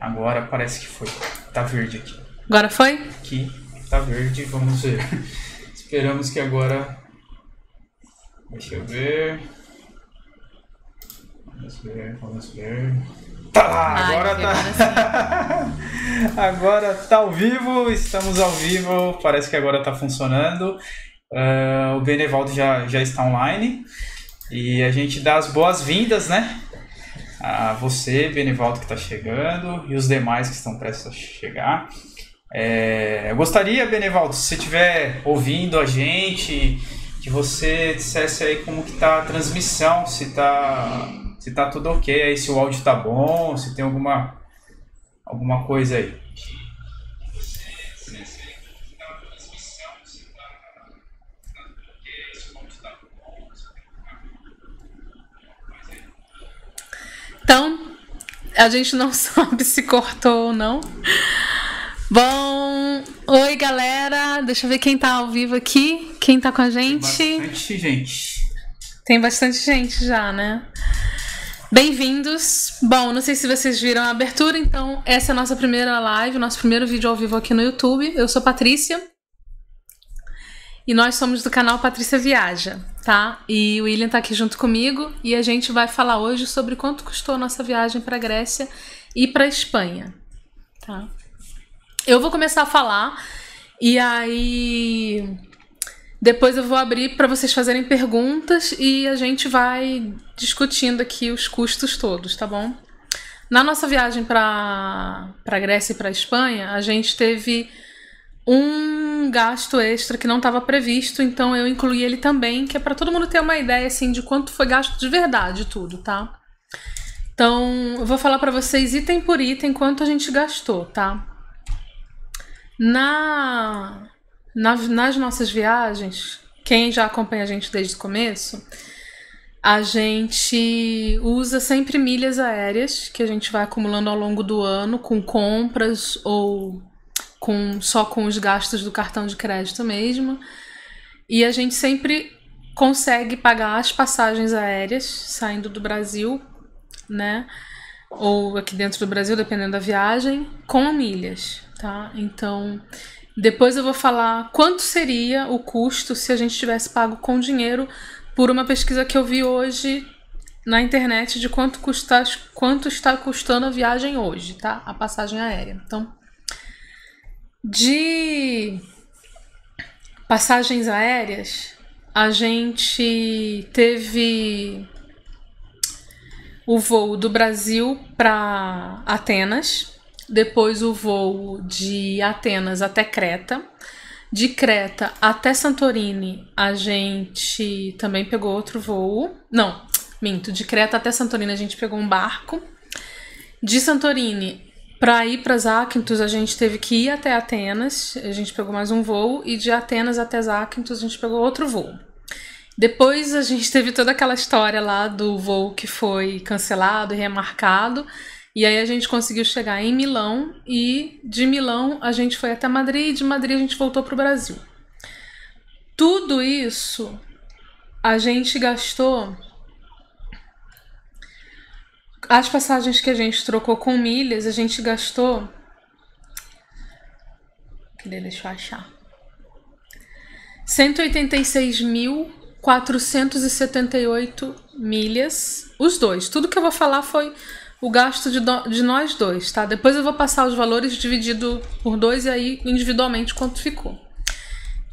Agora parece que foi. Tá verde aqui. Agora foi? Aqui tá verde, vamos ver. Esperamos que agora. Deixa eu ver. Vamos ver, vamos ver. Tá, Ai, agora tá. agora tá ao vivo, estamos ao vivo, parece que agora tá funcionando. Uh, o Benevaldo já, já está online e a gente dá as boas-vindas, né? A você, Benevaldo, que está chegando e os demais que estão prestes a chegar. É, eu gostaria, Benevaldo, se você estiver ouvindo a gente, que você dissesse aí como que tá a transmissão, se tá, se tá tudo ok, aí se o áudio tá bom, se tem alguma, alguma coisa aí. Então, a gente não sabe se cortou ou não. Bom, oi galera, deixa eu ver quem tá ao vivo aqui, quem tá com a gente. Tem bastante gente. Tem bastante gente já, né? Bem-vindos. Bom, não sei se vocês viram a abertura, então essa é a nossa primeira live, nosso primeiro vídeo ao vivo aqui no YouTube. Eu sou Patrícia. E nós somos do canal Patrícia Viaja, tá? E o William tá aqui junto comigo e a gente vai falar hoje sobre quanto custou a nossa viagem para Grécia e para Espanha, tá? Eu vou começar a falar e aí depois eu vou abrir para vocês fazerem perguntas e a gente vai discutindo aqui os custos todos, tá bom? Na nossa viagem para Grécia e para Espanha, a gente teve um gasto extra que não estava previsto, então eu incluí ele também, que é para todo mundo ter uma ideia assim de quanto foi gasto de verdade tudo, tá? Então, eu vou falar para vocês item por item quanto a gente gastou, tá? Na, na, nas nossas viagens, quem já acompanha a gente desde o começo, a gente usa sempre milhas aéreas que a gente vai acumulando ao longo do ano com compras ou com só com os gastos do cartão de crédito mesmo. E a gente sempre consegue pagar as passagens aéreas saindo do Brasil, né? Ou aqui dentro do Brasil, dependendo da viagem, com milhas tá? Então, depois eu vou falar quanto seria o custo se a gente tivesse pago com dinheiro por uma pesquisa que eu vi hoje na internet de quanto custa, quanto está custando a viagem hoje, tá? A passagem aérea. Então, de passagens aéreas, a gente teve o voo do Brasil para Atenas, depois o voo de Atenas até Creta. De Creta até Santorini, a gente também pegou outro voo. Não, minto. De Creta até Santorini, a gente pegou um barco. De Santorini para ir para Zakynthos, a gente teve que ir até Atenas. A gente pegou mais um voo. E de Atenas até Zakynthos, a gente pegou outro voo. Depois a gente teve toda aquela história lá do voo que foi cancelado e remarcado. E aí a gente conseguiu chegar em Milão e de Milão a gente foi até Madrid e de Madrid a gente voltou para o Brasil. Tudo isso a gente gastou. As passagens que a gente trocou com milhas, a gente gastou. Cadê? Deixa eu achar. 186.478 milhas. Os dois. Tudo que eu vou falar foi o gasto de, do, de nós dois, tá? Depois eu vou passar os valores dividido por dois e aí individualmente quanto ficou.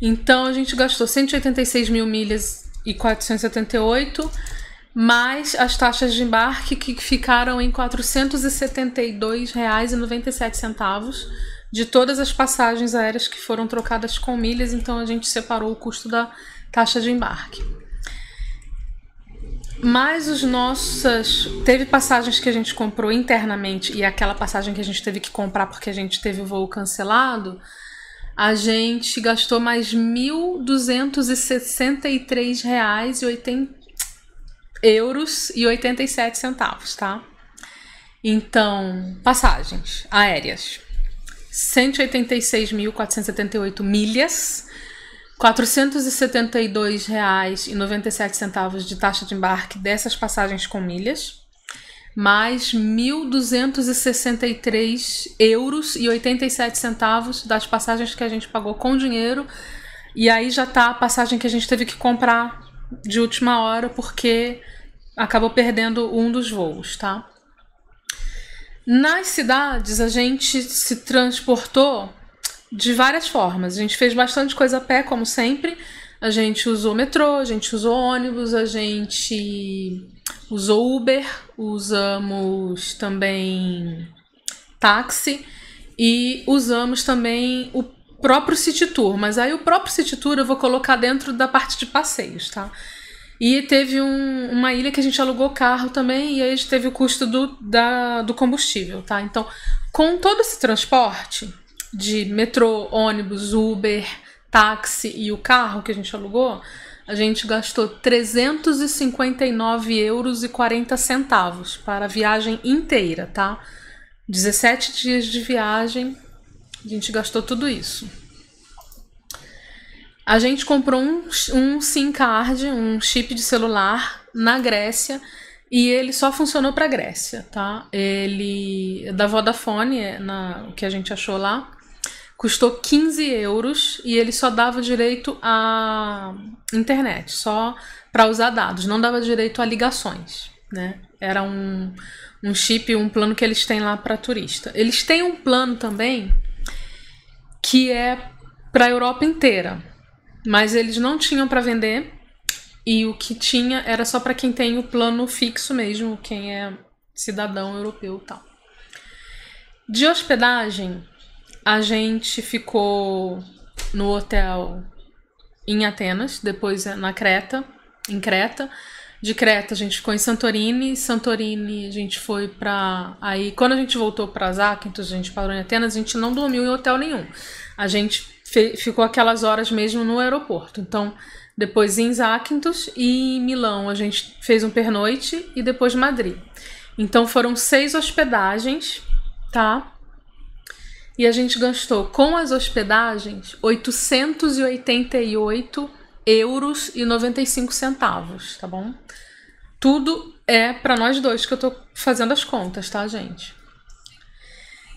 Então a gente gastou 186 mil milhas e 478, mais as taxas de embarque que ficaram em R$ 472,97 de todas as passagens aéreas que foram trocadas com milhas, então a gente separou o custo da taxa de embarque. Mas os nossos. Teve passagens que a gente comprou internamente e aquela passagem que a gente teve que comprar porque a gente teve o voo cancelado. A gente gastou mais R$ 1.263,80 euros e 87 centavos, tá? Então, passagens aéreas. 186.478 milhas R$ 472,97 de taxa de embarque dessas passagens com milhas, mais 1.263 euros e 87 centavos das passagens que a gente pagou com dinheiro. E aí já tá a passagem que a gente teve que comprar de última hora porque acabou perdendo um dos voos, tá? Nas cidades a gente se transportou de várias formas. A gente fez bastante coisa a pé, como sempre. A gente usou metrô, a gente usou ônibus, a gente usou Uber, usamos também táxi e usamos também o próprio City Tour. Mas aí o próprio City Tour eu vou colocar dentro da parte de passeios, tá? E teve um, uma ilha que a gente alugou carro também, e aí a gente teve o custo do, da, do combustível, tá? Então, com todo esse transporte de metrô, ônibus, Uber, táxi e o carro que a gente alugou, a gente gastou 359 euros e 40 centavos para a viagem inteira, tá? 17 dias de viagem, a gente gastou tudo isso. A gente comprou um, um SIM card, um chip de celular na Grécia e ele só funcionou para Grécia, tá? Ele da Vodafone, é na, o que a gente achou lá, custou 15 euros e ele só dava direito à internet, só para usar dados, não dava direito a ligações, né? Era um, um chip, um plano que eles têm lá para turista. Eles têm um plano também que é para a Europa inteira mas eles não tinham para vender e o que tinha era só para quem tem o plano fixo mesmo, quem é cidadão europeu e tal. De hospedagem, a gente ficou no hotel em Atenas, depois na Creta, em Creta. De Creta a gente ficou em Santorini, Santorini a gente foi para aí quando a gente voltou para Zakynthos, a gente parou em Atenas, a gente não dormiu em hotel nenhum. A gente ficou aquelas horas mesmo no aeroporto. Então, depois em Zakynthos e em Milão a gente fez um pernoite e depois Madrid. Então foram seis hospedagens, tá? E a gente gastou com as hospedagens 888 euros e 95 centavos, tá bom? Tudo é para nós dois que eu tô fazendo as contas, tá, gente?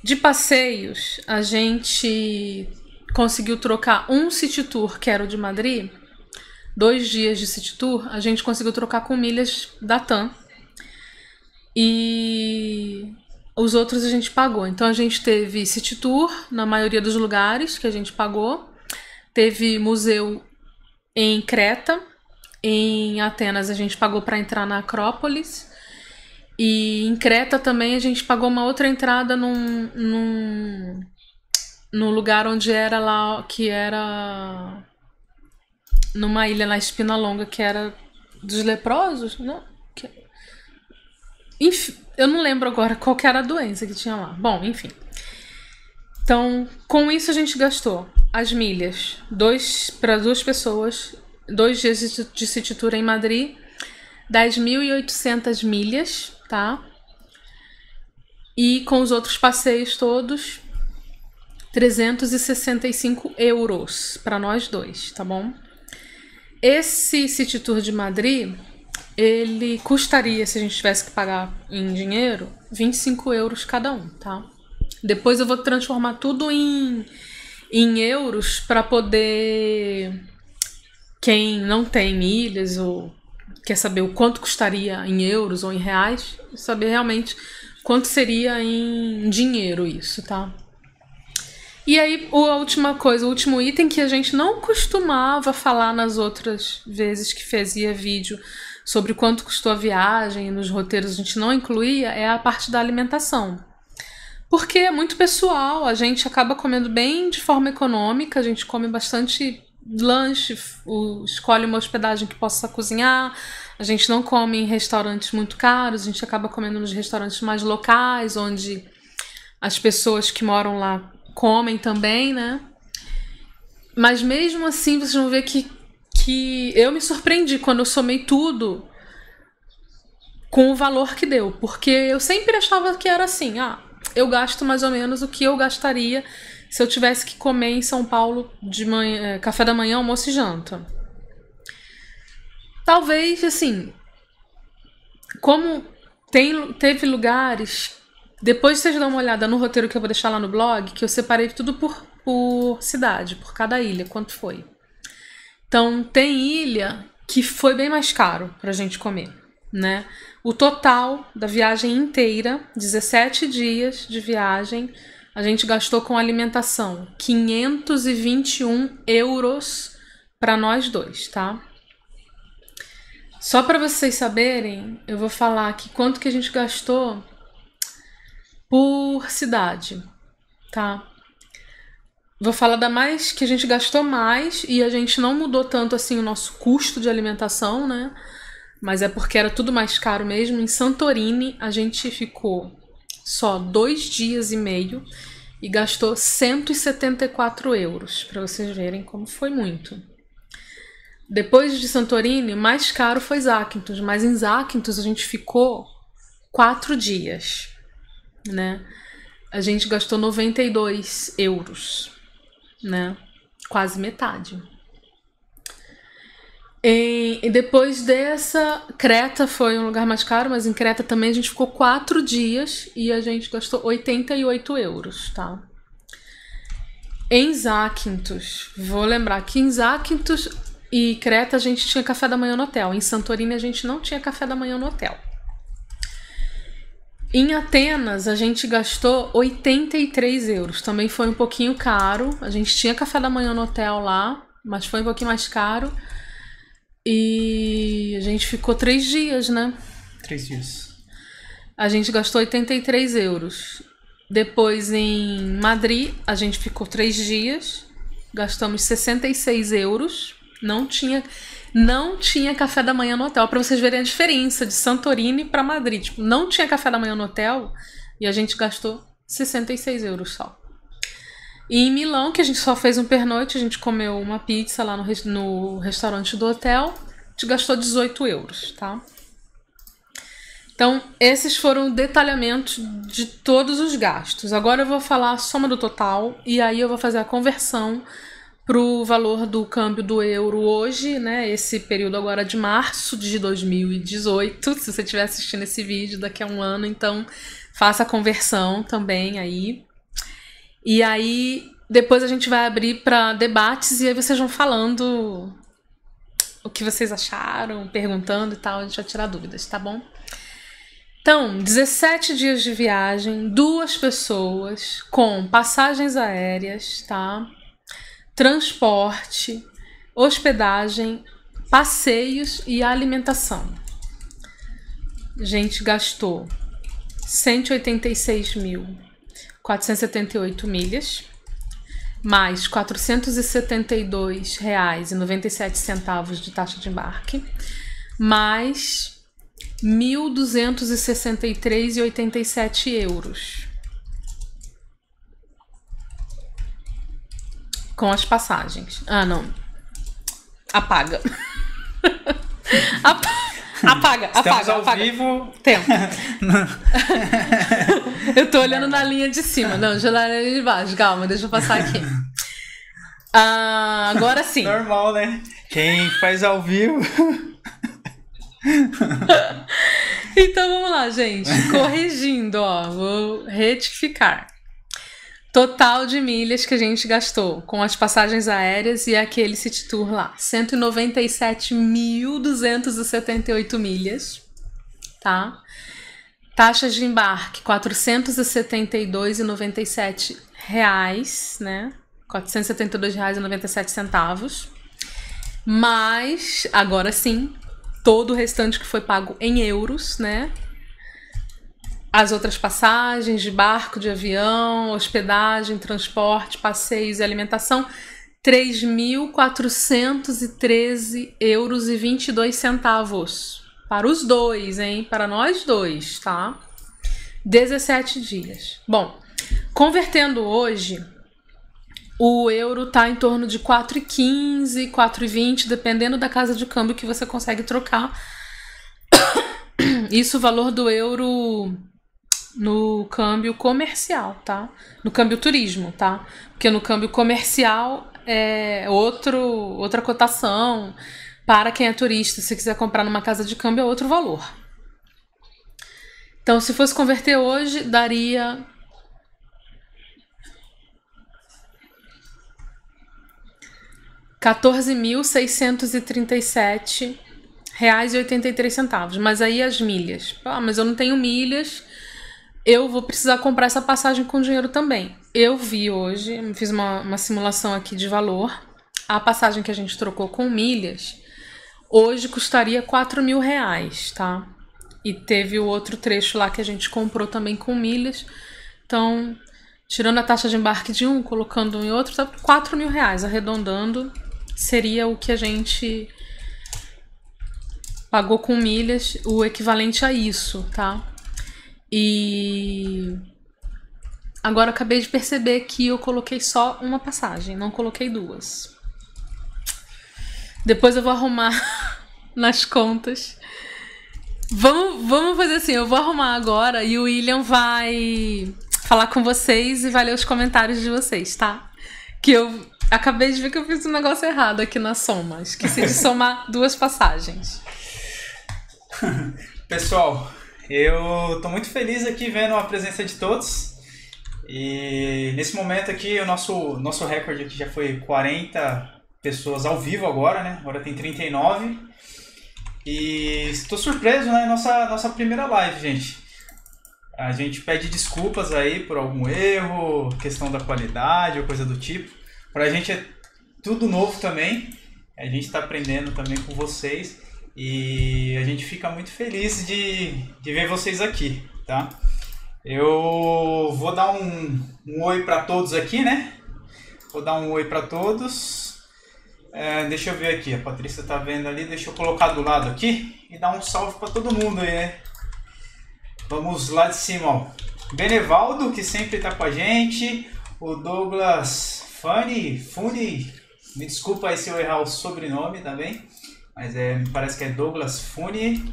De passeios, a gente conseguiu trocar um City Tour, que era o de Madrid, dois dias de City Tour, a gente conseguiu trocar com milhas da TAM. E os outros a gente pagou. Então a gente teve City Tour na maioria dos lugares que a gente pagou. Teve museu em Creta. Em Atenas a gente pagou para entrar na Acrópolis. E em Creta também a gente pagou uma outra entrada num, num no lugar onde era lá, que era numa ilha na Espina Longa, que era dos leprosos, não? Que... Enfim, eu não lembro agora qual era a doença que tinha lá. Bom, enfim. Então, com isso a gente gastou as milhas, dois para duas pessoas, dois dias de, de city tour em Madrid, 10.800 milhas, tá? E com os outros passeios todos, 365 euros para nós dois, tá bom? Esse City Tour de Madrid, ele custaria, se a gente tivesse que pagar em dinheiro, 25 euros cada um, tá? Depois eu vou transformar tudo em, em euros para poder. Quem não tem milhas ou quer saber o quanto custaria em euros ou em reais, saber realmente quanto seria em dinheiro isso, tá? E aí, a última coisa, o último item que a gente não costumava falar nas outras vezes que fazia vídeo sobre quanto custou a viagem, nos roteiros a gente não incluía, é a parte da alimentação. Porque é muito pessoal, a gente acaba comendo bem de forma econômica, a gente come bastante lanche, o, escolhe uma hospedagem que possa cozinhar, a gente não come em restaurantes muito caros, a gente acaba comendo nos restaurantes mais locais, onde as pessoas que moram lá comem também, né? Mas mesmo assim, vocês vão ver que, que eu me surpreendi quando eu somei tudo com o valor que deu. Porque eu sempre achava que era assim: ah, eu gasto mais ou menos o que eu gastaria se eu tivesse que comer em São Paulo de manhã, eh, café da manhã, almoço e janta. Talvez, assim, como tem, teve lugares. Depois vocês dão uma olhada no roteiro que eu vou deixar lá no blog, que eu separei tudo por, por cidade, por cada ilha, quanto foi. Então, tem ilha que foi bem mais caro pra gente comer, né? O total da viagem inteira, 17 dias de viagem, a gente gastou com alimentação 521 euros para nós dois, tá? Só para vocês saberem, eu vou falar aqui quanto que a gente gastou por cidade, tá? Vou falar da mais que a gente gastou mais e a gente não mudou tanto assim o nosso custo de alimentação, né? Mas é porque era tudo mais caro mesmo. Em Santorini a gente ficou só dois dias e meio e gastou 174 euros, para vocês verem como foi muito. Depois de Santorini, mais caro foi Zakynthos, mas em Zakynthos a gente ficou quatro dias, né? A gente gastou 92 euros, né? Quase metade. E, e, depois dessa, Creta foi um lugar mais caro, mas em Creta também a gente ficou quatro dias e a gente gastou 88 euros, tá? Em Zakynthos, vou lembrar que em Zakynthos e Creta a gente tinha café da manhã no hotel. Em Santorini a gente não tinha café da manhã no hotel. Em Atenas a gente gastou 83 euros. Também foi um pouquinho caro. A gente tinha café da manhã no hotel lá, mas foi um pouquinho mais caro. E a gente ficou três dias, né? Três dias. A gente gastou 83 euros. Depois em Madrid, a gente ficou três dias. Gastamos 66 euros. Não tinha, não tinha café da manhã no hotel. Para vocês verem a diferença de Santorini para Madrid. Tipo, não tinha café da manhã no hotel e a gente gastou 66 euros só. E em Milão, que a gente só fez um pernoite, a gente comeu uma pizza lá no, no restaurante do hotel, a gente gastou 18 euros, tá? Então, esses foram detalhamentos de todos os gastos. Agora eu vou falar a soma do total e aí eu vou fazer a conversão para o valor do câmbio do euro hoje, né? Esse período agora de março de 2018. Se você estiver assistindo esse vídeo daqui a um ano, então faça a conversão também aí. E aí depois a gente vai abrir para debates e aí vocês vão falando o que vocês acharam, perguntando e tal, a gente vai tirar dúvidas, tá bom? Então, 17 dias de viagem, duas pessoas, com passagens aéreas, tá? Transporte, hospedagem, passeios e alimentação. A gente gastou 186 mil 478 milhas, mais R$ 472,97 de taxa de embarque, mais R$ 1.263,87 euros. Com as passagens. Ah, não. Apaga. Apaga. Apaga, Estamos apaga, ao apaga. vivo. Tempo. eu tô olhando na linha de cima. Não, já na linha de baixo. Calma, deixa eu passar aqui. Ah, agora sim. Normal, né? Quem faz ao vivo. Então vamos lá, gente. Corrigindo, ó. Vou retificar. Total de milhas que a gente gastou com as passagens aéreas e aquele City Tour lá. 197.278 milhas, tá? Taxas de embarque, 472,97 reais, né? 472 reais e 97 centavos. Mas, agora sim, todo o restante que foi pago em euros, né? As outras passagens de barco, de avião, hospedagem, transporte, passeios e alimentação, 3.413 euros e 22 centavos. Para os dois, hein? Para nós dois, tá? 17 dias. Bom, convertendo hoje, o euro tá em torno de 4,15, 4,20, dependendo da casa de câmbio que você consegue trocar. Isso o valor do euro no câmbio comercial, tá? No câmbio turismo, tá? Porque no câmbio comercial é outro, outra cotação. Para quem é turista, se quiser comprar numa casa de câmbio, é outro valor. Então, se fosse converter hoje, daria sete reais e oitenta e três centavos. Mas aí as milhas. Ah, mas eu não tenho milhas. Eu vou precisar comprar essa passagem com dinheiro também. Eu vi hoje, fiz uma, uma simulação aqui de valor. A passagem que a gente trocou com milhas hoje custaria quatro mil reais, tá? E teve o outro trecho lá que a gente comprou também com milhas. Então, tirando a taxa de embarque de um, colocando um em outro, tá 4 mil reais, arredondando, seria o que a gente pagou com milhas, o equivalente a isso, tá? E agora acabei de perceber que eu coloquei só uma passagem, não coloquei duas. Depois eu vou arrumar nas contas Vamos, vamos fazer assim, eu vou arrumar agora e o William vai falar com vocês e vai ler os comentários de vocês, tá? Que eu acabei de ver que eu fiz um negócio errado aqui na soma. Esqueci de somar duas passagens. Pessoal, eu tô muito feliz aqui vendo a presença de todos. E nesse momento aqui, o nosso, nosso recorde aqui já foi 40 pessoas ao vivo agora, né? Agora tem 39. E estou surpreso, né? Nossa, nossa primeira live, gente. A gente pede desculpas aí por algum erro, questão da qualidade ou coisa do tipo. Pra gente é tudo novo também. A gente está aprendendo também com vocês. E a gente fica muito feliz de, de ver vocês aqui, tá? Eu vou dar um, um oi para todos aqui, né? Vou dar um oi para todos. É, deixa eu ver aqui, a Patrícia tá vendo ali, deixa eu colocar do lado aqui e dar um salve para todo mundo aí, né? Vamos lá de cima, ó. Benevaldo, que sempre tá com a gente, o Douglas Funny, Funny, me desculpa aí se eu errar o sobrenome também, mas é, me parece que é Douglas Funny.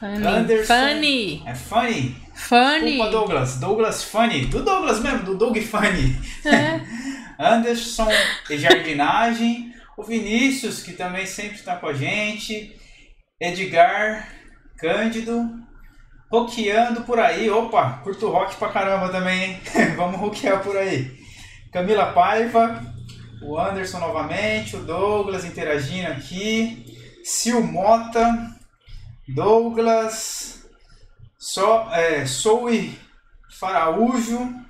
Funny. Anderson. Funny. É Funny? Funny. Desculpa, Douglas. Douglas Funny. Do Douglas mesmo, do Doug Funny. É. Anderson e Jardinagem. O Vinícius, que também sempre está com a gente. Edgar, Cândido, roqueando por aí. Opa, curto rock pra caramba também, hein? Vamos roquear por aí. Camila Paiva, o Anderson novamente, o Douglas interagindo aqui. Sil Mota, Douglas, so, é, Soui Faraújo,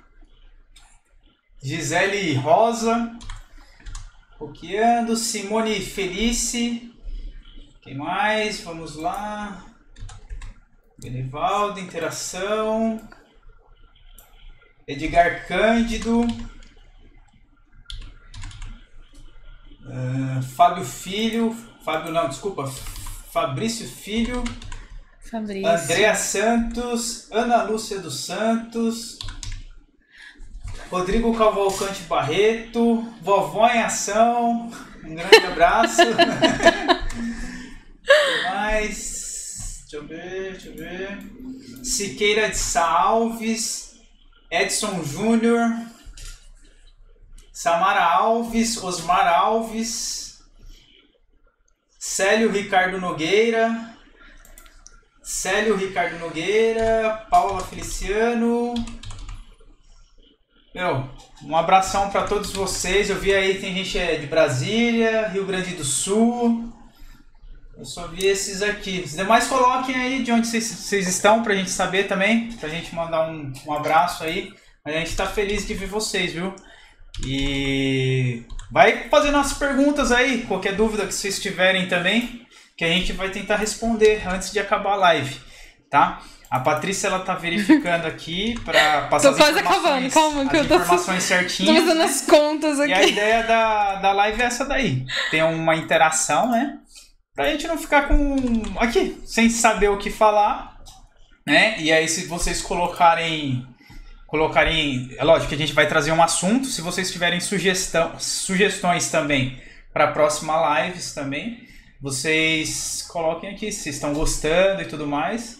Gisele Rosa, Roqueando, Simone Felice. Quem mais? Vamos lá. Benivaldo, interação. Edgar Cândido. Uh, Fábio Filho. Fábio não, desculpa. Fabrício Filho. Fabrício. Andréa Santos. Ana Lúcia dos Santos. Rodrigo Cavalcante Barreto, Vovó em Ação, um grande abraço. mais? Deixa eu ver, deixa eu ver. Siqueira de Salves, Edson Júnior, Samara Alves, Osmar Alves, Célio Ricardo Nogueira, Célio Ricardo Nogueira, Paula Feliciano, meu, um abração para todos vocês. Eu vi aí, tem gente é, de Brasília, Rio Grande do Sul. Eu só vi esses aqui. Os demais coloquem aí de onde vocês estão pra gente saber também. Pra gente mandar um, um abraço aí. A gente tá feliz de ver vocês, viu? E vai fazendo as perguntas aí, qualquer dúvida que vocês tiverem também, que a gente vai tentar responder antes de acabar a live, tá? A Patrícia ela tá verificando aqui para passar tô quase acabando, calma, que eu tô informações certinhas. Tô fazendo as contas aqui. E a ideia da, da live é essa daí. Tem uma interação, né? Pra gente não ficar com aqui sem saber o que falar, né? E aí se vocês colocarem colocarem, é lógico que a gente vai trazer um assunto, se vocês tiverem sugestão, sugestões também para próxima lives também, vocês coloquem aqui se estão gostando e tudo mais.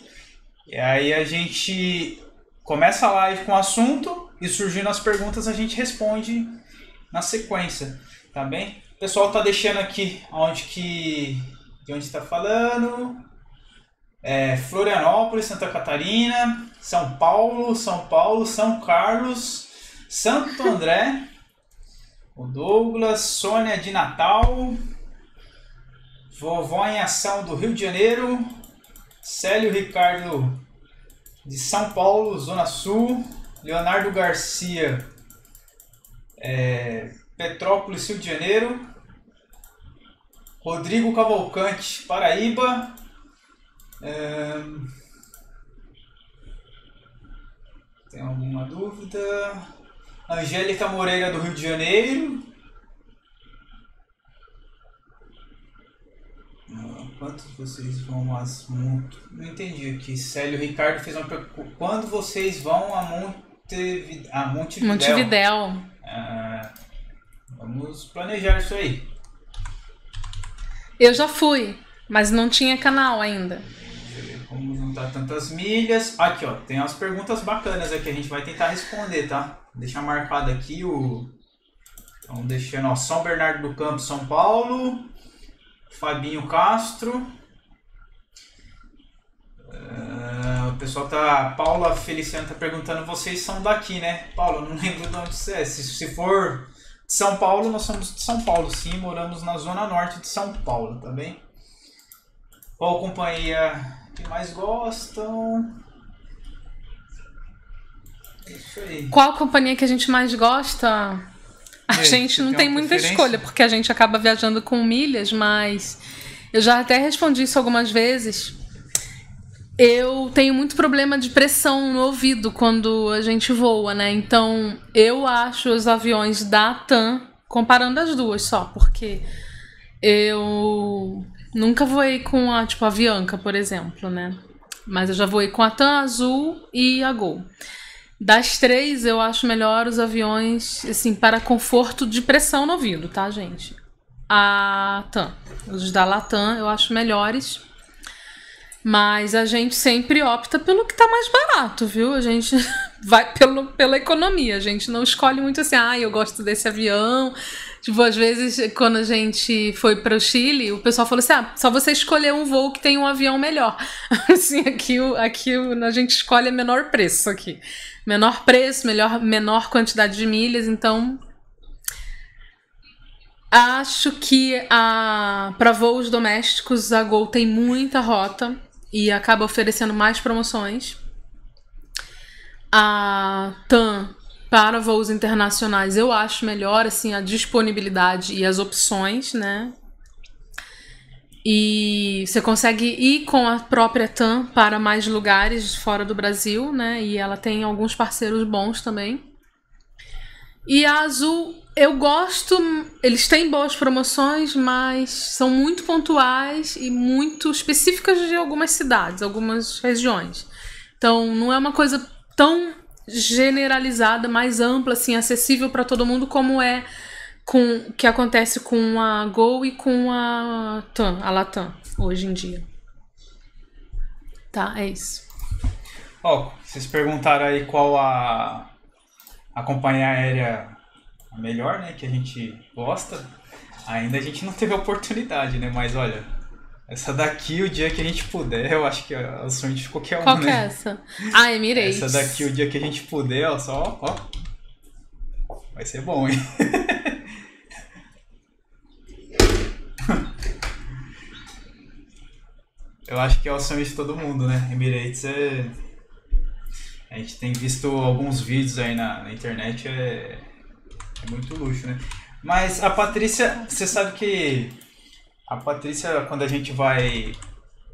E aí a gente começa a live com o assunto e surgindo as perguntas a gente responde na sequência, tá bem? O pessoal tá deixando aqui onde que de onde está falando. É, Florianópolis, Santa Catarina, São Paulo, São Paulo, São Carlos, Santo André, o Douglas, Sônia de Natal, Vovó em Ação do Rio de Janeiro, Célio Ricardo de São Paulo, Zona Sul, Leonardo Garcia, é, Petrópolis, Rio de Janeiro, Rodrigo Cavalcante, Paraíba, é, tem alguma dúvida? Angélica Moreira do Rio de Janeiro. Quantos vocês vão às Monte... Não entendi aqui. Célio Ricardo fez uma pergunta. Quando vocês vão a Montevidéu? A Montevidéu. Montevidéu. Ah, vamos planejar isso aí. Eu já fui, mas não tinha canal ainda. Como juntar tantas milhas. Aqui, ó. Tem umas perguntas bacanas aqui. A gente vai tentar responder, tá? Deixar marcado aqui o. Então, deixando, ó. São Bernardo do Campo, São Paulo. Fabinho Castro. Uh, o pessoal tá. Paula Feliciano tá perguntando, vocês são daqui, né? Paula, não lembro de onde você é. Se, se for de São Paulo, nós somos de São Paulo, sim, moramos na zona norte de São Paulo, tá bem? Qual companhia que mais gostam? Isso aí. Qual companhia que a gente mais gosta? A gente não tem tem muita escolha, porque a gente acaba viajando com milhas, mas eu já até respondi isso algumas vezes. Eu tenho muito problema de pressão no ouvido quando a gente voa, né? Então, eu acho os aviões da TAM, comparando as duas só, porque eu nunca voei com a, tipo, a Avianca, por exemplo, né? Mas eu já voei com a TAM Azul e a Gol. Das três, eu acho melhor os aviões, assim, para conforto de pressão no ouvido, tá, gente? A TAM. Os da Latam eu acho melhores. Mas a gente sempre opta pelo que tá mais barato, viu? A gente vai pelo, pela economia. A gente não escolhe muito assim, ah, eu gosto desse avião. Tipo, às vezes, quando a gente foi para o Chile, o pessoal falou assim: ah, só você escolher um voo que tem um avião melhor. Assim, aqui, aqui a gente escolhe a menor preço aqui. Menor preço, melhor, menor quantidade de milhas, então. Acho que a para voos domésticos a Gol tem muita rota e acaba oferecendo mais promoções. A TAM para voos internacionais eu acho melhor assim a disponibilidade e as opções, né? E você consegue ir com a própria TAM para mais lugares fora do Brasil, né? E ela tem alguns parceiros bons também. E a Azul, eu gosto. Eles têm boas promoções, mas são muito pontuais e muito específicas de algumas cidades, algumas regiões. Então, não é uma coisa tão generalizada, mais ampla, assim, acessível para todo mundo, como é com que acontece com a Gol e com a TAM, a Latam, hoje em dia. Tá, é isso. Ó, vocês perguntaram aí qual a, a companhia aérea melhor, né? Que a gente gosta. Ainda a gente não teve oportunidade, né? Mas olha, essa daqui, o dia que a gente puder, eu acho que é o sonho de qualquer um, Qual que né? é essa? Ah, Emirates. Essa daqui, o dia que a gente puder, ó, só, ó. Vai ser bom, hein? Eu acho que é o sonho de todo mundo, né? Emirates é. A gente tem visto alguns vídeos aí na, na internet, é, é muito luxo, né? Mas a Patrícia, você sabe que a Patrícia, quando a gente vai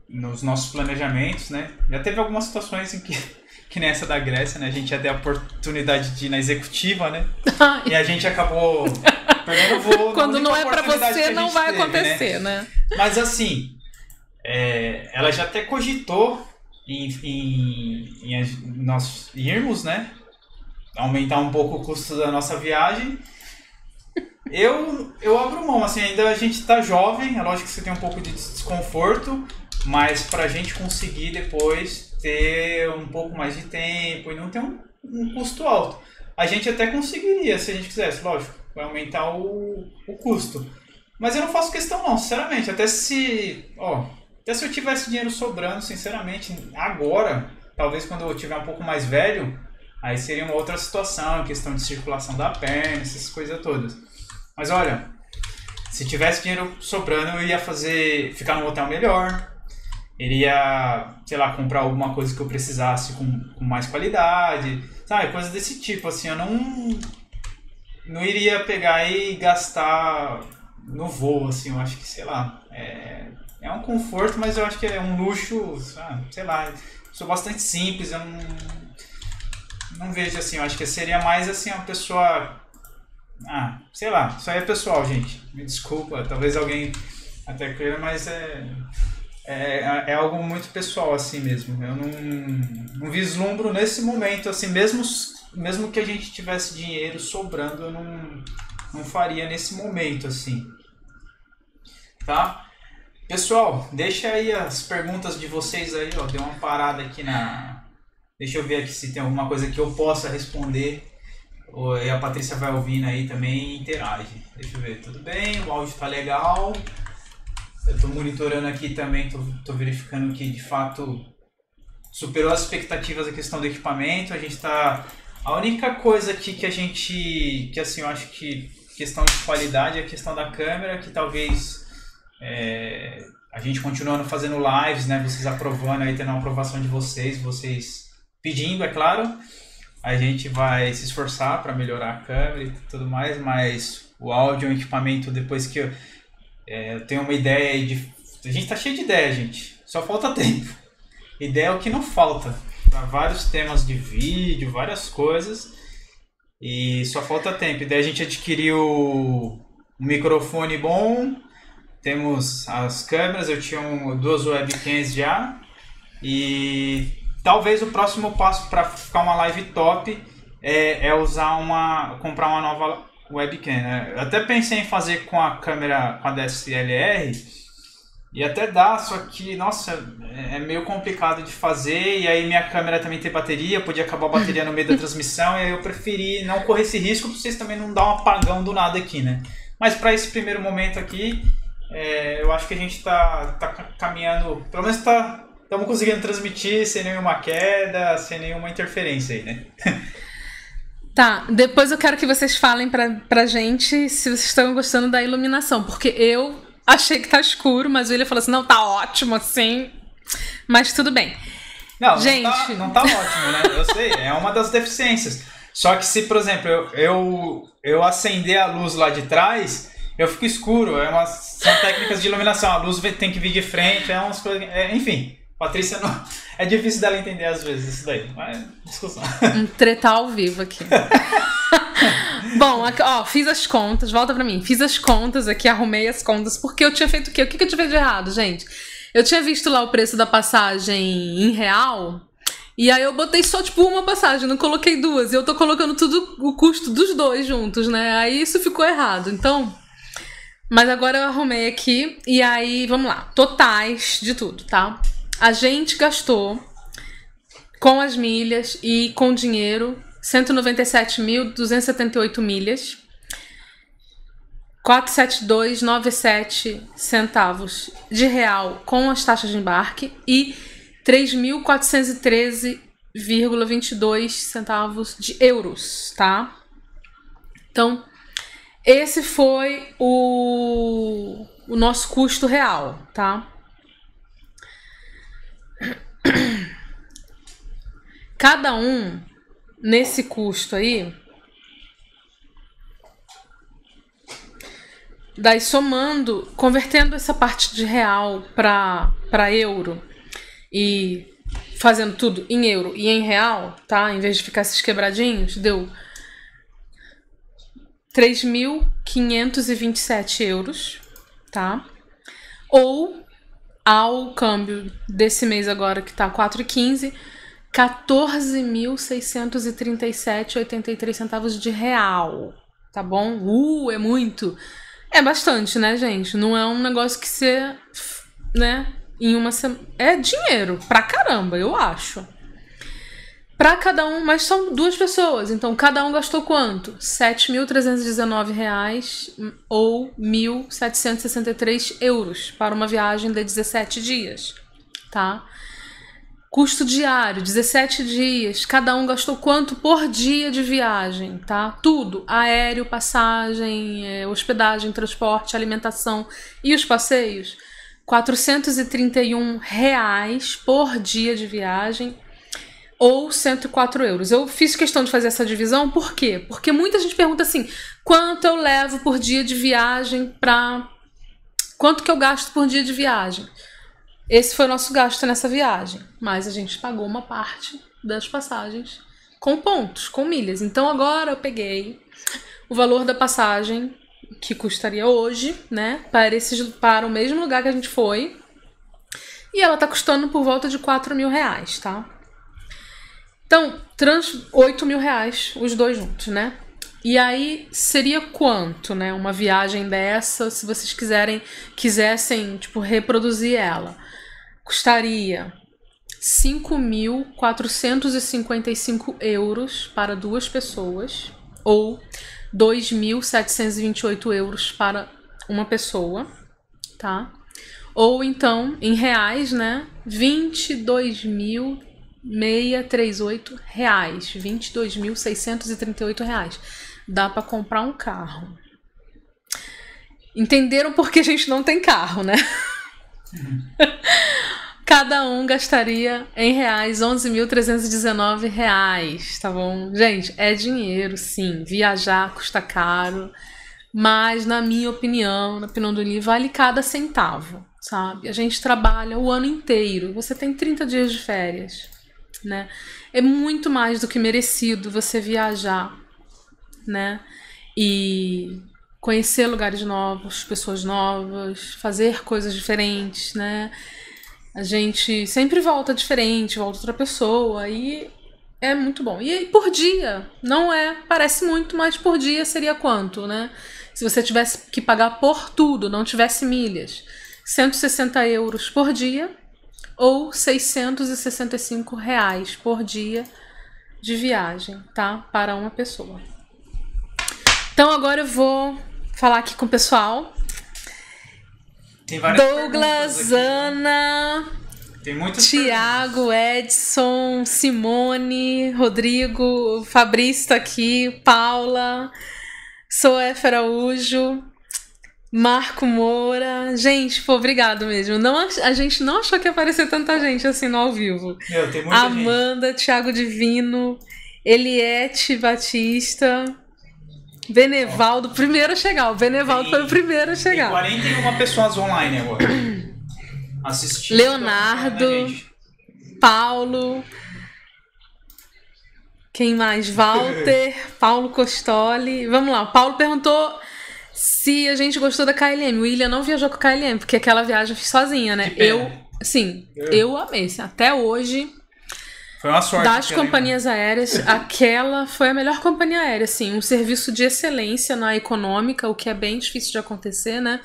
nos nossos planejamentos, né? Já teve algumas situações em que, que nessa da Grécia, né? A gente ia ter a oportunidade de ir na executiva, né? E a gente acabou perdendo o voo. Quando não é oportunidade que você, não vai teve, né? acontecer, né? Mas assim, é, ela já até cogitou em, em, em nós irmos, né? Aumentar um pouco o custo da nossa viagem. Eu, eu abro mão, assim, ainda a gente tá jovem, é lógico que você tem um pouco de desconforto, mas pra gente conseguir depois ter um pouco mais de tempo e não ter um, um custo alto. A gente até conseguiria, se a gente quisesse, lógico, vai aumentar o, o custo. Mas eu não faço questão não, sinceramente, até se, ó, Até se eu tivesse dinheiro sobrando, sinceramente, agora, talvez quando eu tiver um pouco mais velho, aí seria uma outra situação, questão de circulação da perna, essas coisas todas. Mas olha, se tivesse dinheiro sobrando, eu ia fazer. ficar num hotel melhor. Iria, sei lá, comprar alguma coisa que eu precisasse com, com mais qualidade. Sabe, coisas desse tipo, assim, eu não. Não iria pegar e gastar no voo, assim, eu acho que, sei lá. É, é um conforto, mas eu acho que é um luxo, sei lá. Sou bastante simples, eu não. Não vejo assim, eu acho que seria mais assim uma pessoa ah, sei lá, isso aí é pessoal, gente. Me desculpa, talvez alguém até queira, mas é, é, é algo muito pessoal assim mesmo. Eu não, não vislumbro nesse momento, assim, mesmo, mesmo que a gente tivesse dinheiro sobrando, eu não, não faria nesse momento, assim. Tá? Pessoal, deixa aí as perguntas de vocês aí, ó. Deu uma parada aqui na. Deixa eu ver aqui se tem alguma coisa que eu possa responder e a Patrícia vai ouvindo aí também e interage. Deixa eu ver, tudo bem, o áudio tá legal. Eu tô monitorando aqui também, tô, tô verificando que de fato superou as expectativas a questão do equipamento. A gente tá. A única coisa aqui que a gente. que assim, eu acho que questão de qualidade é a questão da câmera, que talvez. É, a gente continuando fazendo lives, né? Vocês aprovando aí, tendo a aprovação de vocês, vocês pedindo, é claro a gente vai se esforçar para melhorar a câmera e tudo mais, mas o áudio é um equipamento depois que eu, é, eu tenho uma ideia de. A gente tá cheio de ideia, gente. Só falta tempo. Ideia é o que não falta. Vários temas de vídeo, várias coisas. E só falta tempo. E daí a gente adquiriu um microfone bom. Temos as câmeras, eu tinha um, duas webcams já. E Talvez o próximo passo para ficar uma live top é, é, usar uma. comprar uma nova webcam. Né? Eu até pensei em fazer com a câmera com a DSLR e até dá, só que, nossa, é, é meio complicado de fazer. E aí minha câmera também tem bateria, podia acabar a bateria no meio da transmissão. E aí eu preferi não correr esse risco para vocês também não dar um apagão do nada aqui, né? Mas para esse primeiro momento aqui, é, eu acho que a gente está tá caminhando, pelo menos está estamos conseguindo transmitir sem nenhuma queda, sem nenhuma interferência aí, né? Tá, depois eu quero que vocês falem pra, pra gente se vocês estão gostando da iluminação, porque eu achei que tá escuro, mas o William falou assim: não, tá ótimo assim. Mas tudo bem. Não, gente... não, tá, não tá ótimo, né? Eu sei, é uma das deficiências. Só que se, por exemplo, eu, eu, eu acender a luz lá de trás, eu fico escuro. É uma, são técnicas de iluminação. A luz tem que vir de frente, é umas coisas. É, enfim. Patrícia não. É difícil dela entender às vezes isso daí, mas discussão. Um tretar ao vivo aqui. Bom, ó, fiz as contas, volta pra mim. Fiz as contas aqui, arrumei as contas, porque eu tinha feito o quê? O que, que eu tinha feito de errado, gente? Eu tinha visto lá o preço da passagem em real. E aí eu botei só, tipo, uma passagem, não coloquei duas. E eu tô colocando tudo, o custo dos dois juntos, né? Aí isso ficou errado. Então. Mas agora eu arrumei aqui. E aí, vamos lá. Totais de tudo, tá? A gente gastou com as milhas e com dinheiro 197.278 milhas. 47297 centavos de real com as taxas de embarque e 3.413,22 centavos de euros, tá? Então, esse foi o, o nosso custo real, tá? Cada um nesse custo aí, daí somando, convertendo essa parte de real para euro e fazendo tudo em euro e em real, tá? Em vez de ficar esses quebradinhos, deu 3.527 euros, tá? Ou ao câmbio desse mês agora, que tá 4,15, 14.637,83 centavos de real. Tá bom? Uh, é muito. É bastante, né, gente? Não é um negócio que você, né, em uma semana. É dinheiro pra caramba, eu acho. Para cada um, mas são duas pessoas, então cada um gastou quanto? R$ 7.319 ou 1.763 euros para uma viagem de 17 dias, tá? Custo diário, 17 dias. Cada um gastou quanto por dia de viagem, tá? Tudo: aéreo, passagem, é, hospedagem, transporte, alimentação e os passeios. 431 reais por dia de viagem ou 104 euros. Eu fiz questão de fazer essa divisão, por quê? Porque muita gente pergunta assim: quanto eu levo por dia de viagem para. Quanto que eu gasto por dia de viagem? Esse foi o nosso gasto nessa viagem, mas a gente pagou uma parte das passagens com pontos, com milhas. Então agora eu peguei o valor da passagem que custaria hoje, né, para, esse, para o mesmo lugar que a gente foi. E ela tá custando por volta de 4 mil reais, tá? Então, trans 8 mil reais os dois juntos, né? E aí seria quanto, né? Uma viagem dessa, se vocês quiserem, quisessem, tipo, reproduzir ela custaria 5.455 euros para duas pessoas ou 2.728 euros para uma pessoa, tá? Ou então, em reais, né? 22.638 reais, 22.638 reais. Dá para comprar um carro. Entenderam por que a gente não tem carro, né? Cada um gastaria em reais 11.319 reais, tá bom? Gente, é dinheiro, sim. Viajar custa caro, mas na minha opinião, na opinião do Li, vale cada centavo, sabe? A gente trabalha o ano inteiro. Você tem 30 dias de férias, né? É muito mais do que merecido você viajar, né? E conhecer lugares novos, pessoas novas, fazer coisas diferentes, né? A gente sempre volta diferente, volta outra pessoa e é muito bom. E por dia, não é, parece muito, mas por dia seria quanto, né? Se você tivesse que pagar por tudo, não tivesse milhas, 160 euros por dia ou 665 reais por dia de viagem, tá? Para uma pessoa. Então agora eu vou falar aqui com o pessoal. Douglas, Ana, Tiago, Edson, Simone, Rodrigo, Fabrício tá aqui, Paula, Soef Araújo, Marco Moura. Gente, pô, obrigado mesmo. Não, a gente não achou que ia aparecer tanta gente assim no ao vivo. Meu, tem muita Amanda, gente. Thiago Divino, Eliette Batista. Benevaldo, primeiro a chegar. O Benevaldo Tem- foi o primeiro a Tem chegar. 41 pessoas online agora. Assistindo. Leonardo. né? Paulo. Quem mais? Walter, Paulo Costoli. Vamos lá, o Paulo perguntou se a gente gostou da KLM. O William não viajou com a KLM, porque aquela viagem eu fiz sozinha, né? Eu, sim, Eu- eu amei. assim, Até hoje, Foi uma sorte. das companhias aéreas, aquela foi a melhor companhia aérea, assim, um serviço de excelência na econômica, o que é bem difícil de acontecer, né?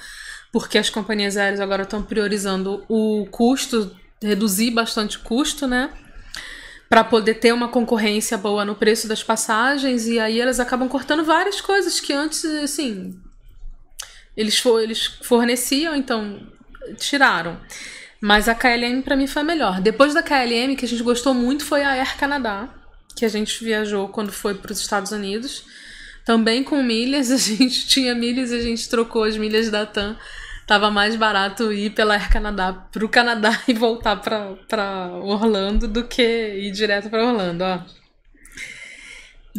Porque as companhias aéreas agora estão priorizando o custo, reduzir bastante o custo, né? Para poder ter uma concorrência boa no preço das passagens, e aí elas acabam cortando várias coisas que antes, assim, eles, for, eles forneciam, então tiraram. Mas a KLM pra mim foi a melhor. Depois da KLM, que a gente gostou muito foi a Air Canada, que a gente viajou quando foi para os Estados Unidos. Também com milhas, a gente tinha milhas e a gente trocou as milhas da TAM. Tava mais barato ir pela Air Canadá pro Canadá e voltar pra Orlando do que ir direto pra Orlando, ó.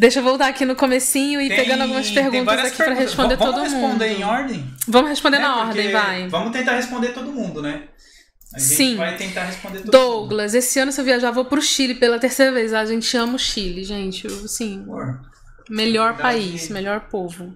Deixa eu voltar aqui no comecinho e Tem- pegando algumas perguntas aqui perguntas. responder Vamos todo responder mundo. em ordem? Vamos responder né? na ordem, vai. Vamos tentar responder todo mundo, né? A gente Sim. vai tentar responder todo mundo. Douglas, esse ano se eu viajar, vou pro Chile pela terceira vez. A gente ama o Chile, gente. Amor, melhor país, melhor povo.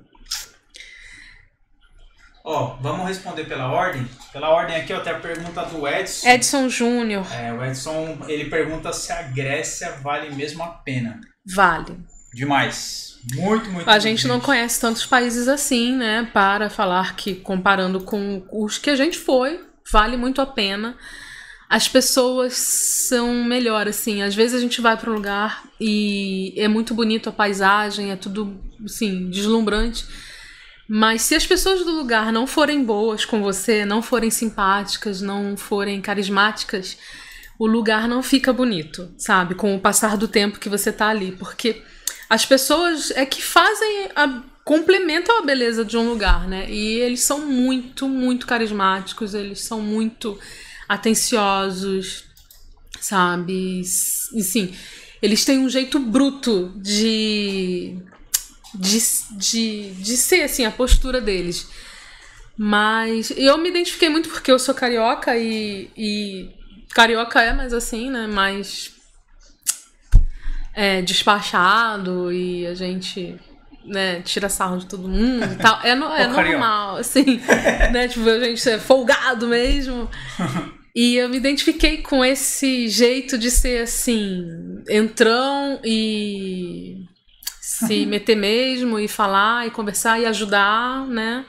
Ó, vamos responder pela ordem? Pela ordem aqui, ó, tem a pergunta do Edson. Edson Júnior, É, o Edson, ele pergunta se a Grécia vale mesmo a pena. vale. Demais. Muito, muito. A gente não conhece tantos países assim, né? Para falar que, comparando com os que a gente foi, vale muito a pena. as pessoas são melhor, assim. Às vezes a gente vai para um lugar e é muito bonito a paisagem, é tudo, assim, deslumbrante. Mas se as pessoas do lugar não forem boas com você, não forem simpáticas, não forem carismáticas, o lugar não fica bonito, sabe? Com o passar do tempo que você tá ali. Porque as pessoas é que fazem a, complementam a beleza de um lugar, né? E eles são muito, muito carismáticos, eles são muito atenciosos, sabe? E sim, eles têm um jeito bruto de, de, de, de ser, assim, a postura deles. Mas eu me identifiquei muito porque eu sou carioca e, e carioca é mais assim, né? Mais é, despachado e a gente né, tira sarro de todo mundo e tal. É, no, é normal, assim, né? Tipo, a gente é folgado mesmo. E eu me identifiquei com esse jeito de ser assim, entrão e se meter mesmo e falar e conversar e ajudar, né?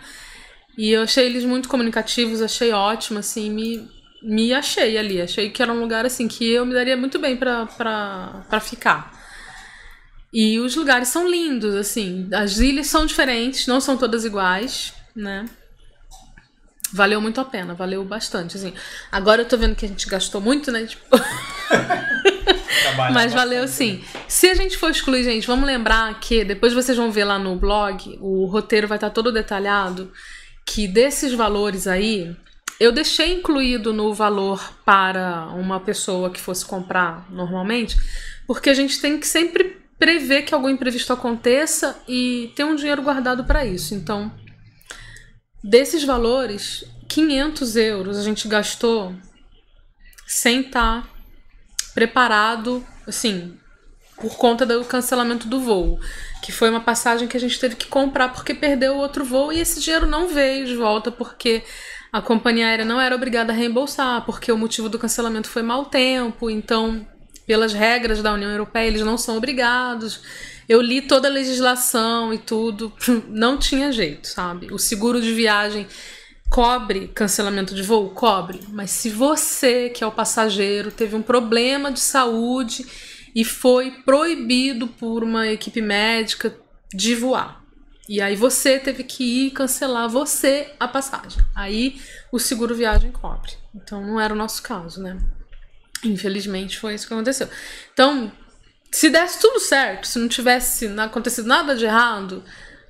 E eu achei eles muito comunicativos, achei ótimo, assim, me, me achei ali. Achei que era um lugar assim que eu me daria muito bem para ficar. E os lugares são lindos, assim. As ilhas são diferentes, não são todas iguais, né? Valeu muito a pena, valeu bastante, assim. Agora eu tô vendo que a gente gastou muito, né? Tipo... Mas valeu sim. Se a gente for excluir, gente, vamos lembrar que depois vocês vão ver lá no blog, o roteiro vai estar todo detalhado, que desses valores aí, eu deixei incluído no valor para uma pessoa que fosse comprar normalmente, porque a gente tem que sempre prever que algum imprevisto aconteça e ter um dinheiro guardado para isso. Então, desses valores, 500 euros a gente gastou sem estar tá preparado, assim, por conta do cancelamento do voo, que foi uma passagem que a gente teve que comprar porque perdeu o outro voo e esse dinheiro não veio de volta porque a companhia aérea não era obrigada a reembolsar, porque o motivo do cancelamento foi mau tempo, então pelas regras da União Europeia, eles não são obrigados. Eu li toda a legislação e tudo, não tinha jeito, sabe? O seguro de viagem cobre cancelamento de voo? Cobre. Mas se você, que é o passageiro, teve um problema de saúde e foi proibido por uma equipe médica de voar. E aí você teve que ir cancelar você a passagem. Aí o seguro viagem cobre. Então não era o nosso caso, né? Infelizmente foi isso que aconteceu. Então, se desse tudo certo, se não tivesse acontecido nada de errado,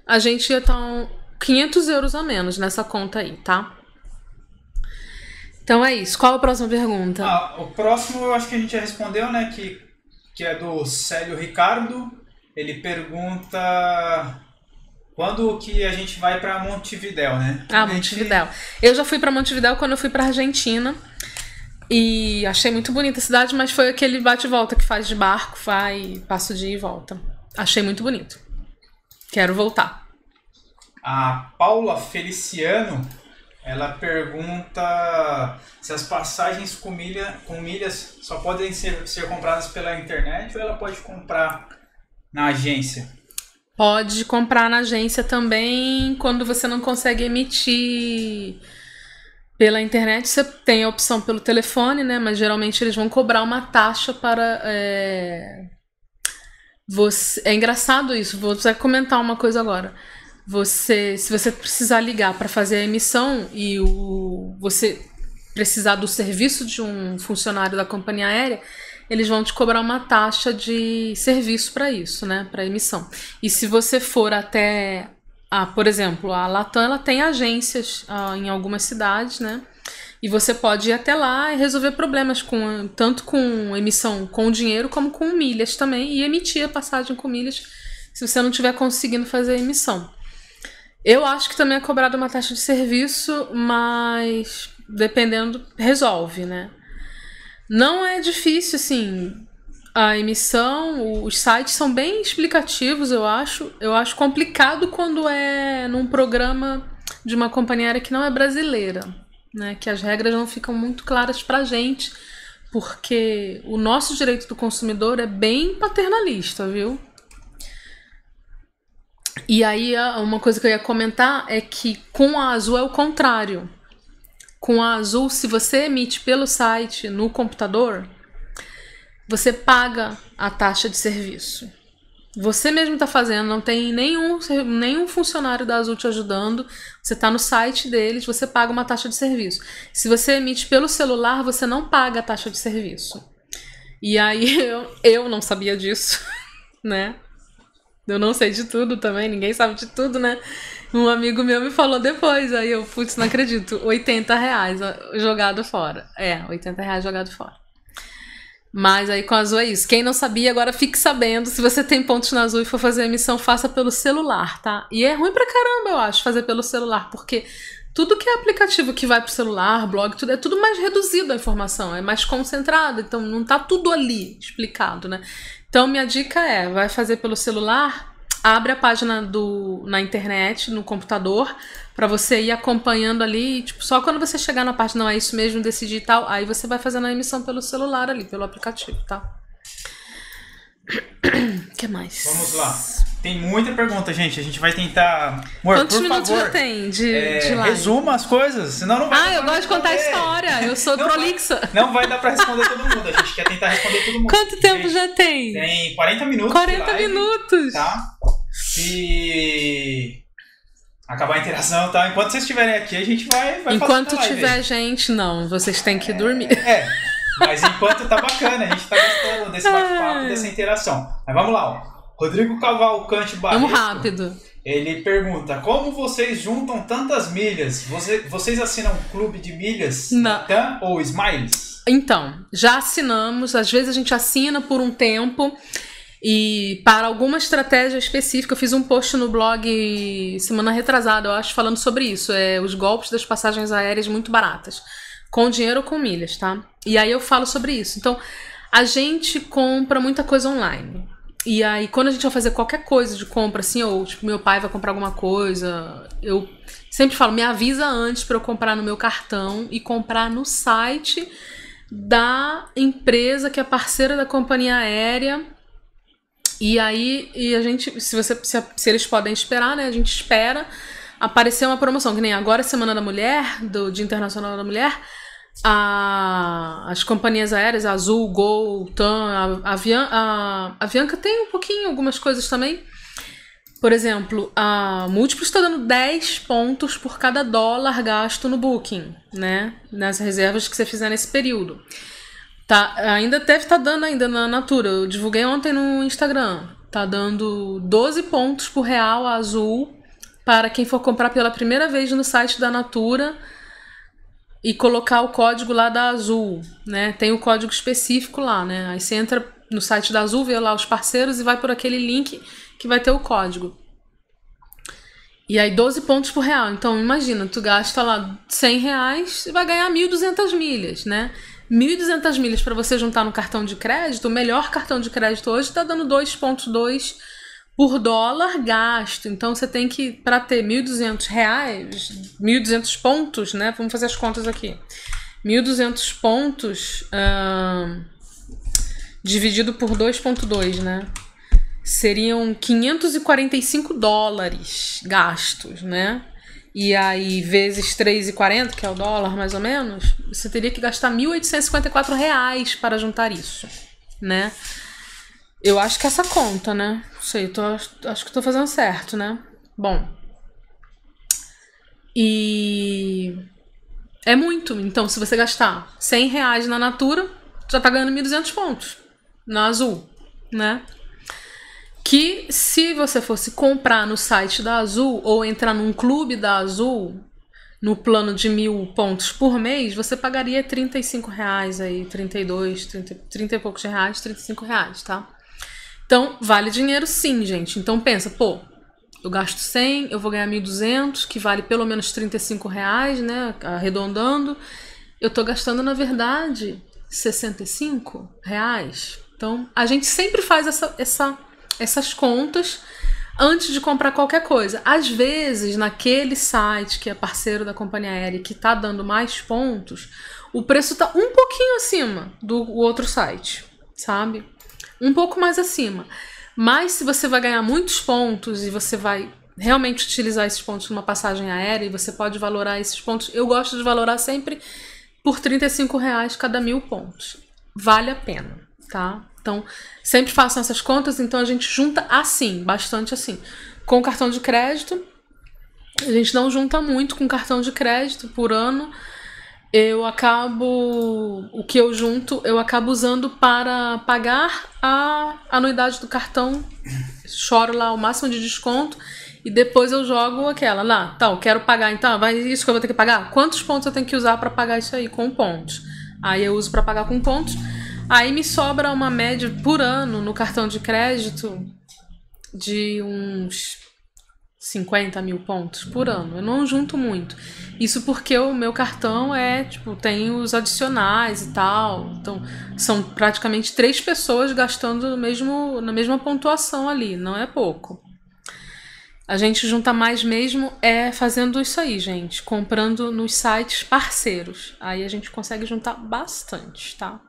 a gente ia estar um 500 euros a menos nessa conta aí, tá? Então é isso. Qual a próxima pergunta? Ah, o próximo eu acho que a gente já respondeu, né? Que, que é do Célio Ricardo. Ele pergunta quando que a gente vai para Montevidéu, né? Ah, Montevidéu. Eu já fui para Montevidéu quando eu fui para Argentina. E achei muito bonita a cidade, mas foi aquele bate-volta que faz de barco, vai, passo de e volta. Achei muito bonito. Quero voltar. A Paula Feliciano, ela pergunta se as passagens com, milha, com milhas só podem ser, ser compradas pela internet ou ela pode comprar na agência? Pode comprar na agência também quando você não consegue emitir pela internet você tem a opção pelo telefone, né? Mas geralmente eles vão cobrar uma taxa para. É... Você... é engraçado isso, vou comentar uma coisa agora. Você, se você precisar ligar para fazer a emissão e o, você precisar do serviço de um funcionário da companhia aérea, eles vão te cobrar uma taxa de serviço para isso, né? Para emissão. E se você for até ah, por exemplo, a Latam ela tem agências ah, em algumas cidades, né? E você pode ir até lá e resolver problemas com tanto com emissão com dinheiro como com milhas também e emitir a passagem com milhas se você não estiver conseguindo fazer a emissão. Eu acho que também é cobrada uma taxa de serviço, mas dependendo resolve, né? Não é difícil assim a emissão, os sites são bem explicativos, eu acho. Eu acho complicado quando é num programa de uma companhia aérea que não é brasileira, né? Que as regras não ficam muito claras pra gente, porque o nosso direito do consumidor é bem paternalista, viu? E aí, uma coisa que eu ia comentar é que com a Azul é o contrário. com a Azul, se você emite pelo site no computador, você paga a taxa de serviço. Você mesmo está fazendo, não tem nenhum, nenhum funcionário da Azul te ajudando. Você está no site deles, você paga uma taxa de serviço. Se você emite pelo celular, você não paga a taxa de serviço. E aí eu, eu não sabia disso, né? Eu não sei de tudo também, ninguém sabe de tudo, né? Um amigo meu me falou depois, aí eu, putz, não acredito, 80 reais jogado fora. É, 80 reais jogado fora. Mas aí com a Azul é isso. Quem não sabia, agora fique sabendo. Se você tem pontos na Azul e for fazer a emissão, faça pelo celular, tá? E é ruim pra caramba, eu acho, fazer pelo celular, porque tudo que é aplicativo que vai pro celular, blog, tudo é tudo mais reduzido a informação, é mais concentrado, então não tá tudo ali explicado, né? Então minha dica é, vai fazer pelo celular, abre a página do na internet, no computador, para você ir acompanhando ali, tipo, só quando você chegar na parte não é isso mesmo, decidir tal, aí você vai fazendo a emissão pelo celular ali, pelo aplicativo, tá? Que mais? Vamos lá. Tem muita pergunta, gente. A gente vai tentar. Amor, Quantos minutos favor, já tem de, é, de live? Resuma as coisas, senão não vai Ah, eu gosto de contar história. Eu sou não prolixa. Vai, não vai dar pra responder todo mundo. A gente quer tentar responder todo mundo. Quanto tempo gente, já tem? Tem 40 minutos. 40 live, minutos. Tá? E acabar a interação, tá? Enquanto vocês estiverem aqui, a gente vai, vai Enquanto tiver gente, não, vocês têm que dormir. É, mas enquanto tá bacana, a gente tá gostando desse bate-papo, dessa interação. Mas vamos lá, ó. Rodrigo Cavalcante Barreto. Vamos rápido. Ele pergunta: Como vocês juntam tantas milhas? Você, vocês assinam um clube de milhas? Natan ou Smiles? Então, já assinamos. Às vezes a gente assina por um tempo. E para alguma estratégia específica, eu fiz um post no blog semana retrasada, eu acho, falando sobre isso. É os golpes das passagens aéreas muito baratas. Com dinheiro ou com milhas, tá? E aí eu falo sobre isso. Então, a gente compra muita coisa online. E aí, quando a gente vai fazer qualquer coisa de compra, assim, ou tipo, meu pai vai comprar alguma coisa, eu sempre falo, me avisa antes para eu comprar no meu cartão e comprar no site da empresa que é parceira da companhia aérea e aí, e a gente, se, você, se, se, eles podem esperar, né? A gente espera aparecer uma promoção, que nem agora, Semana da Mulher, do Dia Internacional da Mulher, a, as companhias aéreas, a Azul, Gol, TAM, a, a, a Avianca tem um pouquinho, algumas coisas também. Por exemplo, a Múltiplo está dando 10 pontos por cada dólar gasto no Booking, né? Nas reservas que você fizer nesse período. Tá, ainda deve estar tá dando ainda na Natura. Eu divulguei ontem no Instagram. Tá dando 12 pontos por real azul para quem for comprar pela primeira vez no site da Natura e colocar o código lá da Azul, né? Tem o código específico lá, né? Aí você entra no site da Azul, vê lá os parceiros e vai por aquele link que vai ter o código. E aí 12 pontos por real. Então imagina, tu gasta lá 100 reais e vai ganhar 1.200 milhas, né? 1.200 milhas para você juntar no cartão de crédito, o melhor cartão de crédito hoje está dando 2,2 por dólar gasto. Então você tem que, para ter 1.200 reais, 1.200 pontos, né? Vamos fazer as contas aqui. 1.200 pontos dividido por 2,2, né? Seriam 545 dólares gastos, né? e aí vezes 3,40, que é o dólar mais ou menos, você teria que gastar 1.854 reais para juntar isso, né? Eu acho que essa conta, né? Não sei, tô, acho que estou fazendo certo, né? Bom. E é muito. Então, se você gastar 100 reais na Natura, já tá ganhando 1.200 pontos na Azul, né? que se você fosse comprar no site da Azul ou entrar num clube da Azul no plano de mil pontos por mês, você pagaria 35 reais aí, 32, 30, 30 e poucos reais, 35 reais, tá? Então, vale dinheiro sim, gente. Então pensa, pô, eu gasto 100, eu vou ganhar 1.200, que vale pelo menos 35 reais, né? Arredondando. Eu tô gastando, na verdade, 65 reais. Então, a gente sempre faz essa, essa essas contas antes de comprar qualquer coisa. Às vezes, naquele site que é parceiro da companhia aérea que está dando mais pontos, o preço está um pouquinho acima do outro site, sabe? Um pouco mais acima. Mas se você vai ganhar muitos pontos e você vai realmente utilizar esses pontos numa passagem aérea e você pode valorar esses pontos. Eu gosto de valorar sempre por 35 reais cada mil pontos. Vale a pena, tá? Então, sempre façam essas contas, então a gente junta assim, bastante assim. Com cartão de crédito, a gente não junta muito com cartão de crédito por ano. Eu acabo. O que eu junto, eu acabo usando para pagar a anuidade do cartão. Choro lá o máximo de desconto. E depois eu jogo aquela lá. Tá, eu quero pagar então. Vai isso que eu vou ter que pagar? Quantos pontos eu tenho que usar para pagar isso aí com pontos? Aí eu uso para pagar com pontos. Aí me sobra uma média por ano no cartão de crédito de uns 50 mil pontos por ano. Eu não junto muito. Isso porque o meu cartão é, tipo, tem os adicionais e tal. Então, são praticamente três pessoas gastando no mesmo, na mesma pontuação ali. Não é pouco. A gente junta mais mesmo é fazendo isso aí, gente. Comprando nos sites parceiros. Aí a gente consegue juntar bastante, tá?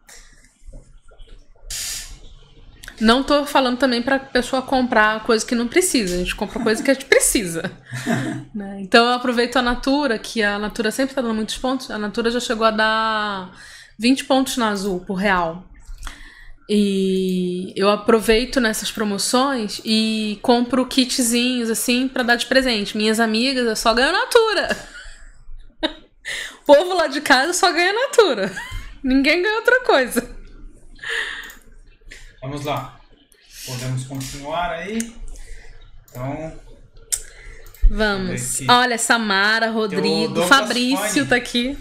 Não tô falando também pra pessoa comprar coisa que não precisa. A gente compra coisa que a gente precisa. né? Então eu aproveito a Natura, que a Natura sempre tá dando muitos pontos. A Natura já chegou a dar 20 pontos na Azul por real. E eu aproveito nessas promoções e compro kitzinhos assim para dar de presente. Minhas amigas, eu só ganho Natura. o povo lá de casa só ganha Natura. Ninguém ganha outra coisa. Vamos lá. Podemos continuar aí. Então. Vamos. Olha, Samara, Rodrigo, Fabrício Fanny. tá aqui.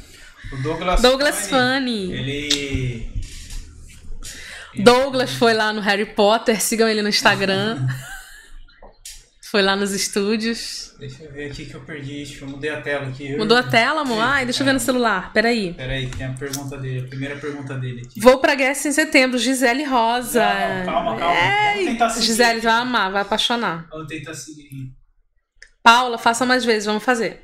O Douglas, Douglas Funny. Ele. Douglas foi lá no Harry Potter, sigam ele no Instagram. Foi lá nos estúdios. Deixa eu ver aqui que eu perdi. Que eu mudei a tela aqui. Mudou a tela, amor? Ai, deixa eu ver no celular. Peraí. Peraí, tem a pergunta dele, a primeira pergunta dele aqui. Vou pra Guess em setembro, Gisele Rosa. Não, calma, calma. É... Vamos tentar seguir. Gisele vai amar, vai apaixonar. Vamos tentar seguir. Paula, faça mais vezes, vamos fazer.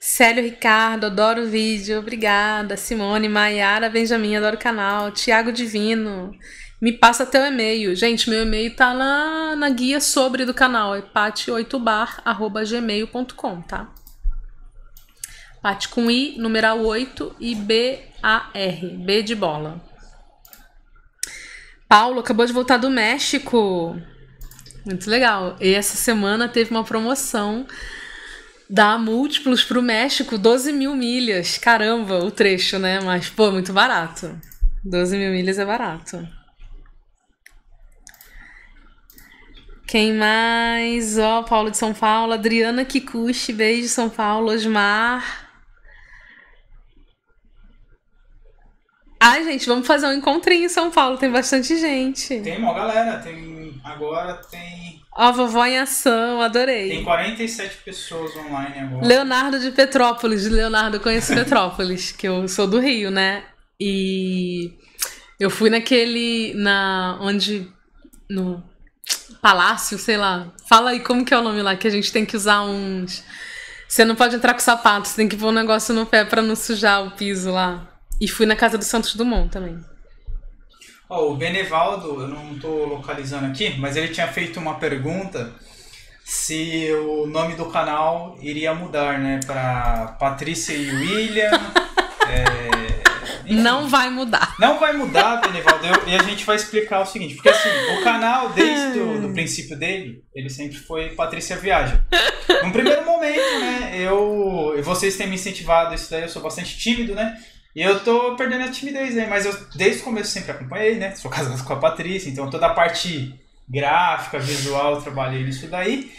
Célio Ricardo, adoro o vídeo, obrigada. Simone, Maiara, Benjamin, adoro o canal. Tiago Divino, me passa teu e-mail. Gente, meu e-mail tá na, na guia sobre do canal, é pati8bar.gmail.com, tá? Pati com I, numeral 8 e B-A-R, B de bola. Paulo acabou de voltar do México. Muito legal. E essa semana teve uma promoção da múltiplos pro México, 12 mil milhas. Caramba, o trecho, né? Mas, pô, muito barato. 12 mil milhas é barato. Quem mais? Ó, oh, Paulo de São Paulo, Adriana Kikuchi, beijo São Paulo, Osmar. Ai, gente, vamos fazer um encontrinho em São Paulo, tem bastante gente. Tem uma galera, tem. Agora tem. Ó, oh, vovó em ação, adorei. Tem 47 pessoas online agora. Leonardo de Petrópolis, Leonardo, eu conheço Petrópolis, que eu sou do Rio, né? E eu fui naquele. na. onde. no palácio, sei lá. Fala aí como que é o nome lá, que a gente tem que usar uns. Você não pode entrar com sapato, você tem que pôr um negócio no pé para não sujar o piso lá. E fui na casa do Santos Dumont também. Oh, o Benevaldo, eu não estou localizando aqui, mas ele tinha feito uma pergunta se o nome do canal iria mudar, né? Para Patrícia e William. é, enfim, não vai mudar. Não vai mudar, Benivaldo. e a gente vai explicar o seguinte. Porque assim, o canal, desde o do princípio dele, ele sempre foi Patrícia Viaja. Num primeiro momento, né, eu... Vocês têm me incentivado isso daí, eu sou bastante tímido, né? E eu tô perdendo a timidez aí, mas eu desde o começo sempre acompanhei, né? Sou casado com a Patrícia, então toda a parte gráfica, visual, eu trabalhei nisso daí.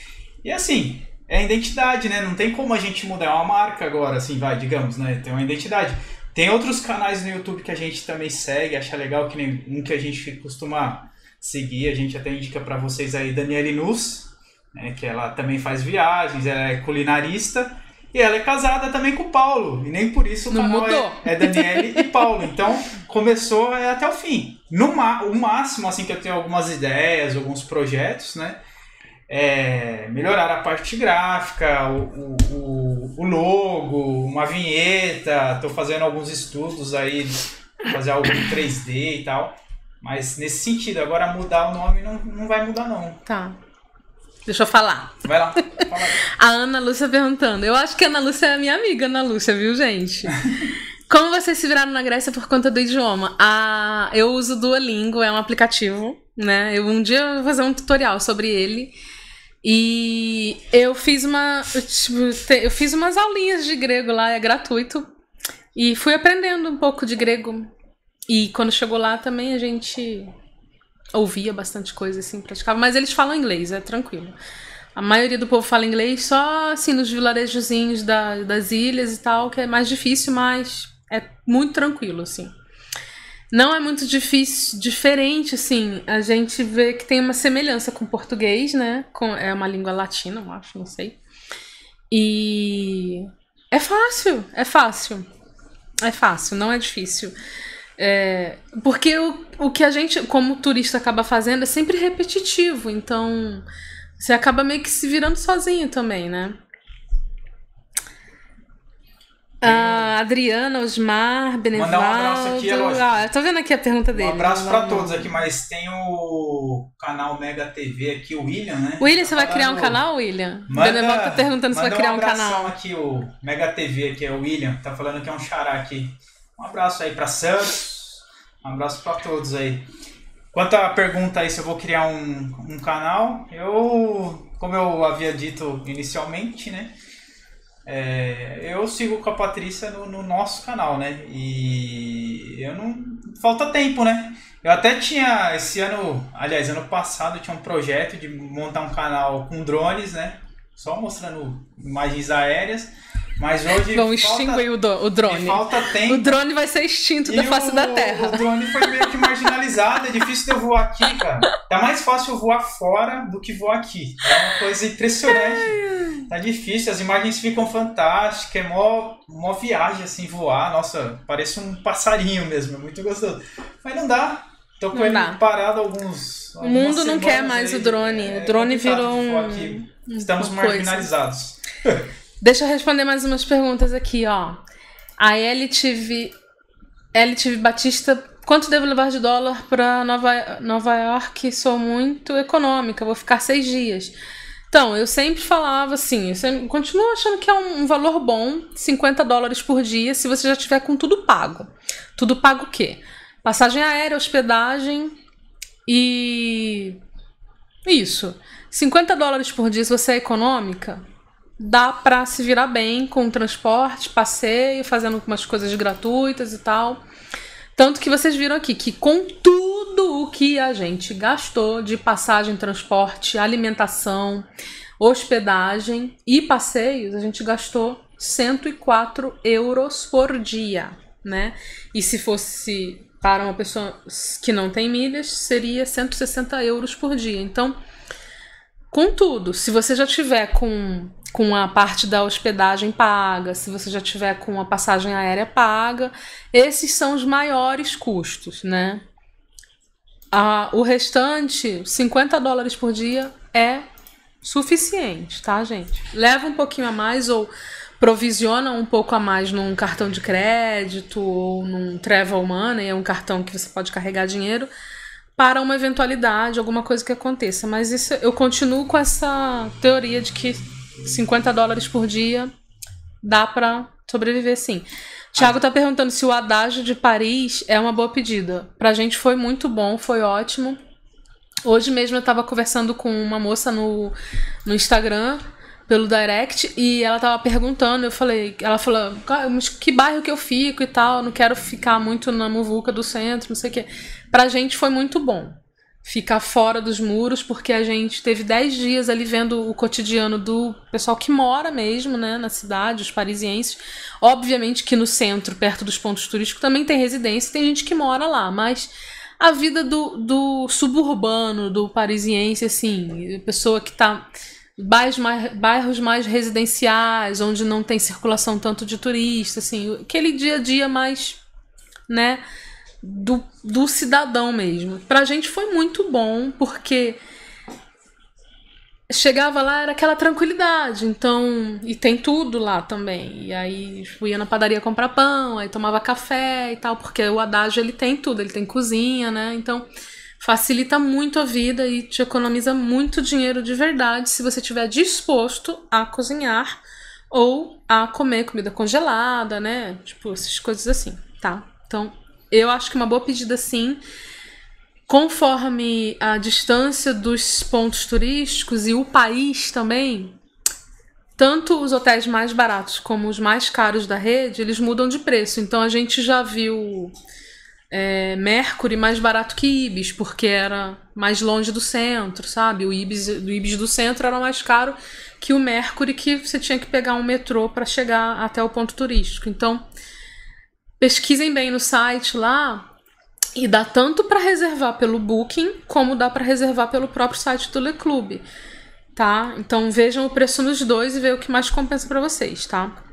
E assim, é a identidade, né? Não tem como a gente mudar é uma marca agora, assim, vai, digamos, né? Tem uma identidade. Tem outros canais no YouTube que a gente também segue, acha legal, que nem um que a gente costuma seguir, a gente até indica para vocês aí, Daniele Nus, né, que ela também faz viagens, ela é culinarista, e ela é casada também com o Paulo, e nem por isso o Não canal mudou. é, é Daniele e Paulo. Então, começou é, até o fim. No o máximo, assim, que eu tenho algumas ideias, alguns projetos, né? É, melhorar a parte gráfica, o, o, o logo, uma vinheta. Estou fazendo alguns estudos aí, fazer algo em 3D e tal. Mas nesse sentido, agora mudar o nome não, não vai mudar não. Tá. Deixa eu falar. Vai lá. Fala A Ana Lúcia perguntando. Eu acho que a Ana Lúcia é minha amiga, Ana Lúcia, viu, gente? Como vocês se viraram na Grécia por conta do idioma? Ah, eu uso o Duolingo, é um aplicativo, né? Eu, um dia eu vou fazer um tutorial sobre ele. E eu fiz uma. Tipo, eu fiz umas aulinhas de grego lá, é gratuito. E fui aprendendo um pouco de grego. E quando chegou lá também a gente ouvia bastante coisa, assim, praticava. Mas eles falam inglês, é tranquilo. A maioria do povo fala inglês só, assim, nos vilarejozinhos da, das ilhas e tal, que é mais difícil, mas é muito tranquilo, assim. Não é muito difícil, diferente, assim. A gente vê que tem uma semelhança com português, né? Com, é uma língua latina, eu acho, não sei. E é fácil, é fácil. É fácil, não é difícil. É, porque o, o que a gente, como turista, acaba fazendo é sempre repetitivo. Então, você acaba meio que se virando sozinho também, né? A Adriana, Osmar, Benevaldo. Mandar um abraço aqui, é lógico. ah, tô vendo aqui a pergunta dele. Um abraço pra Vamos. todos aqui, mas tem o canal Mega TV aqui, o William, né? William, você vai Tá criar um canal, William? Manda, Benevaldo tá perguntando se vai manda criar um um canal. aqui, o Mega TV aqui, é o William, tá falando que é um xará aqui. Um abraço aí pra Santos, um abraço pra todos aí. Quanto à pergunta aí se eu vou criar um, um canal, eu, como eu havia dito inicialmente, né? É, eu sigo com a Patrícia no, no nosso canal, né? E eu não. Falta tempo, né? Eu até tinha esse ano, aliás, ano passado, tinha um projeto de montar um canal com drones, né? Só mostrando imagens aéreas. Mas hoje. Vão extinguir o, do- o drone. falta tempo. O drone vai ser extinto da face o- da Terra. O drone foi meio que marginalizado, é difícil de eu voar aqui, cara. Tá mais fácil eu voar fora do que voar aqui. É uma coisa impressionante. Tá difícil, as imagens ficam fantásticas, é mó, mó viagem assim voar. Nossa, parece um passarinho mesmo, é muito gostoso. Mas não dá. Tô com Não ele dá. parado alguns. O mundo não quer mais o drone. O drone virou um. Estamos marginalizados. Deixa eu responder mais umas perguntas aqui, ó. A LTV, LTV Batista, quanto devo levar de dólar para Nova, Nova York? Sou muito econômica, vou ficar seis dias. Então, eu sempre falava assim, eu sempre, continuo achando que é um, um valor bom, 50 dólares por dia, se você já tiver com tudo pago. Tudo pago o quê? Passagem aérea, hospedagem e. Isso. 50 dólares por dia, se você é econômica, dá pra se virar bem com transporte, passeio, fazendo umas coisas gratuitas e tal. Tanto que vocês viram aqui que com tudo o que a gente gastou de passagem, transporte, alimentação, hospedagem e passeios, a gente gastou 104 euros por dia, né? E se fosse para uma pessoa que não tem milhas, seria 160 euros por dia. Então, Contudo, se você já tiver com, com a parte da hospedagem paga, se você já tiver com a passagem aérea paga, esses são os maiores custos, né? Ah, o restante, 50 dólares por dia, é suficiente, tá, gente? Leva um pouquinho a mais ou provisiona um pouco a mais num cartão de crédito ou num Travel Money, é um cartão que você pode carregar dinheiro para uma eventualidade, alguma coisa que aconteça. Mas isso eu continuo com essa teoria de que 50 dólares por dia dá para sobreviver sim. Tiago tá perguntando se o adágio de Paris é uma boa pedida. Pra gente foi muito bom, foi ótimo. Hoje mesmo eu tava conversando com uma moça no, no Instagram, pelo direct, e ela tava perguntando, eu falei, ela falou, "Ah, mas que bairro que eu fico e tal, não quero ficar muito na muvuca do centro, não sei o quê. Pra gente foi muito bom ficar fora dos muros, porque a gente teve 10 dias ali vendo o cotidiano do pessoal que mora mesmo, né, na cidade, os parisienses. Obviamente que no centro, perto dos pontos turísticos, também tem residência, tem gente que mora lá, mas a vida do, do suburbano, do parisiense, assim, pessoa que tá bairros mais, bairros mais residenciais, onde não tem circulação tanto de turista, assim, aquele dia a dia mais, né, do, do cidadão mesmo. Pra gente foi muito bom, porque chegava lá era aquela tranquilidade, então, e tem tudo lá também. E aí tipo, ia na padaria comprar pão, aí tomava café e tal, porque o Adágio ele tem tudo, ele tem cozinha, né? Então, facilita muito a vida e te economiza muito dinheiro de verdade se você estiver disposto a cozinhar ou a comer comida congelada, né? Tipo, essas coisas assim, tá? Então, eu acho que uma boa pedida sim. Conforme a distância dos pontos turísticos e o país também, tanto os hotéis mais baratos como os mais caros da rede, eles mudam de preço. Então a gente já viu é, Mercury mais barato que Ibis, porque era mais longe do centro, sabe? O Ibis, o Ibis do centro era mais caro que o Mercury, que você tinha que pegar um metrô para chegar até o ponto turístico. Então, pesquisem bem no site lá e dá tanto para reservar pelo Booking como dá para reservar pelo próprio site do Le Club, tá? Então vejam o preço nos dois e vejam o que mais compensa para vocês, tá?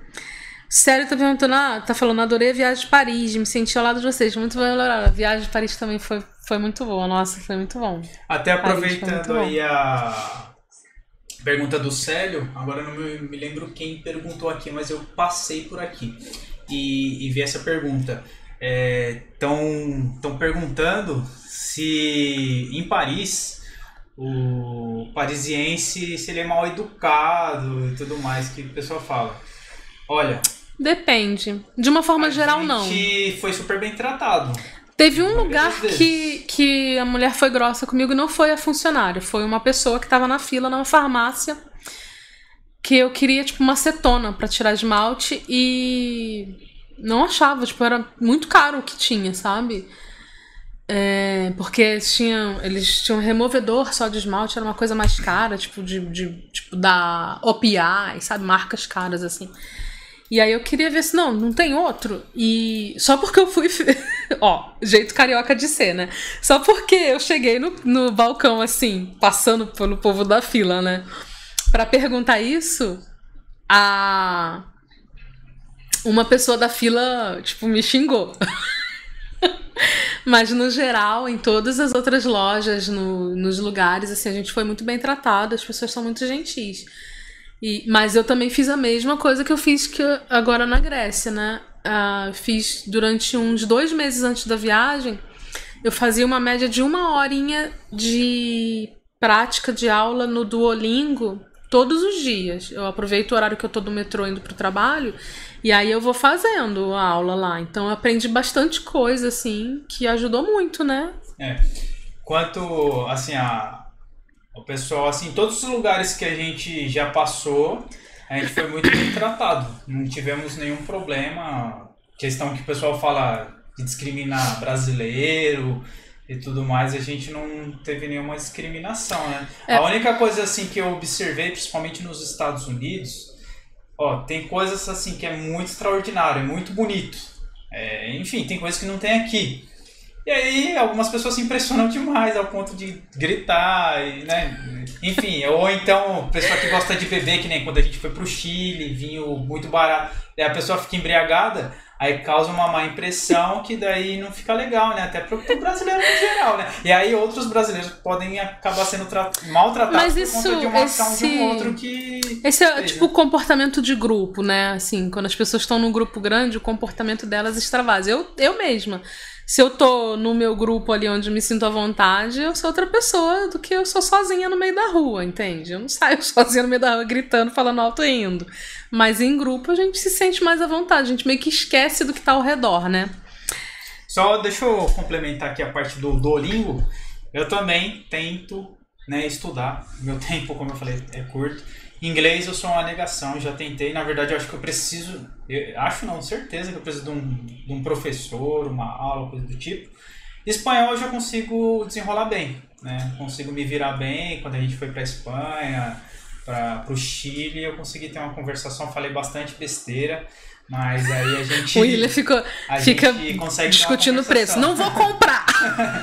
Sério, tá perguntando, ah, tá falando, adorei a viagem de Paris, me senti ao lado de vocês, muito bem, A viagem de Paris também foi, foi muito boa, nossa, foi muito bom. Até aproveitando aí a pergunta do Célio, agora não me, me, lembro quem perguntou aqui, mas eu passei por aqui e, e vi essa pergunta. Estão é, perguntando se em Paris o parisiense se ele é mal educado e tudo mais que o pessoal fala. Olha, Depende. De uma forma geral, não. foi super bem tratado. Teve um lugar que, que a mulher foi grossa comigo, não foi a funcionária, foi uma pessoa que estava na fila numa farmácia que eu queria, tipo, uma acetona para tirar esmalte e não achava, tipo, era muito caro o que tinha, sabe? É, porque eles tinham, eles tinham removedor só de esmalte, era uma coisa mais cara, tipo, de, de tipo da OPI, sabe? Marcas caras, assim. E aí eu queria ver se não, não tem outro. E só porque eu fui. Ó, jeito carioca de ser, né? Só porque eu cheguei no, no balcão, assim, passando pelo povo da fila, né? Pra perguntar isso, a. Uma pessoa da fila, tipo, me xingou. Mas no geral, em todas as outras lojas, no, nos lugares, assim, a gente foi muito bem tratado, as pessoas são muito gentis. E, mas eu também fiz a mesma coisa que eu fiz que agora na Grécia, né? Uh, fiz durante uns dois meses antes da viagem, eu fazia uma média de uma horinha de prática de aula no Duolingo todos os dias. Eu aproveito o horário que eu tô do metrô indo pro trabalho e aí eu vou fazendo a aula lá. Então eu aprendi bastante coisa, assim, que ajudou muito, né? É. Quanto, assim, a, o pessoal, assim, todos os lugares que a gente já passou, a gente foi muito bem tratado. Não tivemos nenhum problema. Questão que o pessoal fala de discriminar brasileiro e tudo mais, a gente não teve nenhuma discriminação, né? É. A única coisa, assim, que eu observei, principalmente nos Estados Unidos, ó, tem coisas, assim, que é muito extraordinário, é muito bonito. É, enfim, tem coisas que não tem aqui. E aí algumas pessoas se impressionam demais ao ponto de gritar, e, né? Enfim, ou então pessoa que gosta de beber, que nem quando a gente foi pro Chile, vinho muito barato, e a pessoa fica embriagada, aí causa uma má impressão que daí não fica legal, né? Até pro, pro brasileiro em geral, né? E aí outros brasileiros podem acabar sendo maltratados Mas isso, por conta de uma ação esse, de um outro que... Esse é seja. tipo o comportamento de grupo, né? Assim, quando as pessoas estão num grupo grande, o comportamento delas extravasa. Eu, eu mesma se eu tô no meu grupo ali onde me sinto à vontade, eu sou outra pessoa do que eu sou sozinha no meio da rua, entende? Eu não saio sozinha no meio da rua gritando, falando alto e indo. Mas em grupo a gente se sente mais à vontade, a gente meio que esquece do que tá ao redor, né? Só deixa eu complementar aqui a parte do Duolingo. Eu também tento né, estudar. Meu tempo, como eu falei, é curto. Inglês eu sou uma negação, já tentei. Na verdade, eu acho que eu preciso. Eu acho não, certeza que eu preciso de um, de um professor, uma aula, coisa do tipo. Espanhol eu já consigo desenrolar bem, né? Consigo me virar bem. Quando a gente foi para Espanha, para o Chile, eu consegui ter uma conversação, falei bastante besteira. Mas aí a gente. O William ficou, fica discutindo o preço. Não vou comprar!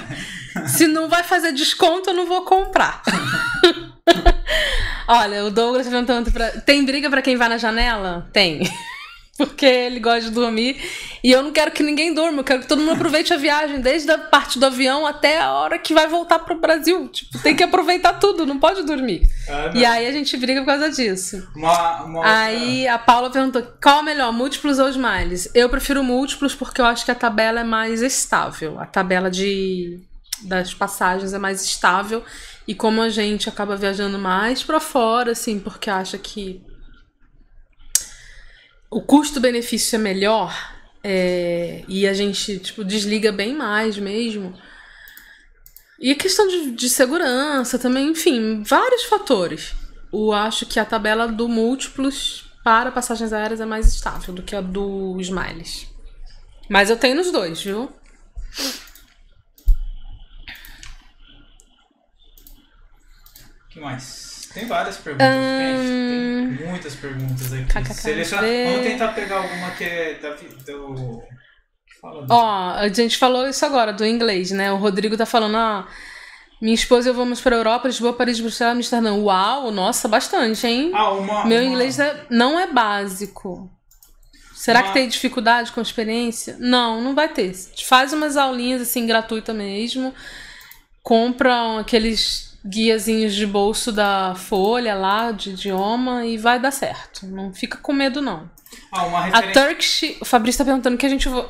Se não vai fazer desconto, eu não vou comprar. Olha, o Douglas tá perguntando pra... Tem briga para quem vai na janela? Tem. Porque ele gosta de dormir. E eu não quero que ninguém durma. Eu quero que todo mundo aproveite a viagem, desde a parte do avião até a hora que vai voltar pro Brasil. Tipo, tem que aproveitar tudo, não pode dormir. É, e aí a gente briga por causa disso. Uma, uma aí a Paula perguntou: qual é melhor, múltiplos ou smiles? Eu prefiro múltiplos porque eu acho que a tabela é mais estável. A tabela de das passagens é mais estável. E como a gente acaba viajando mais para fora, assim, porque acha que o custo-benefício é melhor é, e a gente tipo, desliga bem mais mesmo. E a questão de, de segurança também, enfim, vários fatores. Eu acho que a tabela do múltiplos para passagens aéreas é mais estável do que a do Smiles. Mas eu tenho nos dois, viu? Que mais? Tem várias perguntas. Hum... Tem muitas perguntas aqui. Seleciona... Vamos tentar pegar alguma que é da, do. Ó, a gente falou isso agora, do inglês, né? O Rodrigo tá falando, ah, minha esposa e eu vamos pra Europa, Lisboa, Paris, Bruxelas, Amsterdã. Uau, nossa, bastante, hein? Ah, uma, Meu uma... inglês é, não é básico. Será uma... que tem dificuldade com a experiência? Não, não vai ter. Faz umas aulinhas assim, gratuita mesmo. Compra aqueles guiazinhos de bolso da Folha lá, de idioma, e vai dar certo. Não fica com medo, não. Ah, uma referência... A Turkish. O Fabrício tá perguntando o que a gente vo...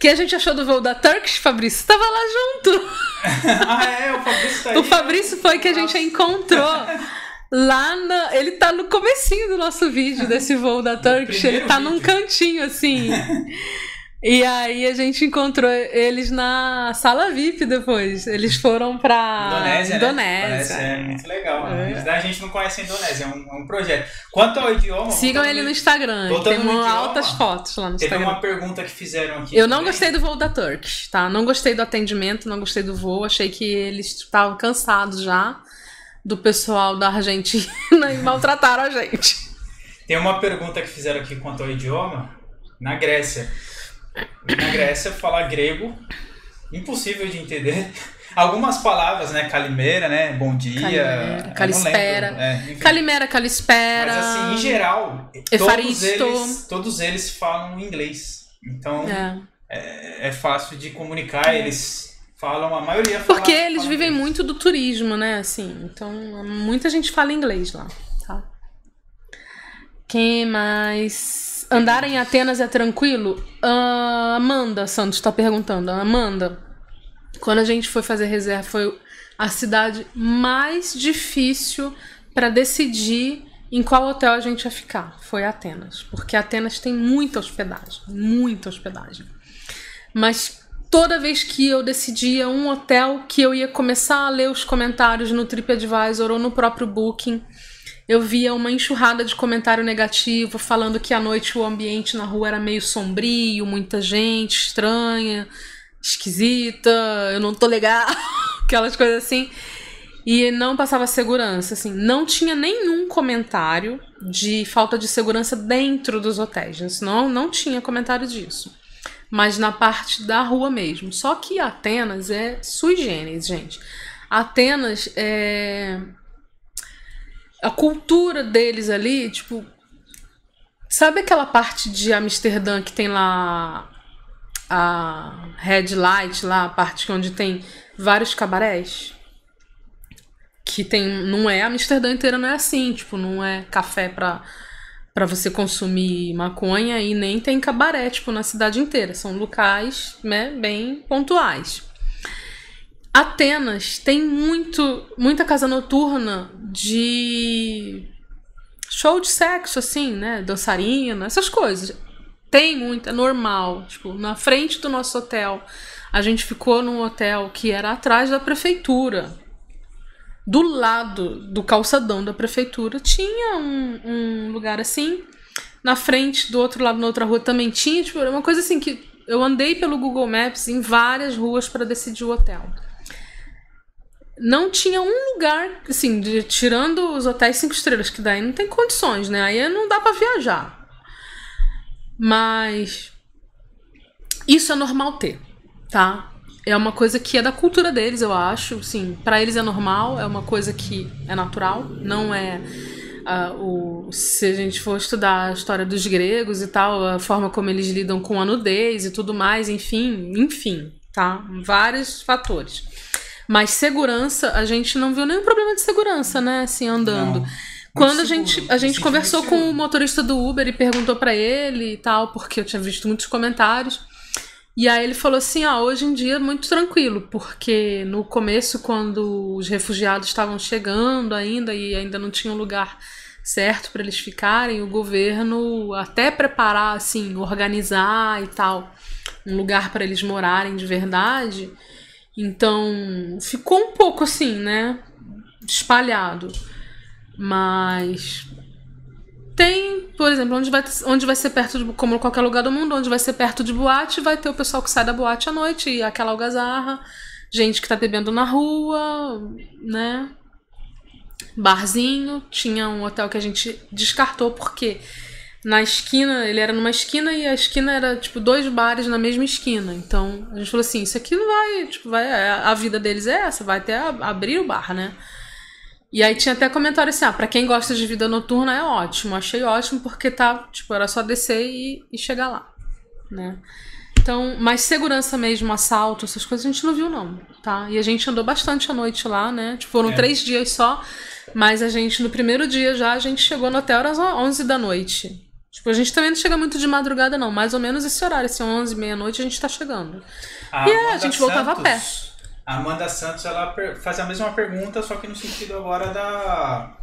que a gente achou do voo da Turkish, Fabrício? Tava lá junto. ah, é, o Fabrício tá aí. O Fabrício foi que a gente encontrou. Lá na. Ele tá no comecinho do nosso vídeo desse voo da Turkish. Ele tá vídeo. num cantinho, assim. E aí a gente encontrou eles na sala VIP depois. Eles foram pra Indonésia. Indonésia. Né? é muito legal. É. A gente não conhece a Indonésia, é um, é um projeto. Quanto ao idioma. Sigam ele no Instagram. Tem uma altas fotos lá no Teve Instagram. uma pergunta que fizeram aqui. Eu não gostei do voo da Turkish, tá? Não gostei do atendimento, não gostei do voo. Achei que eles estavam cansados já do pessoal da Argentina e maltrataram a gente. Tem uma pergunta que fizeram aqui quanto ao idioma. Na Grécia. Na Grécia, falar grego, impossível de entender. Algumas palavras, né? Calimera, né? Bom dia. Calimera, calispera. É, calimera, calispera. Mas assim, em geral, todos eles, todos eles falam inglês. Então, é, é, é fácil de comunicar. Eles falam, a maioria fala, Porque eles vivem inglês. muito do turismo, né? Assim, então, muita gente fala inglês lá, tá? Quem mais? Andar em Atenas é tranquilo? Uh, Amanda Santos está perguntando. Amanda, quando a gente foi fazer reserva, foi a cidade mais difícil para decidir em qual hotel a gente ia ficar. Foi Atenas. Porque Atenas tem muita hospedagem. Muita hospedagem. Mas toda vez que eu decidia um hotel que eu ia começar a ler os comentários no TripAdvisor ou no próprio Booking eu via uma enxurrada de comentário negativo falando que à noite o ambiente na rua era meio sombrio, muita gente estranha, esquisita, eu não tô legal, aquelas coisas assim. E não passava segurança, assim, não tinha nenhum comentário de falta de segurança dentro dos hotéis, não, não tinha comentário disso. Mas na parte da rua mesmo. Só que Atenas é sui generis, gente. Atenas é a cultura deles ali, tipo. Sabe aquela parte de Amsterdã que tem lá a Red Light, lá, a parte onde tem vários cabarés? Que tem. Não é Amsterdã inteira, não é assim. Tipo, não é café pra, pra você consumir maconha e nem tem cabaré, tipo, na cidade inteira. São locais, né, bem pontuais. Atenas tem muito, muita casa noturna de show de sexo, assim, né? Dançarina, essas coisas. Tem muito, é normal. Tipo, na frente do nosso hotel, a gente ficou num hotel que era atrás da prefeitura. Do lado do calçadão da prefeitura tinha um, um lugar assim. Na frente, do outro lado, na outra rua, também tinha. Tipo, uma coisa assim que eu andei pelo Google Maps em várias ruas para decidir o hotel não tinha um lugar, assim, de, tirando os hotéis cinco estrelas, que daí não tem condições, né? Aí não dá para viajar. Mas isso é normal ter, tá? É uma coisa que é da cultura deles, eu acho. Sim, para eles é normal, é uma coisa que é natural, não é uh, o se a gente for estudar a história dos gregos e tal, a forma como eles lidam com a nudez e tudo mais, enfim, enfim, tá? Vários fatores. Mas segurança, a gente não viu nenhum problema de segurança, né? Assim, andando. Não. Quando a gente, a gente conversou com o motorista do Uber e perguntou para ele e tal, porque eu tinha visto muitos comentários. E aí ele falou assim: ah, hoje em dia é muito tranquilo, porque no começo, quando os refugiados estavam chegando ainda e ainda não tinha um lugar certo para eles ficarem, o governo até preparar, assim, organizar e tal, um lugar para eles morarem de verdade. Então ficou um pouco assim, né? Espalhado. Mas tem, por exemplo, onde vai, onde vai ser perto de, como qualquer lugar do mundo, onde vai ser perto de boate, vai ter o pessoal que sai da boate à noite e aquela algazarra, gente que tá bebendo na rua, né? Barzinho, tinha um hotel que a gente descartou porque na esquina, ele era numa esquina e a esquina era tipo dois bares na mesma esquina. Então a gente falou assim: isso aqui não vai, tipo, vai, a vida deles é essa, vai até abrir o bar, né? E aí tinha até comentário assim, ah, pra quem gosta de vida noturna é ótimo. Achei ótimo porque tá, tipo, era só descer e, e chegar lá, né? Então, mas segurança mesmo, assalto, essas coisas a gente não viu não, tá? E a gente andou bastante à noite lá, né? Tipo, foram é. três dias só, mas a gente, no primeiro dia já, a gente chegou no hotel às 11 da noite. Tipo, a gente também não chega muito de madrugada não, mais ou menos esse horário, assim, 11, meia-noite a gente tá chegando. A e é, a gente voltava a pé. A Amanda Santos, ela faz a mesma pergunta, só que no sentido agora da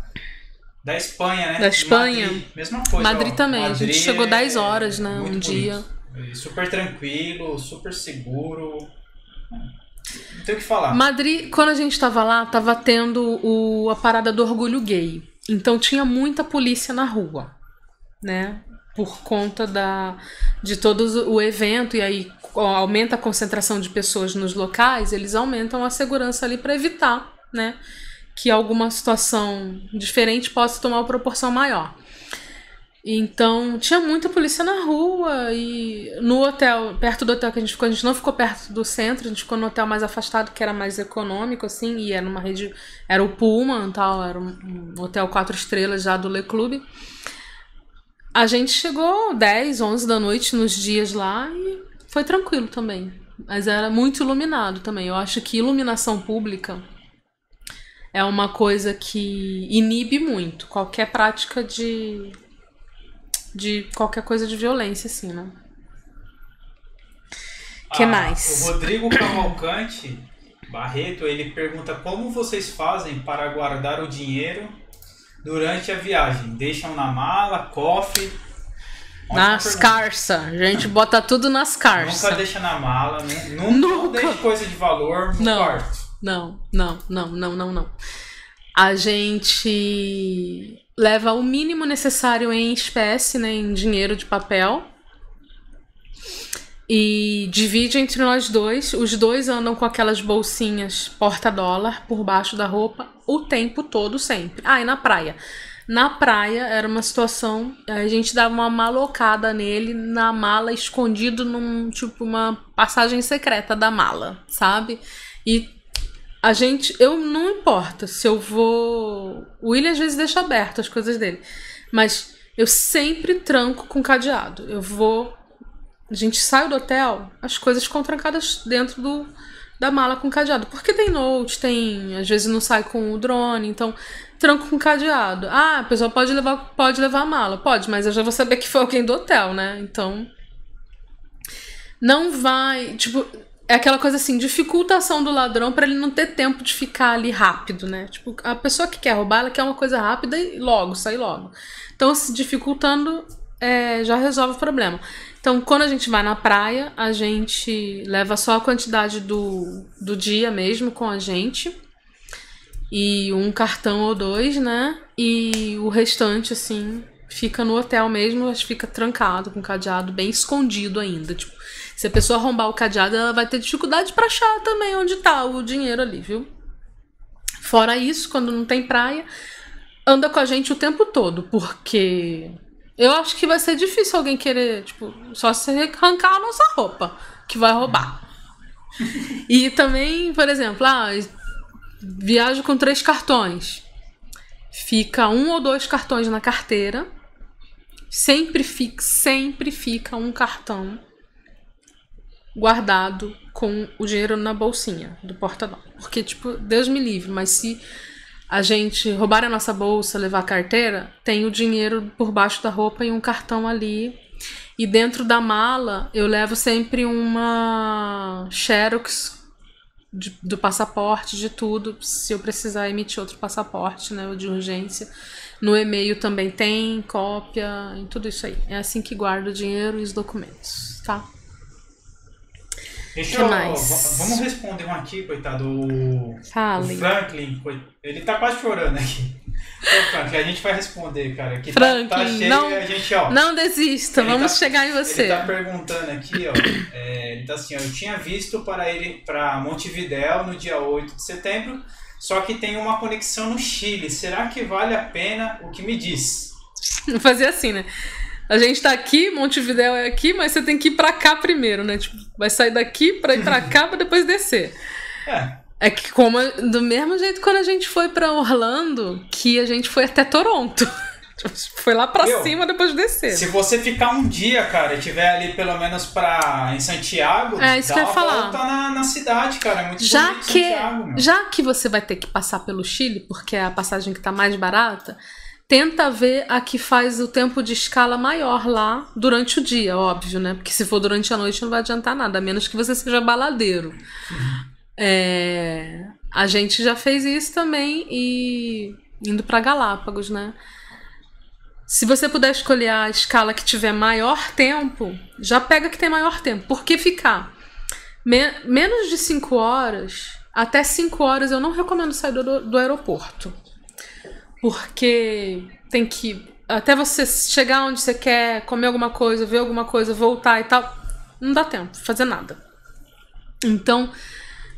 da Espanha, né? Da Espanha. Madrid, mesma coisa. Madrid ó. também. Madrid a gente chegou 10 é horas, né? Um bonito. dia. Super tranquilo, super seguro. Não tem o que falar. Madrid, quando a gente tava lá, tava tendo o, a parada do orgulho gay. Então tinha muita polícia na rua, né? Por conta da, de todo o evento, e aí aumenta a concentração de pessoas nos locais, eles aumentam a segurança ali para evitar, né? Que alguma situação diferente possa tomar uma proporção maior. Então, tinha muita polícia na rua e no hotel, perto do hotel que a gente ficou, a gente não ficou perto do centro, a gente ficou no hotel mais afastado, que era mais econômico, assim, e era uma rede, era o Pullman tal, era um, hotel quatro estrelas já do Le Club. A gente chegou 10, 11 da noite nos dias lá e foi tranquilo também. Mas era muito iluminado também. Eu acho que iluminação pública é uma coisa que inibe muito qualquer prática de de qualquer coisa de violência, assim, né? que ah, mais? O Rodrigo Cavalcante Barreto, ele pergunta como vocês fazem para guardar o dinheiro durante a viagem? Deixam na mala, cofre? nas carça. A gente bota tudo nas carças. Nunca deixa na mala, nunca, nunca. deixa coisa de valor no não, quarto. Não, não, não, não, não, não. A gente leva o mínimo necessário em espécie, né, em dinheiro de papel. E divide entre nós dois. Os dois andam com aquelas bolsinhas porta-dólar por baixo da roupa o tempo todo, sempre. Ah, e na praia. Na praia era uma situação, a gente dava uma malocada nele na mala, escondido num tipo uma passagem secreta da mala, sabe? E a gente, eu não importa se eu vou. O William às vezes deixa aberto as coisas dele, mas eu sempre tranco com cadeado. Eu vou. A gente sai do hotel, as coisas ficam trancadas dentro do, da mala com cadeado. Porque tem note, tem. Às vezes não sai com o drone, então tranco com cadeado. Ah, a pessoa pode levar, pode levar a mala. Pode, mas eu já vou saber que foi alguém do hotel, né? Então. Não vai. Tipo, é aquela coisa assim, dificultação do ladrão para ele não ter tempo de ficar ali rápido, né? Tipo, a pessoa que quer roubar, ela quer uma coisa rápida e logo, sair logo. Então, se dificultando, é, já resolve o problema. Então, quando a gente vai na praia, a gente leva só a quantidade do, do dia mesmo com a gente. E um cartão ou dois, né? E o restante, assim, fica no hotel mesmo, mas fica trancado, com cadeado, bem escondido ainda. Tipo, se a pessoa arrombar o cadeado, ela vai ter dificuldade para achar também onde tá o dinheiro ali, viu? Fora isso, quando não tem praia, anda com a gente o tempo todo, porque eu acho que vai ser difícil alguém querer, tipo, só se arrancar a nossa roupa, que vai roubar. E também, por exemplo, ah, viajo com três cartões. Fica um ou dois cartões na carteira. Sempre fica, sempre fica um cartão guardado com o dinheiro na bolsinha do porta-dólar. Porque, tipo, Deus me livre, mas se a gente roubar a nossa bolsa, levar a carteira, tem o dinheiro por baixo da roupa e um cartão ali. E dentro da mala eu levo sempre uma Xerox de, do passaporte, de tudo, se eu precisar emitir outro passaporte, né, de urgência. No e-mail também tem cópia, em tudo isso aí. É assim que guardo o dinheiro e os documentos, tá? Deixa eu, vamos responder um aqui, coitado. O, Fale. o Franklin, ele tá quase chorando aqui. Ô, Franklin, a gente vai responder, cara. Que Franklin, tá, tá cheio não, a gente, ó. Não desista, vamos tá, chegar em você. Ele tá perguntando aqui, ó. É, ele tá assim, ó. Eu tinha visto para ele para Montevidéu no dia 8 de setembro, só que tem uma conexão no Chile. Será que vale a pena o que me diz? Fazer assim, né? A gente tá aqui, Montevidéu é aqui, mas você tem que ir pra cá primeiro, né? Tipo, vai sair daqui pra ir pra cá pra depois descer. É. É que como do mesmo jeito quando a gente foi para Orlando, que a gente foi até Toronto. Tipo, foi lá para cima depois de descer. Se você ficar um dia, cara, e tiver ali pelo menos pra, em Santiago, é, isso dá que eu falar. volta na, na cidade, cara. É muito já bonito que, Santiago. Já que você vai ter que passar pelo Chile, porque é a passagem que tá mais barata, tenta ver a que faz o tempo de escala maior lá durante o dia, óbvio, né? Porque se for durante a noite não vai adiantar nada, a menos que você seja baladeiro. É, a gente já fez isso também e indo para Galápagos, né? Se você puder escolher a escala que tiver maior tempo, já pega que tem maior tempo. Porque ficar me menos de 5 horas, até 5 horas eu não recomendo sair do, do aeroporto. Porque tem que. Até você chegar onde você quer, comer alguma coisa, ver alguma coisa, voltar e tal, não dá tempo, fazer nada. Então,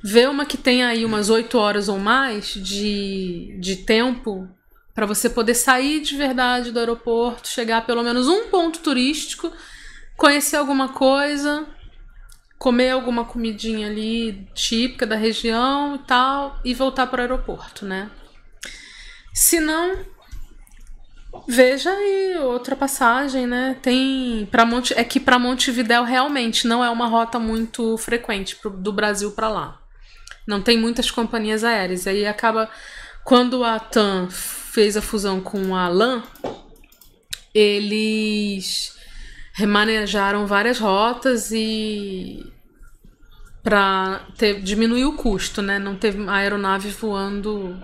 vê uma que tem aí umas 8 horas ou mais de, de tempo para você poder sair de verdade do aeroporto, chegar a pelo menos um ponto turístico, conhecer alguma coisa, comer alguma comidinha ali típica da região e tal, e voltar para o aeroporto, né? Se não, veja aí outra passagem, né? Tem para Monte, é que para Montevidéu realmente não é uma rota muito frequente pro, do Brasil para lá. Não tem muitas companhias aéreas. Aí acaba quando a TAM fez a fusão com a LAN, eles remanejaram várias rotas e para diminuir o custo, né? Não teve aeronave voando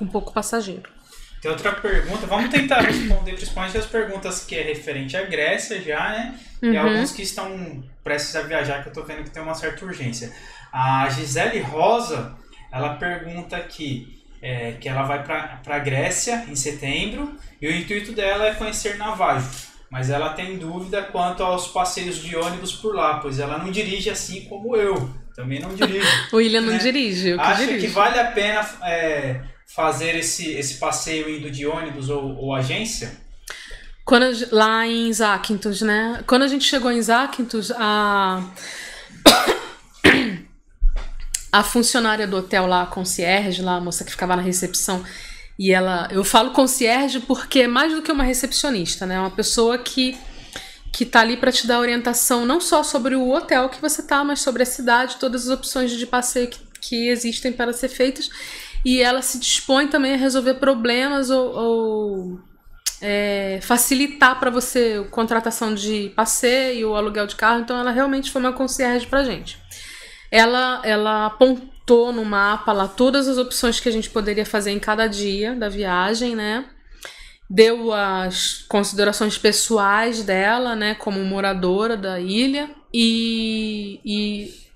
com pouco passageiro. Tem outra pergunta, vamos tentar responder principalmente as perguntas que é referente à Grécia já, né? Uhum. E alguns que estão prestes a viajar, que eu tô vendo que tem uma certa urgência. A Gisele Rosa, ela pergunta aqui é, que ela vai para a Grécia em setembro e o intuito dela é conhecer Navajo. Mas ela tem dúvida quanto aos passeios de ônibus por lá, pois ela não dirige assim como eu. Também não dirijo. o William né? não dirige, eu que Acha dirige. que vale a pena é, fazer esse, esse passeio indo de ônibus ou, ou agência? Quando, lá em Zakynthos, né? Quando a gente chegou em Zakynthos, a a funcionária do hotel lá, a concierge lá, a moça que ficava na recepção, e ela, eu falo concierge porque é mais do que uma recepcionista, né? É uma pessoa que que tá ali para te dar orientação não só sobre o hotel que você tá, mas sobre a cidade, todas as opções de passeio que, que existem para ser feitas. E ela se dispõe também a resolver problemas ou, ou é, facilitar para você a contratação de passeio ou aluguel de carro. Então ela realmente foi uma concierge pra gente. Ela, ela apontou no mapa lá todas as opções que a gente poderia fazer em cada dia da viagem, né? Deu as considerações pessoais dela, né, como moradora da ilha e, e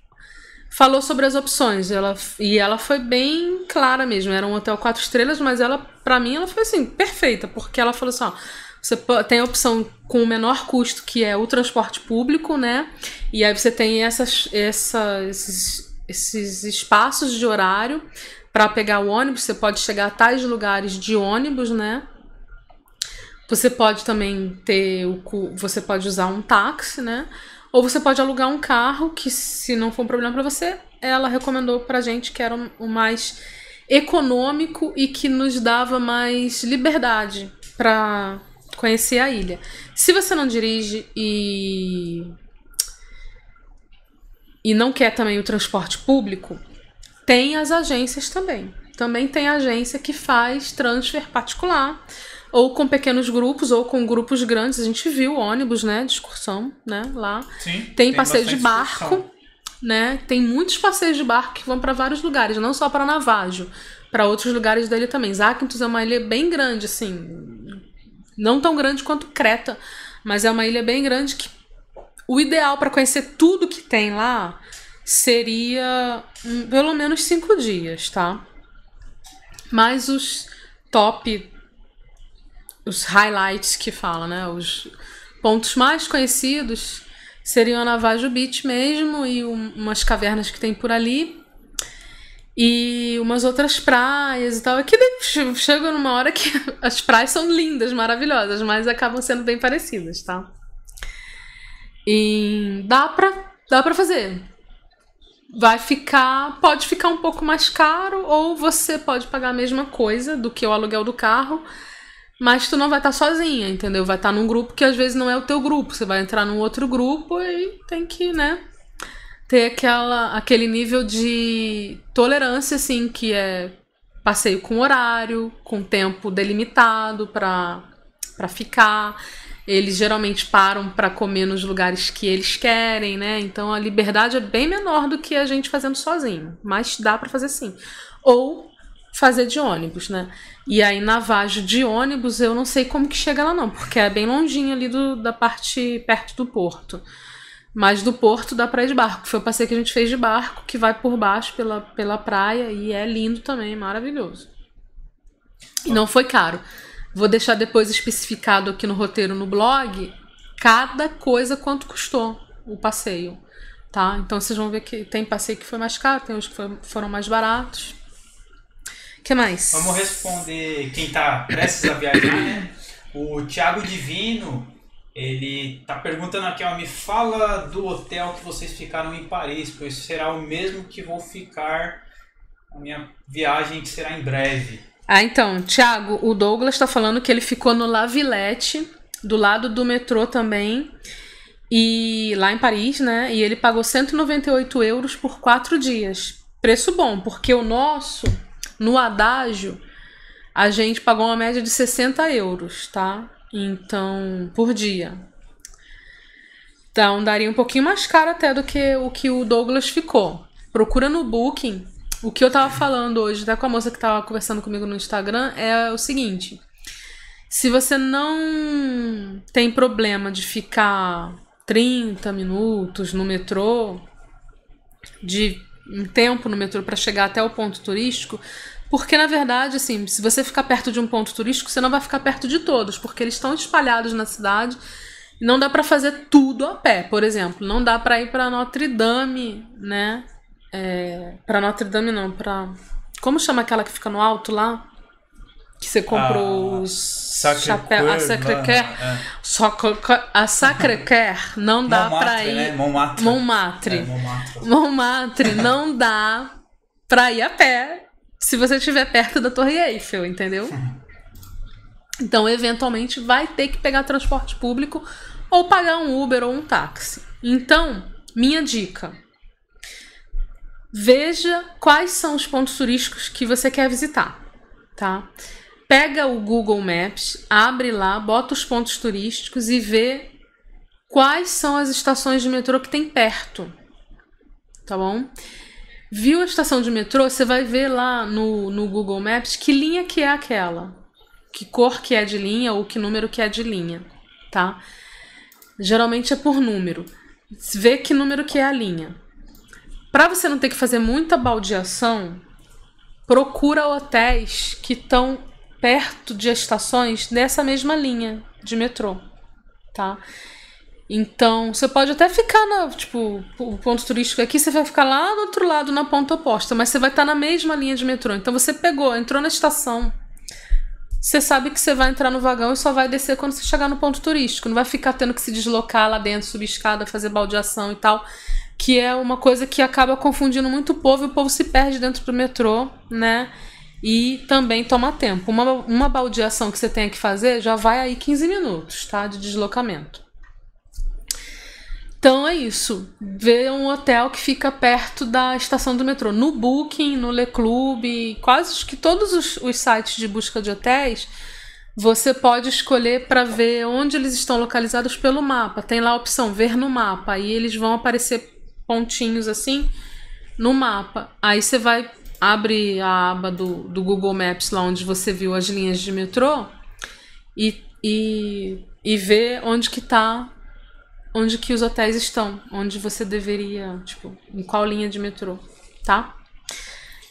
falou sobre as opções. Ela, e ela foi bem clara mesmo. Era um hotel quatro estrelas, mas ela, para mim, ela foi assim, perfeita, porque ela falou assim: ó, você tem a opção com o menor custo, que é o transporte público, né? E aí você tem essas, essa, esses, esses espaços de horário para pegar o ônibus. Você pode chegar a tais lugares de ônibus, né? Você pode também ter o você pode usar um táxi, né? Ou você pode alugar um carro, que se não for um problema para você, ela recomendou pra gente que era o mais econômico e que nos dava mais liberdade para conhecer a ilha. Se você não dirige e e não quer também o transporte público, tem as agências também. Também tem agência que faz transfer particular ou com pequenos grupos, ou com grupos grandes. A gente viu ônibus, né, de excursão, né, lá. Sim, Tem, passeio de barco, excursão. né? Tem muitos passeios de barco que vão para vários lugares, não só para Navajo, para outros lugares dele também. Zakynthos é uma ilha bem grande, assim, não tão grande quanto Creta, mas é uma ilha bem grande que o ideal para conhecer tudo que tem lá seria hum, pelo menos cinco dias, tá? Mas os top, os highlights que fala, né? Os pontos mais conhecidos seriam a Navajo Beach mesmo e um- umas cavernas que tem por ali. E umas outras praias e tal. Aqui che- chega numa hora que as praias são lindas, maravilhosas, mas acabam sendo bem parecidas, tá? E dá pra, dá pra fazer. Vai ficar. Pode ficar um pouco mais caro, ou você pode pagar a mesma coisa do que o aluguel do carro, mas tu não vai estar sozinha, entendeu? Vai estar num grupo que às vezes não é o teu grupo. Você vai entrar num outro grupo e tem que, né? Ter aquela, aquele nível de tolerância, assim, que é passeio com horário, com tempo delimitado para para ficar. Eles geralmente param para comer nos lugares que eles querem, né? Então a liberdade é bem menor do que a gente fazendo sozinho, mas dá para fazer sim. Ou fazer de ônibus, né? E aí Navajo de ônibus eu não sei como que chega lá não, porque é bem longinho ali do, da parte perto do porto. Mas do porto dá pra ir de barco. Foi o passeio que a gente fez de barco, que vai por baixo pela, pela praia e é lindo também, maravilhoso. E não foi caro. Vou deixar depois especificado aqui no roteiro no blog cada coisa quanto custou o passeio, tá? Então vocês vão ver que tem passeio que foi mais caro, tem os que foram mais baratos. Que mais? Vamos responder quem tá prestes a viajar, né? O Thiago Divino, ele tá perguntando aqui, ó, me fala do hotel que vocês ficaram em Paris, pois será o mesmo que vou ficar a minha viagem que será em breve. Ah, então, Thiago, o Douglas tá falando que ele ficou no La Villette, do lado do metrô também, e lá em Paris, né? E ele pagou 198 euros por quatro dias. Preço bom, porque o nosso, no Adágio, a gente pagou uma média de 60 euros, tá? Então, por dia. Então, daria um pouquinho mais caro até do que o que o Douglas ficou. Procura no Booking. O que eu tava falando hoje, até com a moça que tava conversando comigo no Instagram, é o seguinte. Se você não tem problema de ficar 30 minutos no metrô, de um tempo no metrô para chegar até o ponto turístico, porque na verdade, assim, se você ficar perto de um ponto turístico, você não vai ficar perto de todos, porque eles estão espalhados na cidade não dá para fazer tudo a pé. Por exemplo, não dá para ir para Notre Dame, né? É, para Notre Dame não, para como chama aquela que fica no alto lá? Que você comprou Ah, os Sacré-Cœur, chapéu, a Sacré-Cœur. é. Só a Sacré-Cœur não dá para ir né? Montmartre. Montmartre. É, Montmartre. Montmartre não dá pra ir a pé se você estiver perto da Torre Eiffel, entendeu? Então, eventualmente, vai ter que pegar transporte público ou pagar um Uber ou um táxi. Então, minha dica: veja quais são os pontos turísticos que você quer visitar, tá? Pega o Google Maps, abre lá, bota os pontos turísticos e vê quais são as estações de metrô que tem perto, tá bom? Viu a estação de metrô, você vai ver lá no, no Google Maps que linha que é aquela, que cor que é de linha ou que número que é de linha, tá? Geralmente é por número. Vê que número que é a linha. Para você não ter que fazer muita baldeação, procura hotéis que estão perto de estações dessa mesma linha de metrô, tá? Então, você pode até ficar na, tipo, o ponto turístico aqui, você vai ficar lá do outro lado, na ponta oposta, mas você vai estar na mesma linha de metrô. Então, você pegou, entrou na estação, você sabe que você vai entrar no vagão e só vai descer quando você chegar no ponto turístico. Não vai ficar tendo que se deslocar lá dentro, subir escada, fazer baldeação e tal, que é uma coisa que acaba confundindo muito o povo e o povo se perde dentro do metrô, né? E também toma tempo. Uma, uma baldeação que você tenha que fazer já vai aí 15 minutos, tá? De deslocamento. Então é isso. Vê um hotel que fica perto da estação do metrô. No Booking, no Le Club, quase que todos os, os sites de busca de hotéis você pode escolher para ver onde eles estão localizados pelo mapa. Tem lá a opção ver no mapa. Aí eles vão aparecer pontinhos assim no mapa. Aí você vai abre a aba do, do Google Maps lá onde você viu as linhas de metrô e, e, e vê onde que tá onde que os hotéis estão, onde você deveria, tipo, em qual linha de metrô, tá?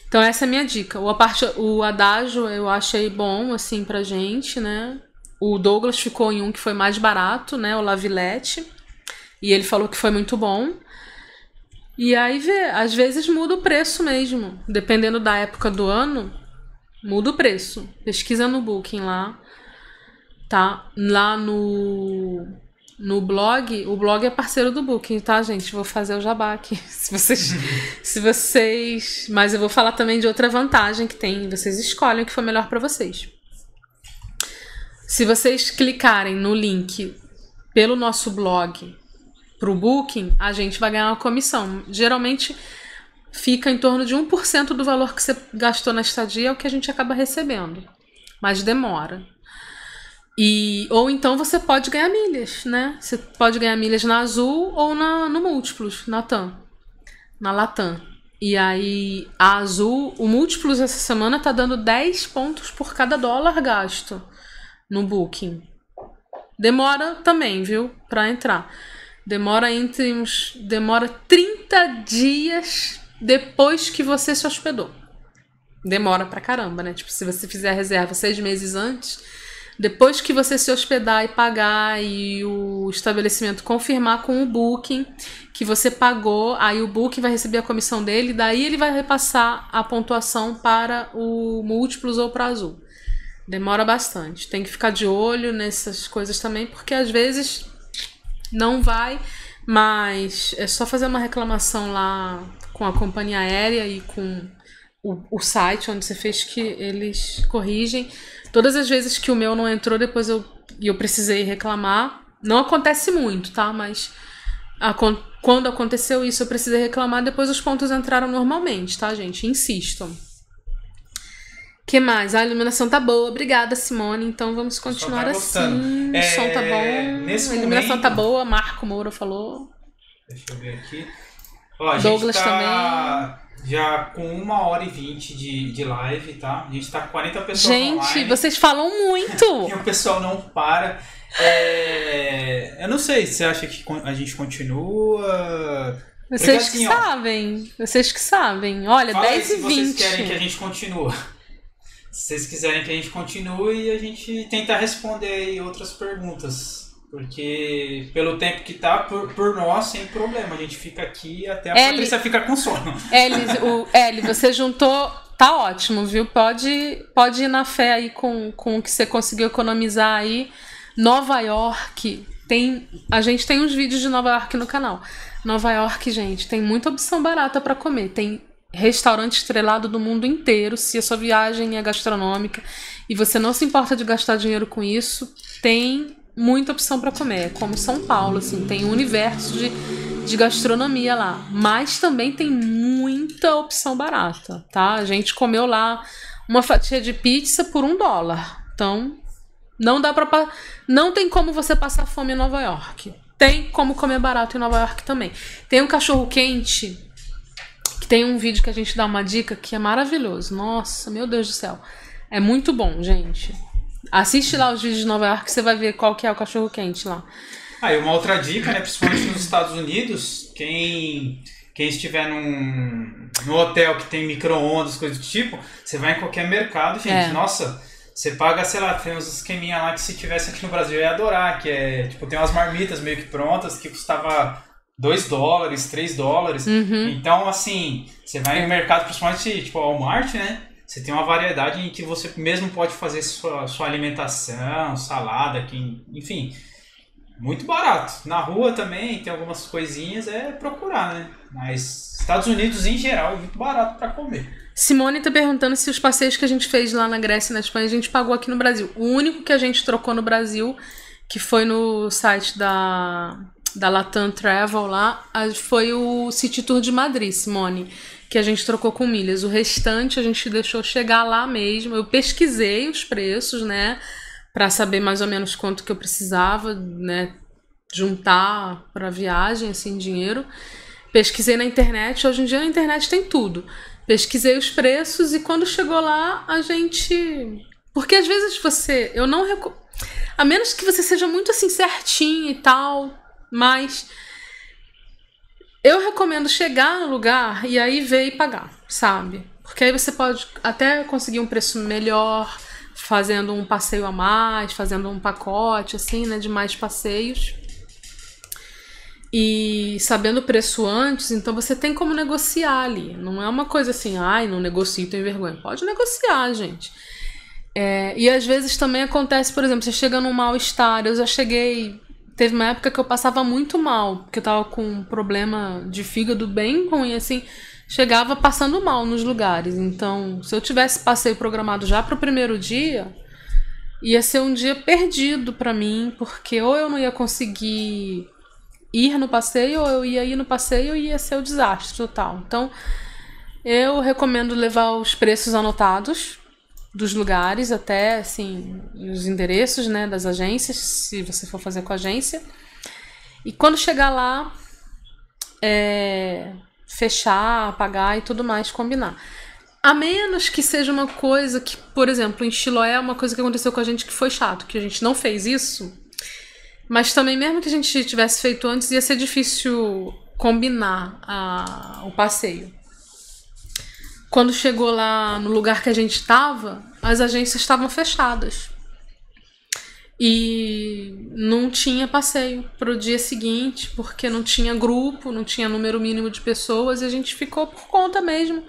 Então essa é a minha dica. O, parte, o adágio eu achei bom, assim, pra gente, né? O Douglas ficou em um que foi mais barato, né? O Lavilete. E ele falou que foi muito bom. E aí vê, às vezes muda o preço mesmo. Dependendo da época do ano, muda o preço. Pesquisa no Booking lá. Tá? Lá no no blog, o blog é parceiro do Booking, tá, gente? Vou fazer o jabá aqui. Se vocês, se vocês, mas eu vou falar também de outra vantagem que tem. Vocês escolhem o que for melhor para vocês. Se vocês clicarem no link pelo nosso blog pro Booking, a gente vai ganhar uma comissão. Geralmente fica em torno de 1% do valor que você gastou na estadia é o que a gente acaba recebendo. Mas demora. E, ou então você pode ganhar milhas, né? Você pode ganhar milhas na Azul ou na, no Múltiplos, na TAM. Na Latam. E aí, a Azul, o Múltiplos essa semana tá dando 10 pontos por cada dólar gasto no Booking. Demora também, viu? Pra entrar. Demora entre uns. Demora 30 dias depois que você se hospedou. Demora pra caramba, né? Tipo, se você fizer a reserva seis meses antes depois que você se hospedar e pagar e o estabelecimento confirmar com o Booking que você pagou, aí o Booking vai receber a comissão dele, daí ele vai repassar a pontuação para o Múltiplos ou para Azul. Demora bastante. Tem que ficar de olho nessas coisas também, porque às vezes não vai, mas é só fazer uma reclamação lá com a companhia aérea e com o, o site onde você fez que eles corrigem. Todas as vezes que o meu não entrou, depois eu, eu precisei reclamar. Não acontece muito, tá? Mas a, quando aconteceu isso, eu precisei reclamar. Depois os pontos entraram normalmente, tá, gente? Insistam. Que mais? A iluminação tá boa. Obrigada, Simone. Então vamos continuar tá assim. O é... som tá bom. Nesse a iluminação momento... tá boa. Marco Moura falou. Deixa eu ver aqui. Ó, Douglas tá... também já com uma hora e vinte de, de live, tá? A gente tá com 40 pessoas Gente, online. vocês falam muito! e o pessoal não para. É... Eu não sei, você acha que a gente continua? Vocês Porque, que assim, ó, sabem. Vocês que sabem. Olha, Fala aí 10 se e vocês 20. querem que a gente continue. Se vocês quiserem que a gente continue, a gente tenta responder aí outras perguntas. Porque pelo tempo que tá, por, por nós, sem problema. A gente fica aqui até a Eli- Patrícia fica com sono. Eli, o, Eli, você juntou. Tá ótimo, viu? Pode, pode ir na fé aí com, com o que você conseguiu economizar aí. Nova York. Tem, a gente tem uns vídeos de Nova York no canal. Nova York, gente, tem muita opção barata para comer. Tem restaurante estrelado do mundo inteiro. Se a sua viagem é gastronômica e você não se importa de gastar dinheiro com isso, tem muita opção para comer. É como São Paulo, assim, tem um universo de, de gastronomia lá. Mas também tem muita opção barata, tá? A gente comeu lá uma fatia de pizza por um dólar. Então, não dá pra. pa- Não tem como você passar fome em Nova York. Tem como comer barato em Nova York também. Tem um cachorro quente que tem um vídeo que a gente dá uma dica que é maravilhoso. Nossa, meu Deus do céu. É muito bom, gente. Assiste lá os vídeos de Nova York que você vai ver qual que é o cachorro quente lá. Ah, e uma outra dica, né? Principalmente nos Estados Unidos, quem, quem estiver num, num hotel que tem micro-ondas, coisa do tipo, você vai em qualquer mercado, gente. É. Nossa, você paga, sei lá, tem uns esqueminha lá que se tivesse aqui no Brasil eu ia adorar, que é, tipo, tem umas marmitas meio que prontas que custava 2 dólares, 3 dólares. Uhum. Então, assim, você vai no mercado, principalmente, tipo, Walmart, né? Você tem uma variedade em que você mesmo pode fazer sua, sua alimentação, salada, que, enfim, muito barato. Na rua também tem algumas coisinhas, é procurar, né? Mas Estados Unidos em geral é muito barato para comer. Simone tá perguntando se os passeios que a gente fez lá na Grécia e na Espanha a gente pagou aqui no Brasil. O único que a gente trocou no Brasil, que foi no site da, da Latam Travel lá, foi o City Tour de Madrid, Simone, que a gente trocou com milhas. O restante a gente deixou chegar lá mesmo. Eu pesquisei os preços, né? para saber mais ou menos quanto que eu precisava, né, juntar para viagem, assim, dinheiro. Pesquisei na internet, hoje em dia na internet tem tudo. Pesquisei os preços e quando chegou lá, a gente. Porque às vezes você. Eu não. A menos que você seja muito assim certinho e tal, mas. Eu recomendo chegar no lugar e aí ver e pagar, sabe? Porque aí você pode até conseguir um preço melhor, fazendo um passeio a mais, fazendo um pacote, assim, né, de mais passeios. E sabendo o preço antes, então você tem como negociar ali. Não é uma coisa assim, ai, não negocio, tenho vergonha. Pode negociar, gente. É, e às vezes também acontece, por exemplo, você chega num mal-estar. Eu já cheguei. Teve uma época que eu passava muito mal, porque eu tava com um problema de fígado bem ruim, assim. Chegava passando mal nos lugares. Então, se eu tivesse passeio programado já para o primeiro dia, ia ser um dia perdido para mim, porque ou eu não ia conseguir ir no passeio, ou eu ia ir no passeio e ia ser o um desastre total. Então, eu recomendo levar os preços anotados dos lugares, até assim, os endereços né, das agências, se você for fazer com a agência. E quando chegar lá, é, fechar, pagar e tudo mais, combinar. A menos que seja uma coisa que, por exemplo, em Chiloé é uma coisa que aconteceu com a gente que foi chato, que a gente não fez isso mas também, mesmo que a gente tivesse feito antes, ia ser difícil combinar a, o passeio. Quando chegou lá no lugar que a gente estava, as agências estavam fechadas. E não tinha passeio para o dia seguinte, porque não tinha grupo, não tinha número mínimo de pessoas, e a gente ficou por conta mesmo.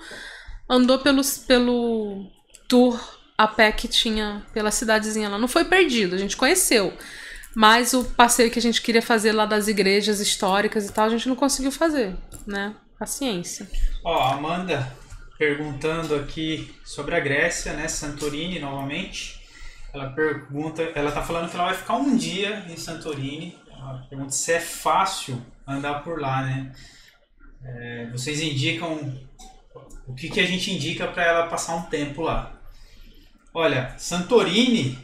Andou pelo, pelo tour a pé que tinha pela cidadezinha lá. Não foi perdido, a gente conheceu. Mas o passeio que a gente queria fazer lá das igrejas históricas e tal, a gente não conseguiu fazer, né? Paciência. Ó, Amanda perguntando aqui sobre a Grécia, né? Santorini novamente. Ela pergunta, ela tá falando que ela vai ficar um dia em Santorini. Ela pergunta se é fácil andar por lá, né? É, vocês indicam o que, que a gente indica para ela passar um tempo lá? Olha, Santorini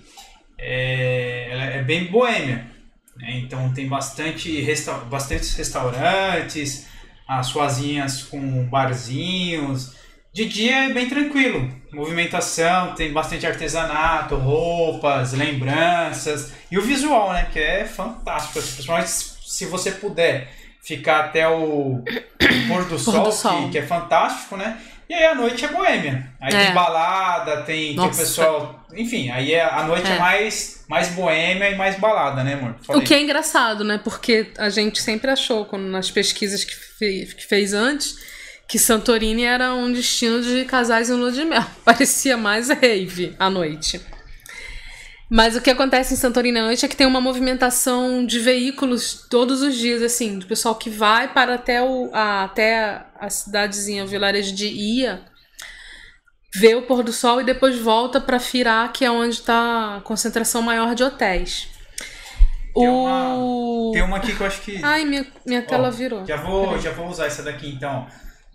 é, ela é bem boêmia. Né? Então tem bastante resta bastantes restaurantes, as suazinhas com barzinhos. De dia é bem tranquilo, movimentação, tem bastante artesanato, roupas, lembranças e o visual, né, que é fantástico, assim, principalmente se você puder ficar até o pôr do sol, do sol. Que, que, é fantástico, né? E aí a noite é boêmia. Aí é. tem balada, tem, tem o pessoal. Enfim, aí é, a noite é. é, mais, mais boêmia e mais balada, né, amor? Falei. O que é engraçado, né? Porque a gente sempre achou, quando nas pesquisas que, fez, que fez antes, que Santorini era um destino de casais em lua de mel. Parecia mais rave à noite. Mas o que acontece em Santorini à noite é que tem uma movimentação de veículos todos os dias, assim, do pessoal que vai para até, o, a, até a cidadezinha, o vilarejo de Ia, vê o pôr do sol e depois volta para Firá, que é onde está a concentração maior de hotéis. Tem, o... uma, tem uma aqui que eu acho que. Ai, minha, minha tela oh, virou. Já vou, já vou usar essa daqui então.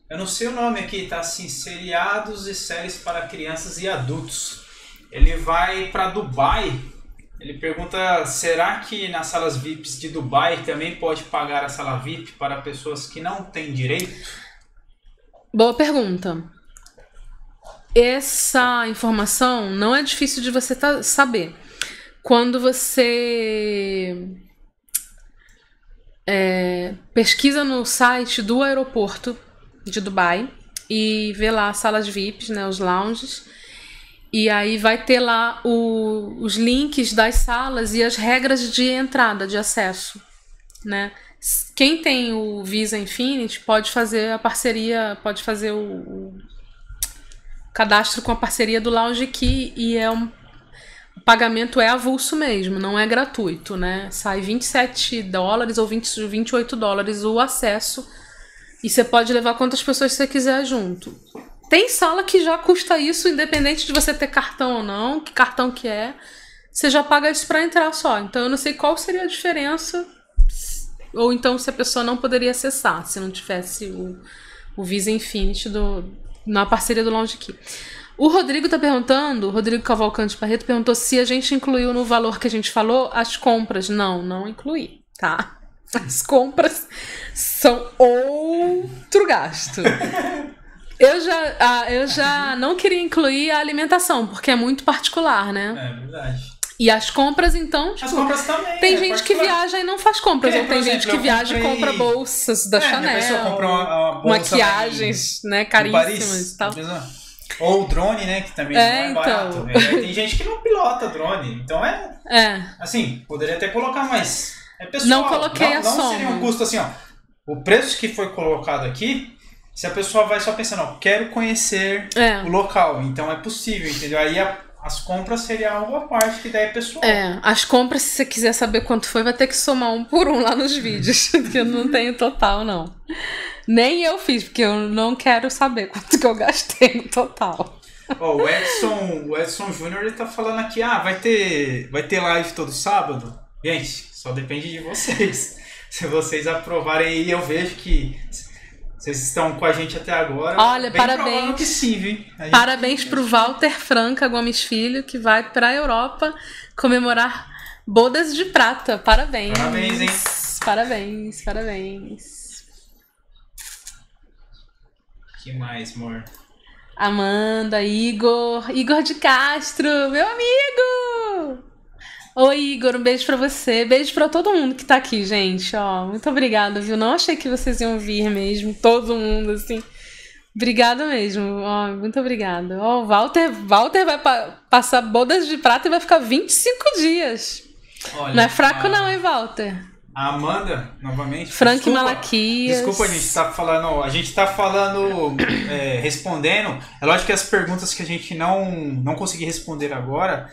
Eu não sei o nome aqui, tá assim: seriados e séries para crianças e adultos ele vai para Dubai. Ele pergunta: será que nas salas VIPs de Dubai também pode pagar a sala VIP para pessoas que não têm direito? Boa pergunta. Essa informação não é difícil de você saber. Quando você é, pesquisa no site do aeroporto de Dubai e vê lá as salas VIPs, né, os lounges, e aí vai ter lá o, os links das salas e as regras de entrada, de acesso, né? Quem tem o Visa Infinity pode fazer a parceria, pode fazer o, o cadastro com a parceria do Lounge Key e é um o pagamento é avulso mesmo, não é gratuito, né? Sai 27 dólares ou 20, 28 dólares o acesso e você pode levar quantas pessoas você quiser junto. Tem sala que já custa isso, independente de você ter cartão ou não, que cartão que é. Você já paga isso para entrar só. Então eu não sei qual seria a diferença. Ou então se a pessoa não poderia acessar, se não tivesse o, o Visa Infinity do, na parceria do Lounge Key. O Rodrigo tá perguntando, o Rodrigo Cavalcante Barreto perguntou se a gente incluiu no valor que a gente falou as compras. Não, não incluí, tá? As compras são outro gasto. Eu já, ah, eu já não queria incluir a alimentação, porque é muito particular, né? É verdade. E as compras, então, As tipo, compras também. tem é gente que viaja e não faz compras, É, ou tem por gente exemplo, que viaja e comprei- compra bolsas da É, a pessoa Chanel, compra uma, uma bolsa maquiagens, né, em- caríssimas e tal. beleza? Ou o drone, né? Que também É, não é então. barato. né? Tem gente que não pilota drone. Então é É, assim, poderia até colocar, mas é pessoal. Não coloquei não, a não seria soma. um custo assim, ó. O preço que foi colocado aqui, se a pessoa vai só pensando, ó, quero conhecer é. o local, então é possível, entendeu? Aí a- as compras seria algo à parte, que daí é pessoal. É, as compras, se você quiser saber quanto foi, vai ter que somar um por um lá nos vídeos, que eu não tenho total, não. Nem eu fiz, porque eu não quero saber quanto que eu gastei no total. Ó, o Edson, o Edson Júnior ele tá falando aqui, ah, vai ter, vai ter live todo sábado? Gente, só depende de vocês. Se vocês aprovarem aí, eu vejo que vocês estão com a gente até agora. Olha, bem parabéns. que sim, viu? A gente- Parabéns pro Walter Franca Gomes Filho, que vai pra Europa comemorar bodas de prata. Parabéns. Parabéns, hein? Parabéns, parabéns. que mais, amor? Amanda, Igor, Igor de Castro, meu amigo! Oi, Igor, um beijo pra você. Beijo pra todo mundo que tá aqui, gente. Ó, muito obrigada, viu? Não achei que vocês iam vir mesmo, todo mundo, assim. Obrigada mesmo. Ó, muito obrigada. Ó, o Walter, Walter vai pa- passar bodas de prata e vai ficar 25 dias. Olha, Não é fraco, a- não, hein, Walter? A Amanda, novamente. Frank desculpa, Malaquias. Desculpa, a gente tá falando. A gente tá falando, é, respondendo. É lógico que as perguntas que a gente não, não conseguir responder agora,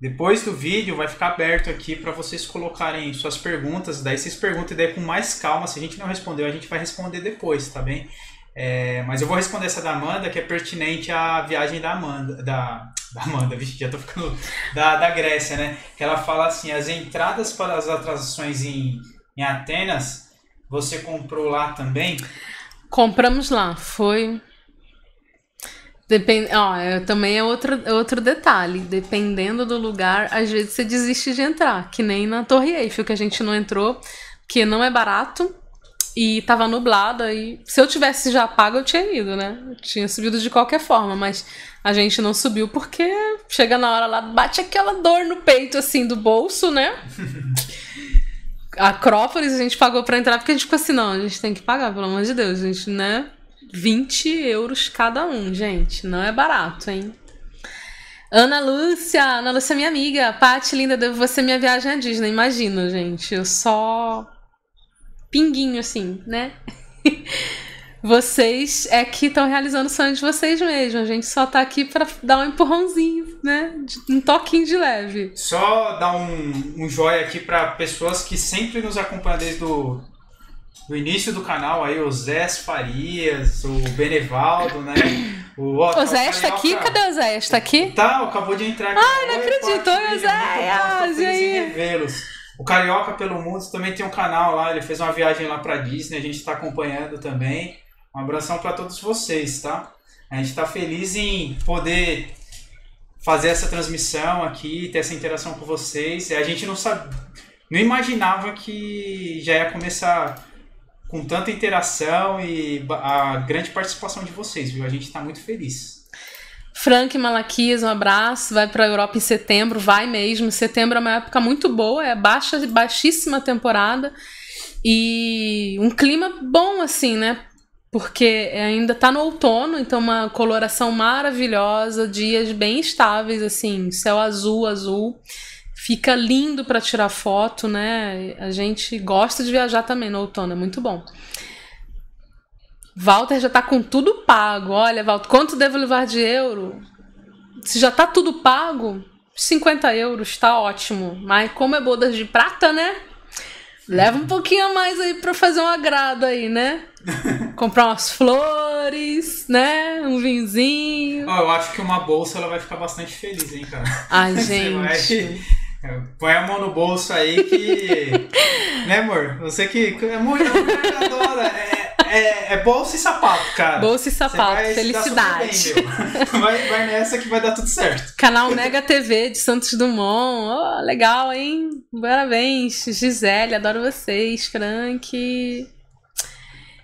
depois do vídeo vai ficar aberto aqui para vocês colocarem suas perguntas. Daí vocês perguntam e daí com mais calma. Se a gente não respondeu, a gente vai responder depois, tá bem? É, mas eu vou responder essa da Amanda, que é pertinente à viagem da Amanda. Da, da Amanda, vixe, já tô ficando. Da, da Grécia, né? Que ela fala assim: as entradas para as atrações em, em Atenas, você comprou lá também? Compramos lá, foi. Depende, ó, é, também é outro, é outro detalhe. Dependendo do lugar, às vezes você desiste de entrar. Que nem na Torre Eiffel, que a gente não entrou, porque não é barato e tava nublado. Aí, se eu tivesse já pago, eu tinha ido, né? Eu tinha subido de qualquer forma, mas a gente não subiu porque chega na hora lá, bate aquela dor no peito, assim, do bolso, né? Acrópolis a gente pagou pra entrar porque a gente ficou assim, não, a gente tem que pagar, pelo amor de Deus, a gente, né? 20 euros cada um, gente. Não é barato, hein? Ana Lúcia, Ana Lúcia minha amiga. Paty, linda, devo você minha viagem à Disney. Imagina, gente. Eu só. Pinguinho, assim, né? Vocês é que estão realizando o sonho de vocês mesmo. A gente só tá aqui pra dar um empurrãozinho, né? Um toquinho de leve. Só dar um, um joia aqui para pessoas que sempre nos acompanham desde o do início do canal, aí o Zé Farias, o Benevaldo, né? O, ó, tá O Zé está aqui? Cadê o Zé? Está aqui? Tá, acabou de entrar aqui. Ai, não acredito. Oi, Zé. Ah, Zé. aí? revê-los. O Carioca pelo Mundo também tem um canal lá, ele fez uma viagem lá pra Disney, a gente tá acompanhando também. Um abração para todos vocês, tá? A gente tá feliz em poder fazer essa transmissão aqui, ter essa interação com vocês. A gente não sabe, não imaginava que já ia começar com tanta interação e a grande participação de vocês, viu? A gente tá muito feliz. Frank Malaquias, um abraço. Vai para a Europa em setembro, vai mesmo. Setembro é uma época muito boa, é baixa, baixíssima temporada e um clima bom assim, né? Porque ainda tá no outono, então uma coloração maravilhosa, dias bem estáveis assim, céu azul, azul. Fica lindo para tirar foto, né? A gente gosta de viajar também no outono, é muito bom. Walter já tá com tudo pago. Olha, Walter, quanto devo levar de euro? Se já tá tudo pago, 50 euros, tá ótimo. Mas como é bodas de prata, né? Leva um pouquinho a mais aí pra fazer um agrado aí, né? Comprar umas flores, né? Um vinhozinho. Ó, eu acho que uma bolsa ela vai ficar bastante feliz, hein, cara? Ai, Você vai- gente. Põe a mão no bolso aí que. né, amor? Você que. É mulher adora. É, é, é bolsa e sapato, cara. Bolsa e sapato, felicidade. Bem, vai, vai nessa que vai dar tudo certo. Canal Mega TV de Santos Dumont. Oh, legal, hein? Parabéns, Gisele, adoro vocês, Crank.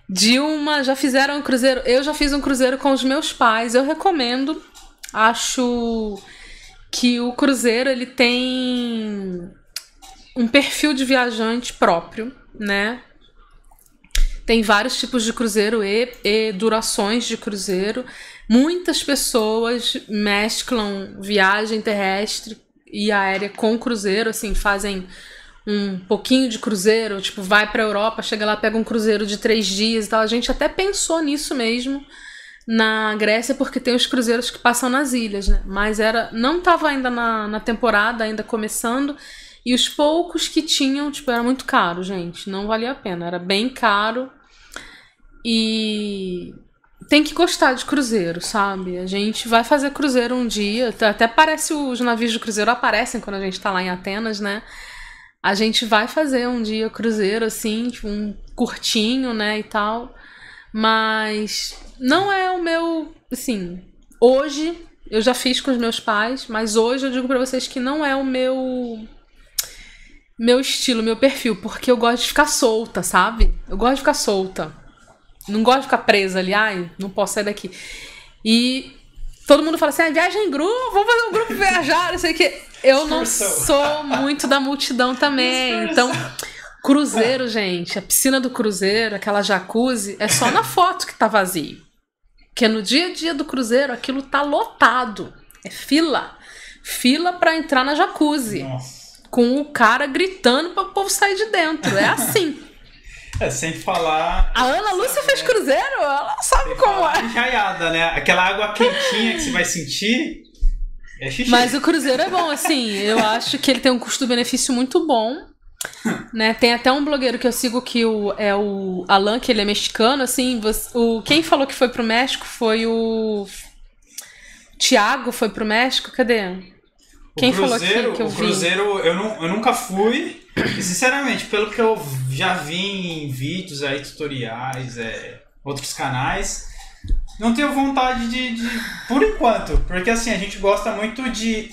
Dilma, já fizeram um cruzeiro. Eu já fiz um cruzeiro com os meus pais. Eu recomendo. Acho que o cruzeiro ele tem um perfil de viajante próprio, né? Tem vários tipos de cruzeiro e, e durações de cruzeiro. Muitas pessoas mesclam viagem terrestre e aérea com cruzeiro, assim, fazem um pouquinho de cruzeiro, tipo, vai pra Europa, chega lá, pega um cruzeiro de três dias e tal. A gente até pensou nisso mesmo na Grécia, porque tem os cruzeiros que passam nas ilhas, né? Mas era não estava ainda na, na temporada, ainda começando. E os poucos que tinham, tipo, era muito caro, gente. Não valia a pena. Era bem caro. E tem que gostar de cruzeiro, sabe? A gente vai fazer cruzeiro um dia. Até parece os navios de cruzeiro aparecem quando a gente tá lá em Atenas, né? A gente vai fazer um dia cruzeiro, assim, tipo, um curtinho, né? E tal. Mas não é o meu. Assim, hoje eu já fiz com os meus pais, mas hoje eu digo para vocês que não é o meu meu estilo, meu perfil, porque eu gosto de ficar solta, sabe? Eu gosto de ficar solta. Não gosto de ficar presa ali, ai, não posso sair daqui. E todo mundo fala assim: ah, viagem em grupo, vamos fazer um grupo viajar, não sei o que. Eu não sou muito da multidão também. Então, cruzeiro, gente, a piscina do cruzeiro, aquela jacuzzi, é só na foto que tá vazio. Porque no dia a dia do cruzeiro aquilo tá lotado. É fila. Fila para entrar na jacuzzi. Nossa com o cara gritando para o povo sair de dentro. É assim. É, sem falar. A Ana Lúcia fez né? cruzeiro, ela sabe como é. Enjaiada, né? Aquela água quentinha que você vai sentir. É xixi. Mas o cruzeiro é bom, assim. Eu acho que ele tem um custo-benefício muito bom. Né? Tem até um blogueiro que eu sigo que o, é o Alan, que ele é mexicano, assim. Você, o, quem falou que foi pro México foi o. Tiago foi pro México? Cadê? Quem cruzeiro, falou que, que eu o vi? Cruzeiro, eu, não, eu nunca fui. E, sinceramente, pelo que eu já vi em vídeos aí, tutoriais, é, outros canais, não tenho vontade de, de, Por enquanto. Porque assim, a gente gosta muito de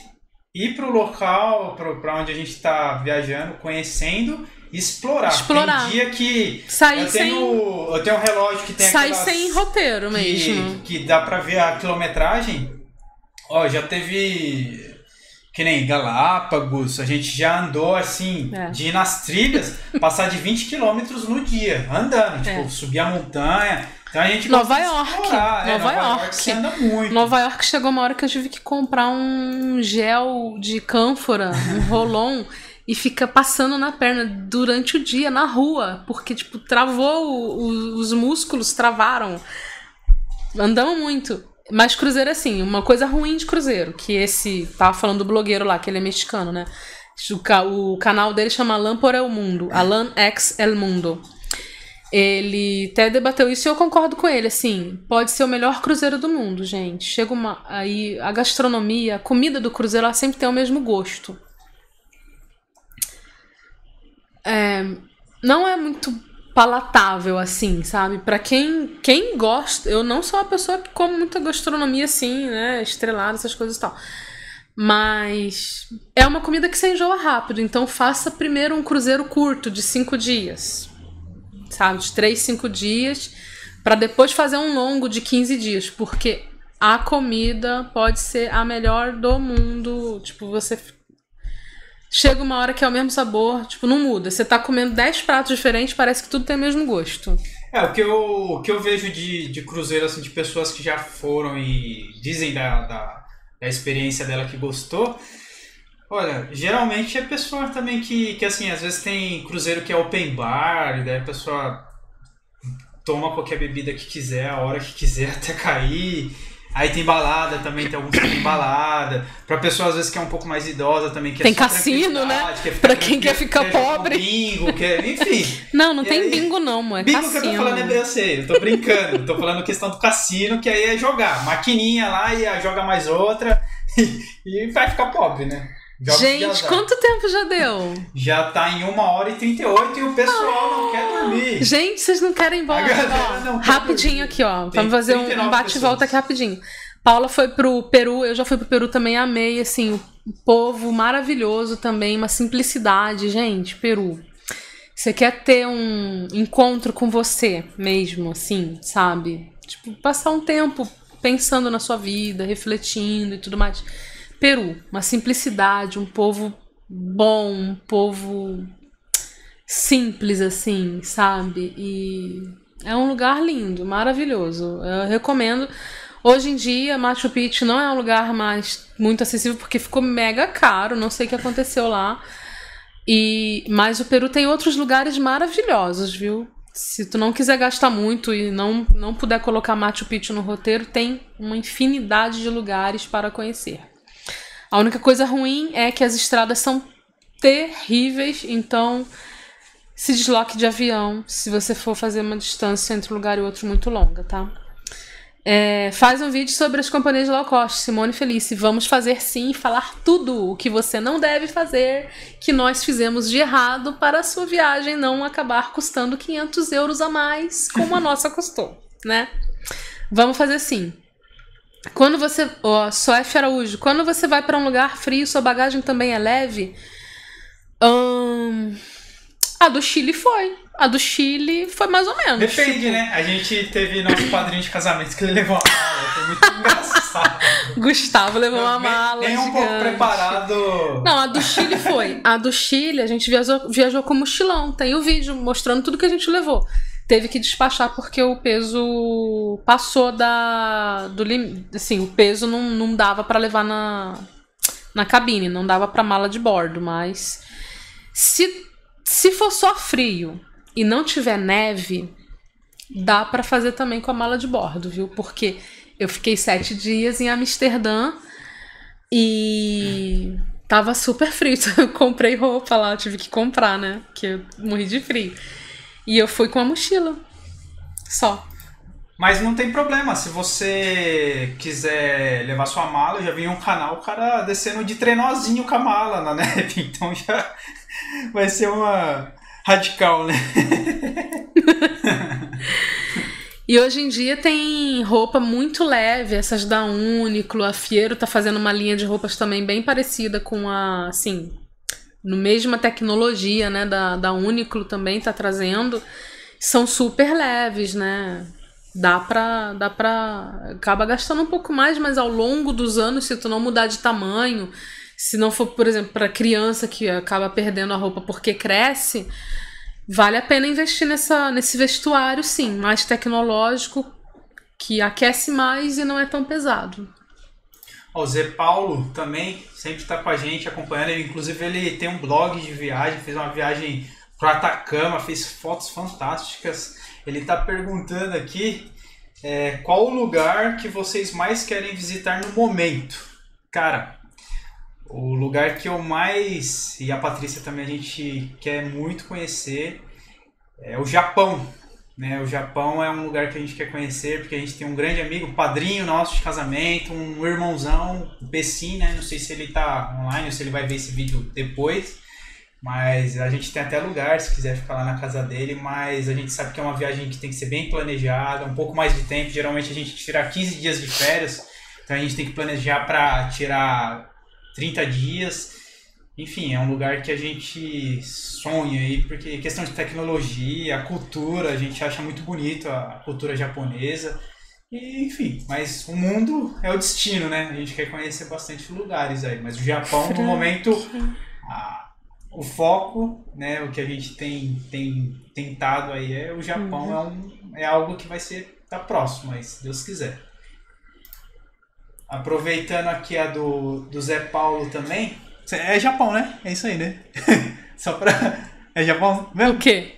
ir pro local, para onde a gente está viajando, conhecendo explorar. Explorar. Tem dia que Sair eu tenho, sem... eu tenho um relógio que tem Sair sem roteiro que, mesmo. Que dá pra ver a quilometragem. Ó, já teve que nem Galápagos, a gente já andou assim, é. de ir nas trilhas, passar de 20 quilômetros no dia, andando, tipo, é. subir a montanha. Então a gente Nova York. Explorar. Nova, é, Nova York. York você anda muito. Nova York chegou uma hora que eu tive que comprar um gel de cânfora, um rolon. e fica passando na perna durante o dia, na rua, porque, tipo, travou, o, os músculos travaram. Andamos muito. Mas cruzeiro, assim, uma coisa ruim de cruzeiro, que esse. Tava falando do blogueiro lá, que ele é mexicano, né? O, o canal dele chama Alan por El Mundo. Alan X El Mundo. Ele até debateu isso e eu concordo com ele, assim, pode ser o melhor cruzeiro do mundo, gente. Chega uma aí a gastronomia, a comida do cruzeiro ela sempre tem o mesmo gosto. É, não é muito palatável, assim, sabe? Para quem, quem gosta, eu não sou uma pessoa que come muita gastronomia assim, né? Estrelada, essas coisas e tal. Mas é uma comida que você enjoa rápido, então faça primeiro um cruzeiro curto de cinco dias, sabe? De três, cinco dias, para depois fazer um longo de 15 dias, porque a comida pode ser a melhor do mundo. Tipo, você chega uma hora que é o mesmo sabor, tipo, não muda. Você tá comendo 10 pratos diferentes, parece que tudo tem o mesmo gosto. É, o que eu, o que eu vejo de, de cruzeiro, assim, de pessoas que já foram e dizem da, da, da experiência dela que gostou. Olha, geralmente é pessoa também que, que, assim, às vezes tem cruzeiro que é open bar, e daí a pessoa toma qualquer bebida que quiser, a hora que quiser até cair. Aí tem balada também, tem alguns que tem balada. Pra pessoa às vezes que é um pouco mais idosa também. Que tem cassino, né? Quer pra quem quer ficar quer pobre. bingo, quer, enfim. Não, não tem aí, bingo não, mano. É bingo cassino. que eu tô falando é eu sei, eu tô brincando. tô falando questão do cassino, que aí é jogar. Maquininha lá e joga mais outra. E, e vai ficar pobre, né? Jogos Gente, quanto tempo já deu? Já tá em 1 hora e 38 e o pessoal não quer dormir. Gente, vocês não querem embora? Ó, rapidinho dormir. aqui, ó. Tem Vamos fazer um- 39 bate-volta aqui rapidinho. Paula foi pro Peru, eu já fui pro Peru também, amei, assim, o povo maravilhoso também, uma simplicidade, gente, Peru. Você quer ter um encontro com você mesmo, assim, sabe? Tipo, passar um tempo pensando na sua vida, refletindo e tudo mais. Peru, uma simplicidade, um povo bom, um povo simples, assim, sabe? E é um lugar lindo, maravilhoso. Eu recomendo. Hoje em dia, Machu Picchu não é um lugar mais muito acessível porque ficou mega caro, não sei o que aconteceu lá. E mas o Peru tem outros lugares maravilhosos, viu? Se tu não quiser gastar muito e não, não puder colocar Machu Picchu no roteiro, tem uma infinidade de lugares para conhecer. A única coisa ruim é que as estradas são terríveis, então se desloque de avião se você for fazer uma distância entre um lugar e outro muito longa, tá? É, faz um vídeo sobre as companhias low cost, Simone Felice. Vamos fazer sim, falar tudo o que você não deve fazer, que nós fizemos de errado para a sua viagem não acabar custando 500 euros a mais, como a nossa custou, né? Vamos fazer sim. Quando você, ó, Soef Araújo, quando você vai para um lugar frio, sua bagagem também é leve? A do Chile foi. A do Chile foi mais ou menos. Depende, tipo, né? A gente teve nosso padrinho de casamento que ele levou uma mala. Foi muito engraçado. Gustavo levou uma mala. Nem um pouco preparado. Não, a do Chile foi. A do Chile, a gente viajou, viajou com mochilão. Tem o vídeo mostrando tudo que a gente levou. Teve que despachar porque o peso passou da. do Assim, o peso não, não dava pra levar na, na cabine, não dava pra mala de bordo. Mas se, se for só frio e não tiver neve, dá pra fazer também com a mala de bordo, viu? Porque eu fiquei sete dias em Amsterdã e tava super frio. então Eu comprei roupa lá, tive que comprar, né? Porque eu morri de frio. E eu fui com a mochila. Só. Mas não tem problema, se você quiser levar sua mala, eu já vi um canal o cara descendo de trenozinho com a mala na neve, então já vai ser uma radical, né? E hoje em dia tem roupa muito leve, essas da Uniqlo, a Fiero tá fazendo uma linha de roupas também bem parecida com a, assim, no mesma tecnologia, né, da, da Uniqlo também tá trazendo. São super leves, né? Dá pra, dá pra. Acaba gastando um pouco mais, mas ao longo dos anos, se tu não mudar de tamanho, se não for, por exemplo, pra criança que acaba perdendo a roupa porque cresce, vale a pena investir nessa, nesse vestuário, sim, mais tecnológico, que aquece mais e não é tão pesado. O Zé Paulo também sempre está com a gente, acompanhando. Ele, inclusive, ele tem um blog de viagem, fez uma viagem pro Atacama, fez fotos fantásticas. Ele está perguntando aqui é, qual o lugar que vocês mais querem visitar no momento. Cara, o lugar que eu mais, e a Patrícia também, a gente quer muito conhecer é o Japão. Né? O Japão é um lugar que a gente quer conhecer porque a gente tem um grande amigo, padrinho nosso de casamento, um irmãozão, o Pessim, né? Não sei se ele tá online ou se ele vai ver esse vídeo depois. Mas a gente tem até lugar se quiser ficar lá na casa dele, mas a gente sabe que é uma viagem que tem que ser bem planejada, um pouco mais de tempo. Geralmente a gente tira 15 dias de férias, então a gente tem que planejar para tirar 30 dias. Enfim, é um lugar que a gente sonha aí, porque questão de tecnologia, cultura, a gente acha muito bonito a cultura japonesa. E, enfim, mas o mundo é o destino, né? A gente quer conhecer bastante lugares aí, mas o Japão no momento a- o foco, né, o que a gente tem, tem tentado aí é o Japão é, um, é algo que vai ser tá próximo aí, se Deus quiser. Aproveitando aqui a do, do Zé Paulo também. É Japão, né? É isso aí, né? Só pra. É Japão? O Meu, quê?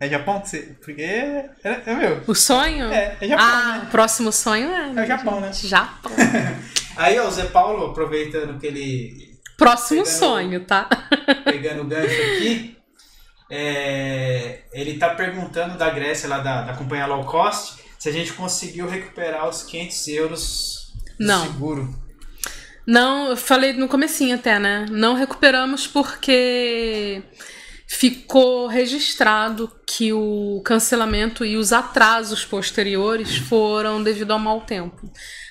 é Japão? Porque é, é, é meu. O sonho? É, é Japão, ah, né? o próximo sonho é. É o Japão, né? Japão. Aí, ó, o Zé Paulo, aproveitando que ele Próximo Pegando- sonho, tá? pegando o gancho aqui, é, ele tá perguntando da Grécia, lá da, da companhia low cost, se a gente conseguiu recuperar os 500 euros do Não. seguro. Não, eu falei no comecinho até, né? Não recuperamos porque ficou registrado que o cancelamento e os atrasos posteriores foram devido ao mau tempo.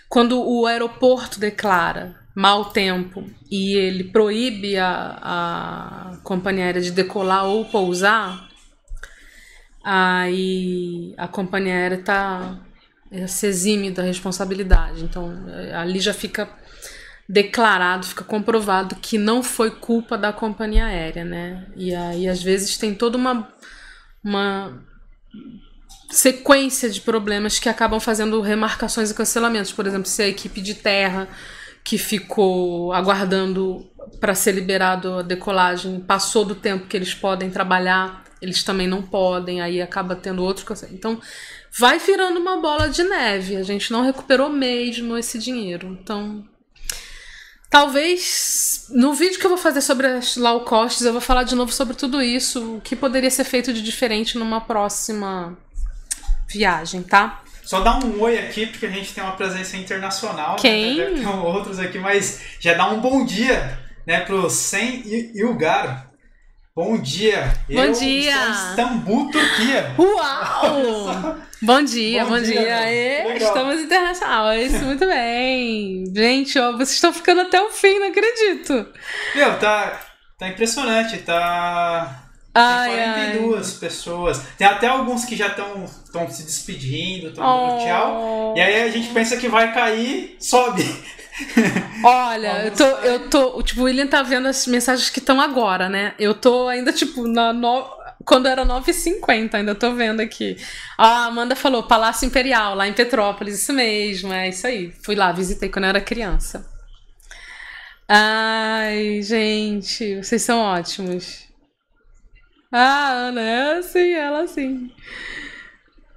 Quando o aeroporto declara mau tempo e ele proíbe a, a companhia aérea de decolar ou pousar, aí a companhia aérea está se exime da responsabilidade. Então ali já fica declarado, fica comprovado que não foi culpa da companhia aérea, né? E aí às vezes tem toda uma uma sequência de problemas que acabam fazendo remarcações e cancelamentos. Por exemplo, se a equipe de terra que ficou aguardando para ser liberado a decolagem passou do tempo que eles podem trabalhar, eles também não podem, aí acaba tendo outro cancelamento. Então, vai virando uma bola de neve. A gente não recuperou mesmo esse dinheiro. Então, Talvez no vídeo que eu vou fazer sobre as low costs, eu vou falar de novo sobre tudo isso, o que poderia ser feito de diferente numa próxima viagem, tá? Só dá um oi aqui, porque a gente tem uma presença internacional. Né? Quem? Né? Tem outros aqui, mas já dá um bom dia, né, pro Sen Ilgar. Bom dia! Bom eu dia! Istambul, Turquia. Uau! bom dia, bom, bom dia! dia. Estamos internacionais, muito bem! Gente, ó, vocês estão ficando até o fim, não acredito! Meu, tá, tá impressionante, tá. Ai, Tem 42 ai. pessoas. Tem até alguns que já estão se despedindo, estão dando oh. tchau. E aí a gente pensa que vai cair, sobe. Olha, eu tô, eu tô. Tipo, o William tá vendo as mensagens que estão agora, né? Eu tô ainda, tipo, na. No, quando era 9h50, ainda tô vendo aqui. A Amanda falou Palácio Imperial, lá em Petrópolis. Isso mesmo, é isso aí. Fui lá, visitei quando eu era criança. Ai, gente, vocês são ótimos. Ah, Ana, é assim, ela assim.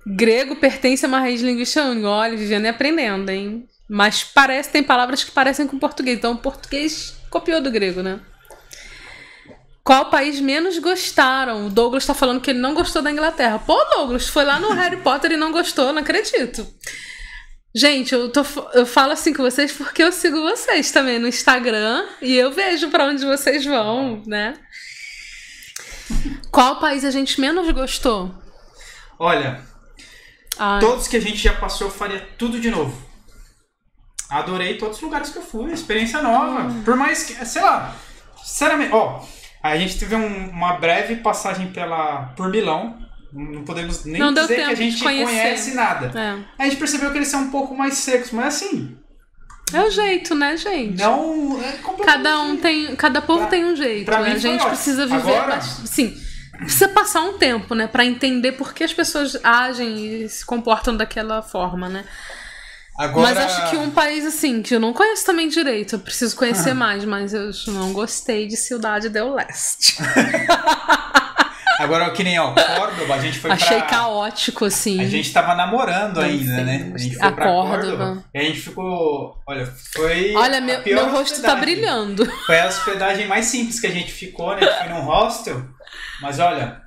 Grego pertence a uma raiz linguística. Olha, vivendo e aprendendo, hein? Mas parece, tem palavras que parecem com português. Então o português copiou do grego, né? Qual país menos gostaram? O Douglas está falando que ele não gostou da Inglaterra. Pô, Douglas, foi lá no Harry Potter e não gostou, não acredito. Gente, eu, tô, eu falo assim com vocês porque eu sigo vocês também no Instagram e eu vejo para onde vocês vão, né? Qual país a gente menos gostou? Olha, Ai. todos que a gente já passou, eu faria tudo de novo. Adorei todos os lugares que eu fui, experiência nova. Por mais que, sei lá, sinceramente, ó, a gente teve um, uma breve passagem pela por Milão. Não podemos nem não dizer que a gente conhece nada. É. A gente percebeu que eles são um pouco mais secos, mas assim. É o jeito, né, gente? Não. É cada um tem. Cada povo pra, tem um jeito. Né? A gente precisa viver. Agora, sim, precisa passar um tempo, né, para entender por que as pessoas agem e se comportam daquela forma, né? Agora... Mas acho que um país assim, que eu não conheço também direito, eu preciso conhecer mais, mas eu não gostei de Cidade del Leste. Agora, que nem, ó, Córdoba, a gente foi Achei pra... caótico, assim. A gente tava namorando ainda, né? A gente foi a pra Córdoba. Córdoba. E a gente ficou... Olha, foi Olha, meu, meu rosto tá brilhando. Foi a hospedagem mais simples que a gente ficou, né? Foi num hostel. Mas, olha,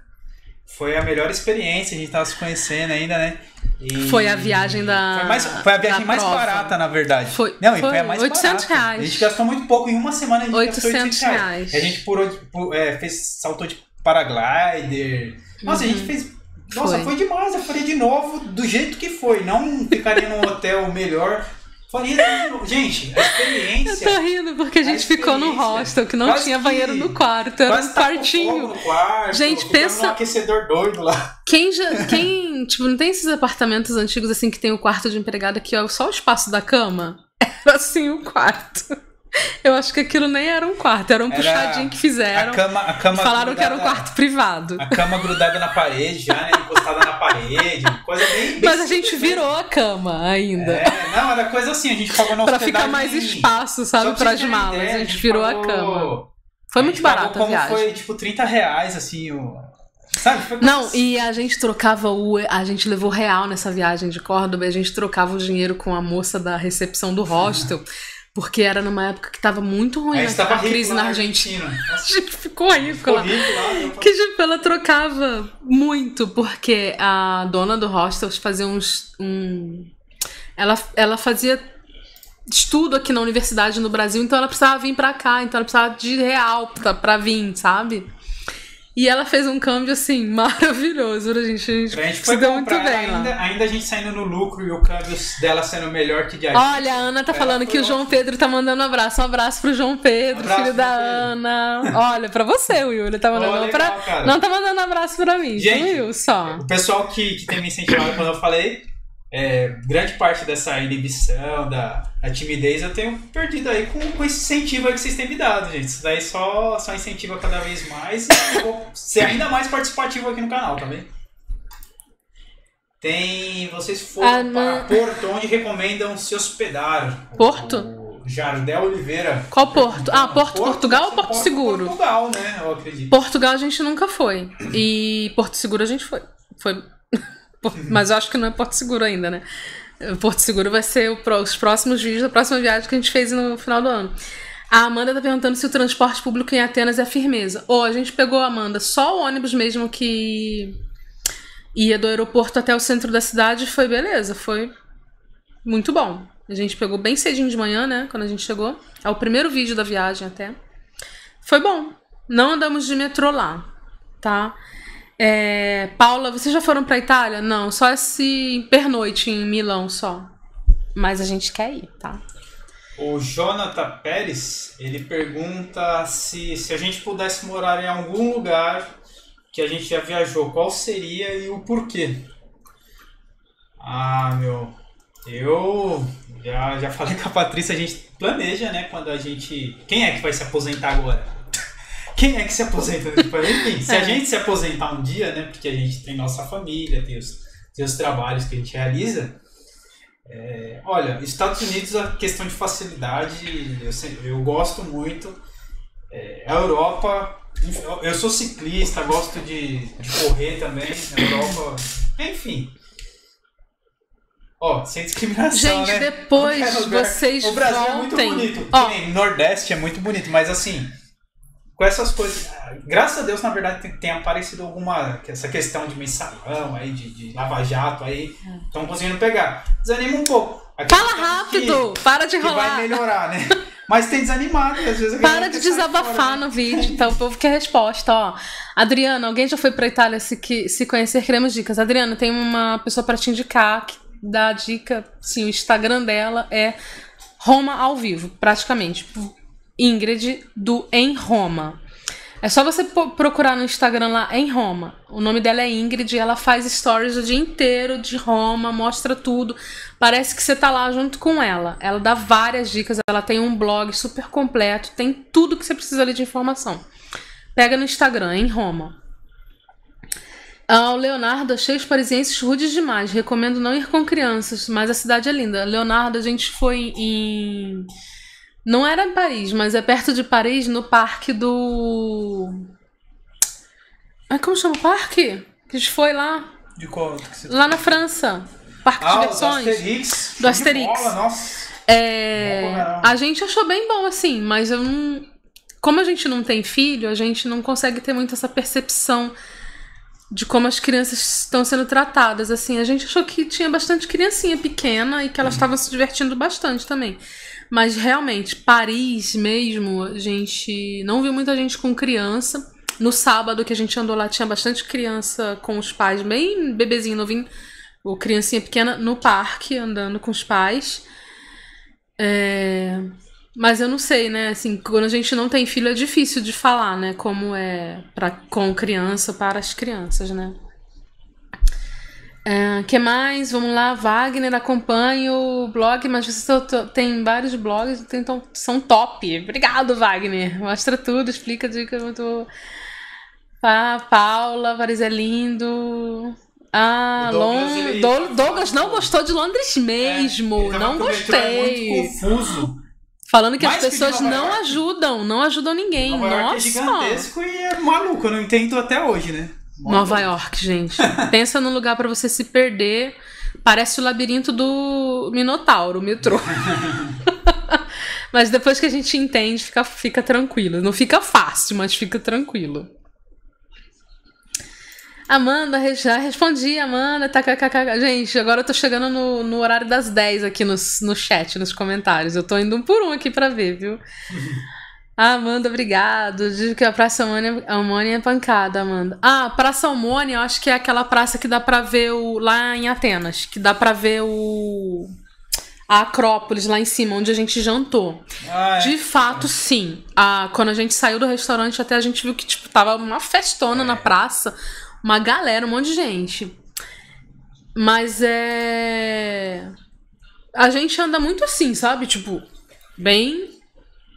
foi a melhor experiência. A gente tava se conhecendo ainda, né? E... Foi a viagem da. Foi, mais, foi a viagem mais prova. barata, na verdade. Foi, Não, foi, foi a mais 800 barata. reais. A gente gastou muito pouco. Em uma semana a gente 800 gastou 800 reais. reais. A gente purou, pur, é, fez, saltou de paraglider. Nossa, uhum. a gente uhum. fez. Nossa, foi. foi demais. Eu faria de novo do jeito que foi. Não ficaria num hotel melhor. Faria Gente, a experiência. Eu tô rindo porque a gente a ficou no hostel que não tinha banheiro no quarto. Era um quartinho. No quarto, gente, pensa. Um aquecedor doido lá. Quem já. Quem. tipo, não tem esses apartamentos antigos assim que tem o quarto de empregada que é só o espaço da cama? Era assim o quarto. Eu acho que aquilo nem era um quarto, era um era puxadinho que fizeram. A cama, a cama falaram grudada, que era um quarto privado. A cama grudada na parede, já, né? Encostada na parede. Coisa bem. bem Mas a gente virou a cama ainda. É, não, era coisa assim, a gente pagou na Pra ficar mais espaço, sabe, para as malas. Ideia, a gente, virou a, gente a cama. Foi muito barato a viagem. Foi tipo 30 reais, assim, o. Sabe? Foi não, assim. e a gente trocava o. A gente levou real nessa viagem de Córdoba e a gente trocava o dinheiro com a moça da recepção do hostel. Porque era numa época que tava muito ruim a, a crise na Argentina. Argentina. A gente ficou rico lá. Que tipo, ela trocava muito, porque a dona do hostel fazia uns. Um... Ela, ela fazia estudo aqui na universidade no Brasil, então ela precisava vir pra cá, então ela precisava de real pra, pra vir, sabe? E ela fez um câmbio assim maravilhoso pra gente. A gente, A gente se foi deu muito bem lá. ainda, ainda a gente saindo no lucro e o câmbio dela sendo melhor que de a gente. Olha, a Ana tá Ela falando foi que o João. Pedro tá mandando um abraço. Um abraço pro João Pedro, Abraço, filho da Pedro. Ana. Olha, pra você, Will. Ele tá mandando não legal, pra. cara. Não tá mandando abraço pra mim, Gente, Will? Só. O pessoal que, que tem me incentivado quando eu falei, é, grande parte dessa inibição, da, da timidez, eu tenho perdido aí com, com esse incentivo aí que vocês têm me dado, gente. Isso daí só, só incentiva cada vez mais e eu vou ser ainda mais participativo aqui no canal, tá bem? Tem. Vocês foram Ah, para. Porto, onde recomendam se hospedar. Porto? O Jardel Oliveira. Qual Porto? Ah, Porto, Portugal ou Porto Seguro? Portugal, né? Eu acredito. Portugal a gente nunca foi. E Porto Seguro a gente foi. Foi. Mas eu acho que não é Porto Seguro ainda, né? Porto Seguro vai ser o pró- os próximos vídeos da próxima viagem que a gente fez no final do ano. A Amanda tá perguntando se o transporte público em Atenas é firmeza. Ou a gente pegou, Amanda, só o ônibus mesmo que ia do aeroporto até o centro da cidade foi beleza, foi muito bom. A gente pegou bem cedinho de manhã, né? Quando a gente chegou. É o primeiro vídeo da viagem até. Foi bom. Não andamos de metrô lá, tá? É, Paula, vocês já foram pra Itália? Não, só esse pernoite em Milão só. Mas a gente quer ir, tá? O Jonathan Pérez, ele pergunta se, se a gente pudesse morar em algum lugar que a gente já viajou, qual seria e o porquê? Ah, meu, eu já, já falei com a Patrícia, a gente planeja, né, quando a gente... Quem é que vai se aposentar agora? Quem é que se aposenta? Enfim, se a É. gente se aposentar um dia, né, porque a gente tem nossa família, tem os, tem os trabalhos que a gente realiza, é, olha, Estados Unidos, a questão de facilidade, eu, sempre- eu gosto muito. É, a Europa, eu, sou ciclista, gosto de, de correr também. Na Europa, enfim. Ó, sem discriminação, Gente, né? depois lugar. vocês O Brasil é muito voltem. bonito. Ó. Que nem Nordeste é muito bonito, mas assim, com essas coisas. Graças a Deus, na verdade, tem, tem aparecido alguma. Essa questão de mensalão aí, de, de lava-jato aí. Estão conseguindo pegar. Desanima um pouco. Fala Acreditamos rápido! Para de Que, que vai melhorar, né? Mas tem desanimado, às vezes Para de desabafar fora, né? no vídeo, tá? O povo quer resposta, ó. Adriana, alguém já foi pra Itália se, que, se conhecer? Queremos dicas. Adriana, tem uma pessoa pra te indicar que dá dica. Sim, o Instagram dela é Roma ao vivo, praticamente. Ingrid do Em Roma. É só você procurar no Instagram lá em Roma. O nome dela é Ingrid, ela faz stories o dia inteiro de Roma, mostra tudo. Parece que você tá lá junto com ela. Ela dá várias dicas, ela tem um blog super completo, tem tudo que você precisa ali de informação. Pega no Instagram, em Roma. Ah, o Leonardo, achei os parisienses rudes demais. Recomendo não ir com crianças, mas a cidade é linda. Leonardo, a gente foi em. Não era em Paris, mas é perto de Paris, no parque do. Como chama o parque? Que a gente foi lá. De qual? Lá na França. Parque de Ah, do diversões. Asterix. Do Show de Asterix. bola, nossa. É, a gente achou bem bom, assim, mas eu não. Como a gente não tem filho, a gente não consegue ter muito essa percepção de como as crianças estão sendo tratadas. Assim, a gente achou que tinha bastante criancinha pequena e que elas estavam se divertindo bastante também. Mas realmente, Paris mesmo, a gente não viu muita gente com criança. No sábado que a gente andou lá, tinha bastante criança com os pais, bem bebezinho, novinho, ou criancinha pequena, no parque, andando com os pais. É, Mas eu não sei, né? Assim, quando a gente não tem filho é difícil de falar, né? Como é pra, com criança para as crianças, né? O que mais? Vamos lá, Wagner acompanha o blog, mas você tem vários blogs, então são top. Obrigado, Wagner. Mostra tudo, explica dica muito. Ah, Paula, Paris é lindo. Ah, Douglas, Lon- ele Dou- tá Douglas não gostou de Londres mesmo. É, ele tava não com o metrô, é gostei. muito confuso. Falando que Mais as que pessoas Nova não ajudam, não ajudam ninguém. Nova York é Nossa! gigantesco e é maluco, eu não entendo até hoje, né? Nova York, gente. Pensa num lugar pra você se perder. Parece o labirinto do Minotauro, o metrô. mas depois que a gente entende, fica, fica tranquilo. Não fica fácil, mas fica tranquilo. Amanda, já respondi, Amanda, tá, Gente, agora eu tô chegando no, no horário das 10 aqui no, no chat, nos comentários. Eu tô indo um por um aqui pra ver, viu? Amanda, obrigado. Diz que a Praça Almônia é pancada, Amanda. Ah, Praça Almônia, eu acho que é aquela praça que dá pra ver o. lá em Atenas, que dá pra ver o a Acrópolis lá em cima, onde a gente jantou. Ah, é. De fato, sim. A, quando a gente saiu do restaurante, até a gente viu que tipo, tava uma festona é. na praça, uma galera, um monte de gente. Mas é. A gente anda muito assim, sabe? Tipo, bem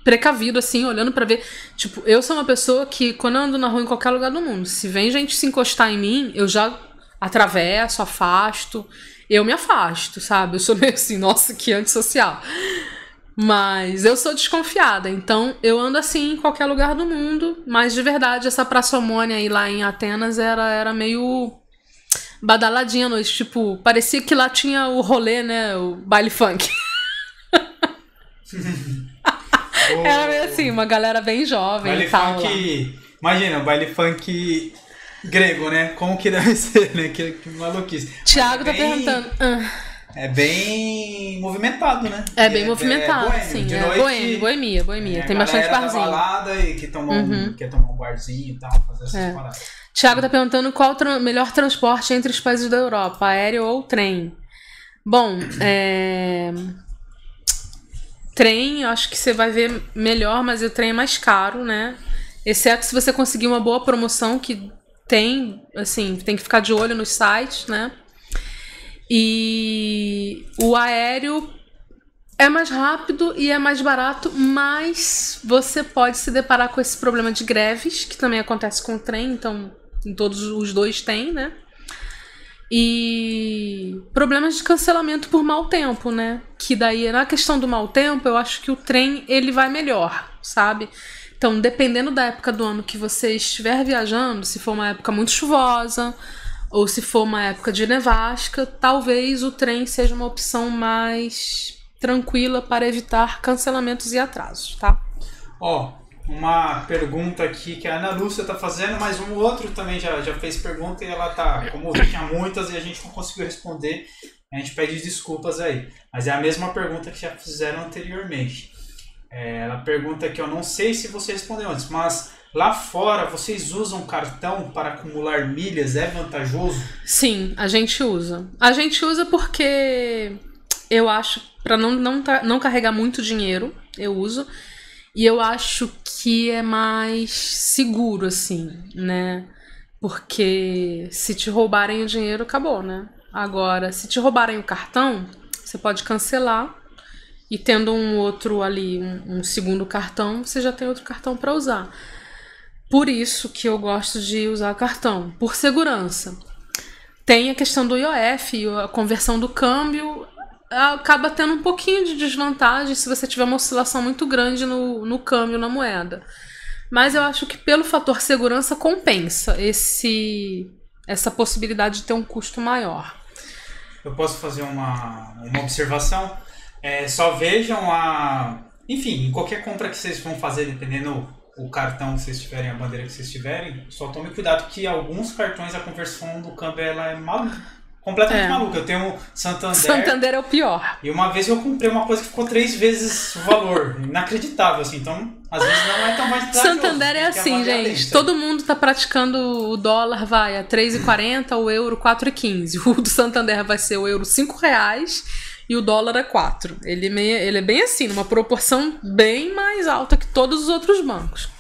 precavido, assim, olhando para ver. Tipo, eu sou uma pessoa que, quando eu ando na rua em qualquer lugar do mundo, se vem gente se encostar em mim, eu já atravesso, afasto eu me afasto, sabe? Eu sou meio assim, nossa, que antissocial. Mas eu sou desconfiada, então eu ando assim em qualquer lugar do mundo. Mas de verdade, essa Praça Homônia aí lá em Atenas era, era meio badaladinha à noite. Tipo, parecia que lá tinha o rolê, né? O baile funk. era meio assim, uma galera bem jovem baile tal. Funk, imagina, o baile funk grego, né? Como que deve ser, né? Que, que maluquice. Tiago é tá bem, perguntando. Ah. É bem movimentado, né? É bem é, movimentado, é sim. De é noite, boêmio, boemia, boemia. É, Tem bastante barzinho. balada e que tomam, uhum. quer tomar um barzinho e tal, fazer essas é. paradas. Tiago tá perguntando qual o tra melhor transporte entre os países da Europa, aéreo ou trem. Bom, é... trem, acho que você vai ver melhor, mas o trem é mais caro, né? Exceto se você conseguir uma boa promoção que tem, assim, tem que ficar de olho nos sites, né? E o aéreo é mais rápido e é mais barato, mas você pode se deparar com esse problema de greves, que também acontece com o trem, então todos os dois tem, né? E problemas de cancelamento por mau tempo, né? Que daí, na questão do mau tempo, eu acho que o trem ele vai melhor, sabe? Então, dependendo da época do ano que você estiver viajando, se for uma época muito chuvosa ou se for uma época de nevasca, talvez o trem seja uma opção mais tranquila para evitar cancelamentos e atrasos, tá? Ó, oh, uma pergunta aqui que a Ana Lúcia tá fazendo, mas um outro também já, já fez pergunta e ela tá, como tinha muitas e a gente não conseguiu responder, a gente pede desculpas aí. Mas é a mesma pergunta que já fizeram anteriormente. É, ela pergunta que eu não sei se você respondeu antes, mas lá fora vocês usam cartão para acumular milhas? É vantajoso? Sim, a gente usa. A gente usa porque eu acho, para não, não, não carregar muito dinheiro, eu uso. E eu acho que é mais seguro, assim, né? Porque se te roubarem o dinheiro, acabou, né? Agora, se te roubarem o cartão, você pode cancelar e tendo um outro ali, um, um segundo cartão, você já tem outro cartão para usar. Por isso que eu gosto de usar cartão, por segurança. Tem a questão do IOF, a conversão do câmbio acaba tendo um pouquinho de desvantagem se você tiver uma oscilação muito grande no, no câmbio, na moeda. Mas eu acho que pelo fator segurança compensa esse essa possibilidade de ter um custo maior. Eu posso fazer uma, uma observação? É, só vejam a. Enfim, em qualquer compra que vocês vão fazer, dependendo o cartão que vocês tiverem, a bandeira que vocês tiverem, só tome cuidado que alguns cartões a conversão do câmbio ela é maluca. Completamente é. maluca. Eu tenho Santander. Santander é o pior. E uma vez eu comprei uma coisa que ficou três vezes o valor. Inacreditável, assim. Então, às vezes não é tão mais Santander é assim, gente. Todo mundo tá praticando o dólar, vai a 3,40, o euro 4,15. O do Santander vai ser o euro 5 reais e o dólar é 4. Ele, meio, ele é bem assim, numa proporção bem mais alta que todos os outros bancos.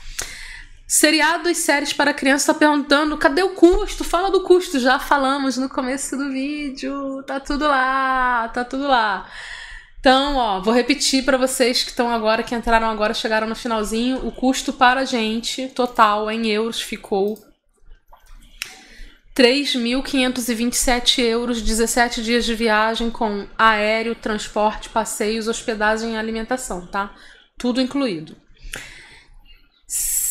Seriado e séries para criança está perguntando: cadê o custo? Fala do custo. Já falamos no começo do vídeo. Tá tudo lá, tá tudo lá. Então, ó, vou repetir para vocês que estão agora, que entraram agora, chegaram no finalzinho. O custo para a gente, total em euros, ficou 3.527 euros, 17 dias de viagem com aéreo, transporte, passeios, hospedagem e alimentação, tá? Tudo incluído.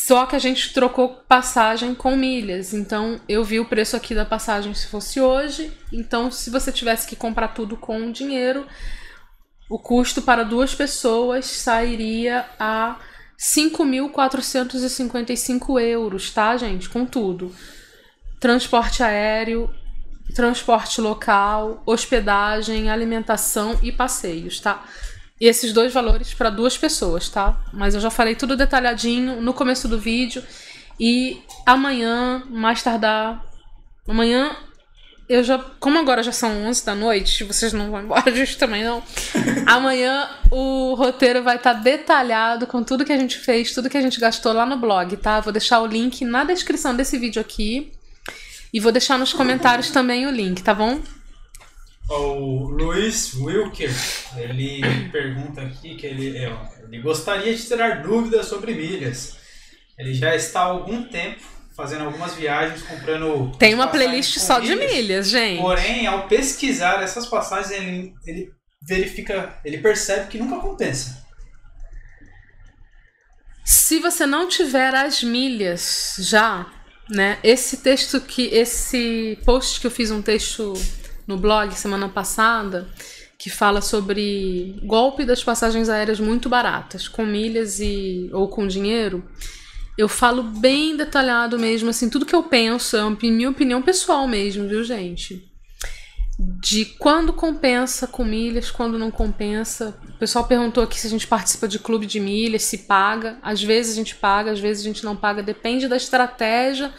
Só que a gente trocou passagem com milhas. Então eu vi o preço aqui da passagem se fosse hoje. Então, se você tivesse que comprar tudo com dinheiro, o custo para duas pessoas sairia a 5.455 euros, tá, gente? Com tudo. transporte aéreo, transporte local, hospedagem, alimentação e passeios, tá? E esses dois valores para duas pessoas, tá? Mas eu já falei tudo detalhadinho no começo do vídeo. E amanhã, mais tardar, amanhã eu já, como agora já são 11 da noite, vocês não vão embora disso também não. Amanhã o roteiro vai estar tá detalhado com tudo que a gente fez, tudo que a gente gastou lá no blog, tá? Vou deixar o link na descrição desse vídeo aqui e vou deixar nos comentários também o link, tá bom? O Luiz Wilker, ele pergunta aqui que ele, é, ele gostaria de tirar dúvidas sobre milhas. Ele já está há algum tempo fazendo algumas viagens, comprando. Tem uma playlist só milhas, de milhas, gente. Porém, ao pesquisar essas passagens, ele, ele verifica, ele percebe que nunca compensa. Se você não tiver as milhas já, né? Esse texto que esse post que eu fiz um texto no blog semana passada que fala sobre golpe das passagens aéreas muito baratas, com milhas e ou com dinheiro. Eu falo bem detalhado mesmo, assim, tudo que eu penso, é minha opinião pessoal mesmo, viu, gente? De quando compensa com milhas, quando não compensa. O pessoal perguntou aqui se a gente participa de clube de milhas, se paga. Às vezes a gente paga, às vezes a gente não paga, depende da estratégia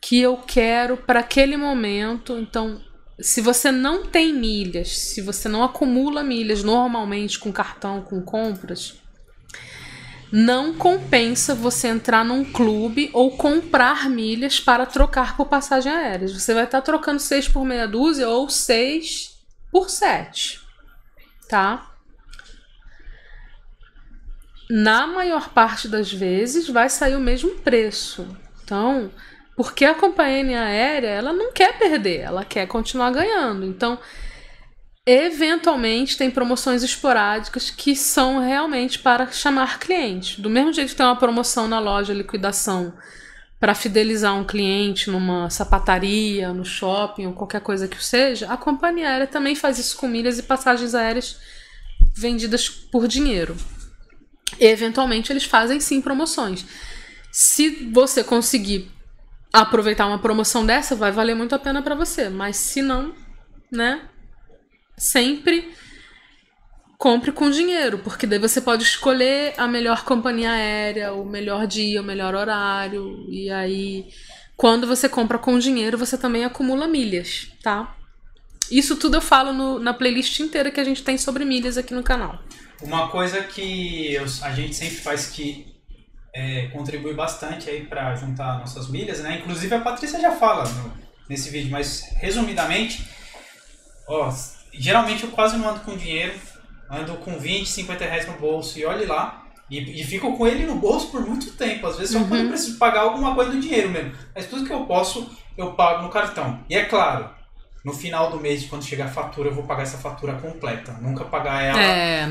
que eu quero para aquele momento. Então, se você não tem milhas, se você não acumula milhas normalmente com cartão, com compras, não compensa você entrar num clube ou comprar milhas para trocar por passagem aérea. Você vai estar trocando 6 por meia dúzia ou 6 por 7, tá? Na maior parte das vezes vai sair o mesmo preço. Então, porque a companhia aérea, ela não quer perder, ela quer continuar ganhando. Então, Eventualmente tem promoções esporádicas que são realmente para chamar cliente. Do mesmo jeito que tem uma promoção na loja liquidação para fidelizar um cliente numa sapataria, no shopping ou qualquer coisa que seja, a companhia aérea também faz isso com milhas e passagens aéreas vendidas por dinheiro. eventualmente eles fazem sim promoções. Se você conseguir aproveitar uma promoção dessa, vai valer muito a pena para você, mas se não, né? sempre compre com dinheiro, porque daí você pode escolher a melhor companhia aérea, o melhor dia, o melhor horário, e aí quando você compra com dinheiro, você também acumula milhas, tá? Isso tudo eu falo no, na playlist inteira que a gente tem sobre milhas aqui no canal. Uma coisa que eu, a gente sempre faz que é, contribui bastante aí para juntar nossas milhas, né? Inclusive a Patrícia já fala no, nesse vídeo, mas resumidamente, ó, geralmente eu quase não ando com dinheiro, ando com 20, 50 reais no bolso e olhe lá. E, e fico com ele no bolso por muito tempo. Às vezes só uhum. quando eu preciso pagar alguma coisa do dinheiro mesmo. Mas tudo que eu posso, eu pago no cartão. E é claro, no final do mês, quando chegar a fatura, eu vou pagar essa fatura completa. Nunca pagar ela é, é,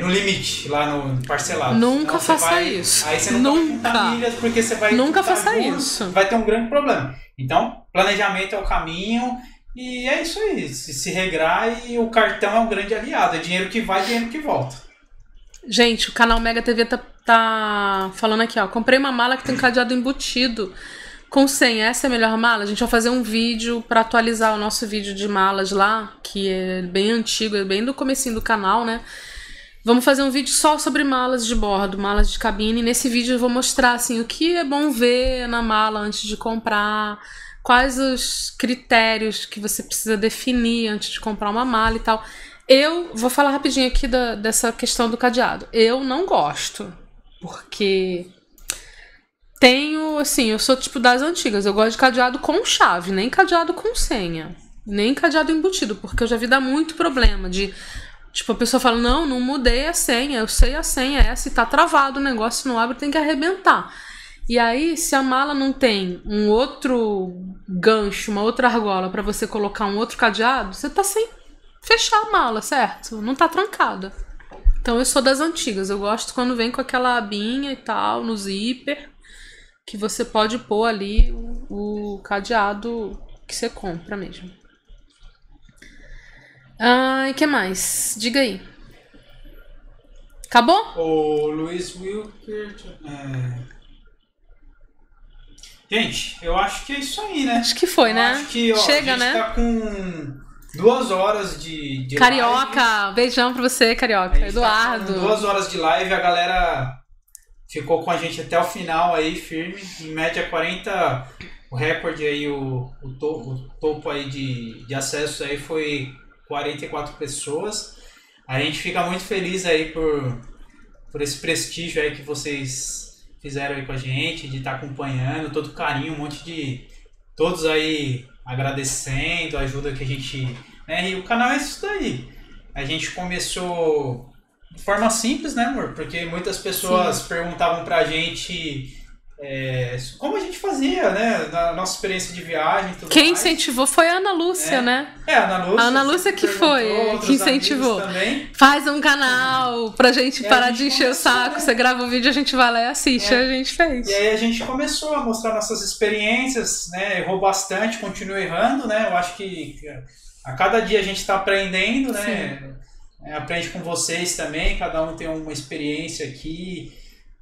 no limite, lá no parcelado. Nunca faça vai, isso. Aí você não Nunca. milhas porque você vai. Nunca faça juros, isso. Vai ter um grande problema. Então, planejamento é o caminho e é isso aí, se, se regrar e o cartão é um grande aliado. É dinheiro que vai, dinheiro que volta. Gente, o canal Mega TV tá, tá falando aqui, ó. Comprei uma mala que tem cadeado embutido com senha. Essa é a melhor mala? A gente vai fazer um vídeo para atualizar o nosso vídeo de malas lá, que é bem antigo, é bem do comecinho do canal, né? Vamos fazer um vídeo só sobre malas de bordo, malas de cabine. Nesse vídeo eu vou mostrar assim o que é bom ver na mala antes de comprar quais os critérios que você precisa definir antes de comprar uma mala e tal. Eu vou falar rapidinho aqui da, dessa questão do cadeado. Eu não gosto, porque tenho, assim, eu sou tipo das antigas. Eu gosto de cadeado com chave, nem cadeado com senha, nem cadeado embutido, porque eu já vi dar muito problema de Tipo, a pessoa fala: Não, não mudei a senha, eu sei a senha, é essa e tá travado o negócio, não abre, tem que arrebentar. E aí, se a mala não tem um outro gancho, uma outra argola para você colocar um outro cadeado, você tá sem fechar a mala, certo? Não tá trancada. Então eu sou das antigas. Eu gosto quando vem com aquela abinha e tal, no zíper, que você pode pôr ali o, o cadeado que você compra mesmo. Ah, e que mais? Diga aí. Acabou? O Luiz Wilker. É Gente, eu acho que é isso aí, né? Acho que foi, Eu né? Acho que, ó, Chega, a gente né? tá com duas horas de, de live. Carioca, beijão pra você, Carioca. tá Eduardo. com duas horas de live, a galera ficou com a gente até o final aí, firme. Em média 40, o recorde aí, o, o, to- o topo aí de, de acesso aí foi 44 pessoas. A gente fica muito feliz aí por, por esse prestígio aí que vocês fizeram aí com a gente, de estar acompanhando, todo carinho, um monte de. Todos aí agradecendo a ajuda que a gente. Né? E o canal é isso daí. A gente começou de forma simples, né, amor? Porque muitas pessoas perguntavam pra gente é, como a gente fazia, né? Na nossa experiência de viagem e tudo Quem mais. incentivou foi a Ana Lúcia, É. né? É, a Ana Lúcia. A Ana Lúcia que foi, que incentivou. Faz um canal pra gente E a parar gente de encher o começou, saco. né? Você grava o vídeo, a gente vai lá e assiste. É. A gente fez. E aí a gente começou a mostrar nossas experiências, né? Errou bastante, continua errando, né? Eu acho que a cada dia a gente está aprendendo, né? É, aprende com vocês também, cada um tem uma experiência aqui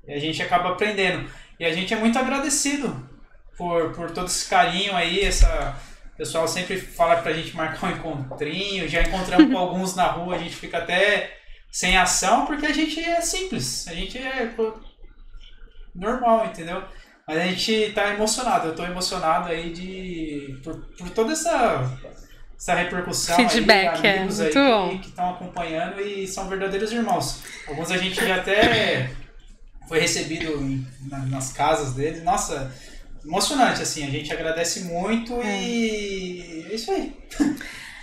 e a gente acaba aprendendo. E a gente é muito agradecido por, por todo esse carinho aí, essa... O pessoal sempre fala pra gente marcar um encontrinho, já encontramos com alguns na rua, a gente fica até sem ação, porque a gente é simples, a gente é normal, entendeu? Mas a gente tá emocionado, eu tô emocionado aí de. por, por toda essa, essa repercussão. Feedback, aí, é, amigos muito aí que estão acompanhando e são verdadeiros irmãos. Alguns a gente já até foi recebido em- na- nas casas deles. Nossa, emocionante, assim, a gente agradece muito e é isso aí.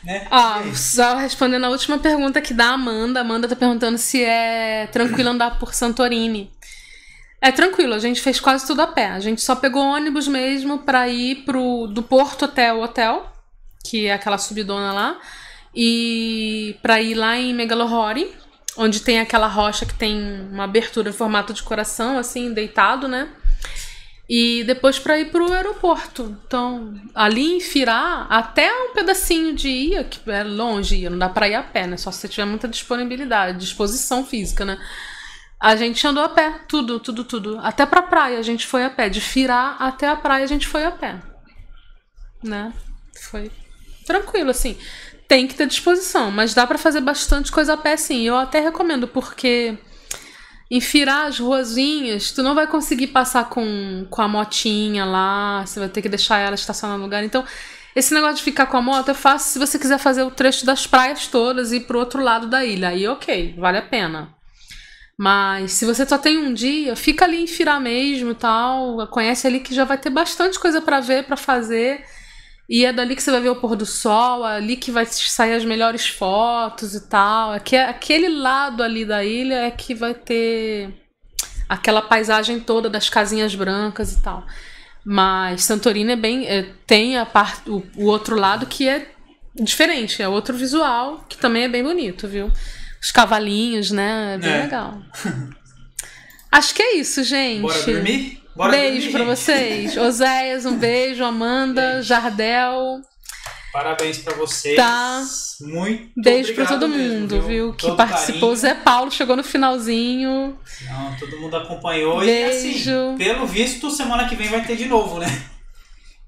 né? Ó, aí? só respondendo a última pergunta aqui da Amanda. A Amanda tá perguntando se é tranquilo andar por Santorini. É tranquilo, a gente fez quase tudo a pé. A gente só pegou ônibus mesmo pra ir pro, do porto até o hotel, que é aquela subidona lá, e pra ir lá em Megalohori, onde tem aquela rocha que tem uma abertura em formato de coração, assim, deitado, né? E depois pra ir pro aeroporto. Então, ali em Firá, até um pedacinho de ia, que é longe, ia, não dá pra ir a pé, né? Só se você tiver muita disponibilidade, disposição física, né? A gente andou a pé, tudo, tudo, tudo. Até pra praia a gente foi a pé. De Firá até a praia a gente foi a pé. Né? Foi tranquilo, assim. Tem que ter disposição, mas dá pra fazer bastante coisa a pé, sim. Eu até recomendo, porque em Firá, as ruazinhas, tu não vai conseguir passar com, com a motinha lá, você vai ter que deixar ela estacionar no lugar. Então, esse negócio de ficar com a moto é fácil se você quiser fazer o trecho das praias todas e ir pro outro lado da ilha. Aí, ok, vale a pena. Mas se você só tem um dia, fica ali em Firá mesmo tal. Conhece ali que já vai ter bastante coisa pra ver, pra fazer. E é dali que você vai ver o pôr do sol, é ali que vai sair as melhores fotos e tal. Aque- Aquele lado ali da ilha é que vai ter aquela paisagem toda das casinhas brancas e tal. Mas Santorini é bem. é, tem a parte, o, o outro lado que é diferente, é outro visual, que também é bem bonito, viu? Os cavalinhos, né? É bem É. legal. Acho que é isso, gente. Bora dormir? Bora beijo gente. vocês. Oséias, um beijo. Amanda, Jardel. Parabéns pra vocês. Tá. Muito Beijo pra obrigado todo mesmo, mundo, viu? Que Todo participou. O carinho. Zé Paulo chegou no finalzinho. Não, todo mundo acompanhou. E Beijo. assim, pelo visto, semana que vem vai ter de novo, né?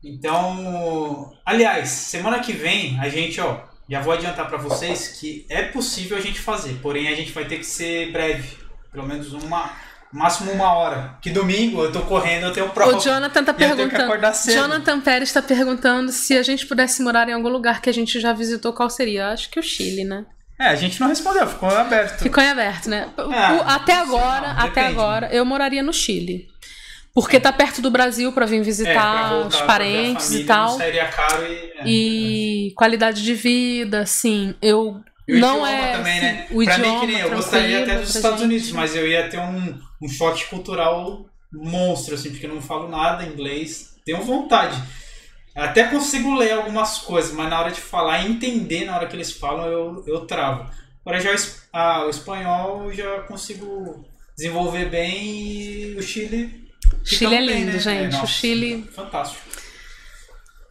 Então, aliás, semana que vem a gente, ó, já vou adiantar pra vocês que é possível a gente fazer, porém a gente vai ter que ser breve, pelo menos uma, máximo uma hora. Que domingo eu tô correndo, eu tenho prova. O Jonathan tá perguntando. Jonathan Pérez tá perguntando se a gente pudesse morar em algum lugar que a gente já visitou, qual seria? Acho que o Chile, né? É, a gente não respondeu, ficou aberto. Ficou em aberto, né? É, o- até agora, não, até depende. agora, eu moraria no Chile. Porque tá perto do Brasil pra vir É, visitar voltar, os parentes família, e tal. Sairia caro e. é, E qualidade de vida, assim, eu E o não idioma é também, assim, né? o pra idioma mim, que nem eu gostaria até dos Estados gente. Unidos, mas eu ia ter um, um choque cultural monstro, assim, porque eu não falo nada inglês. Tenho vontade. Até consigo ler algumas coisas, mas na hora de falar e entender na hora que eles falam, eu, eu travo. Agora já ah, o espanhol eu já consigo desenvolver bem e o Chile. Chile é ficamos bem, lindo, né? gente. nossa, o Chile, Fantástico.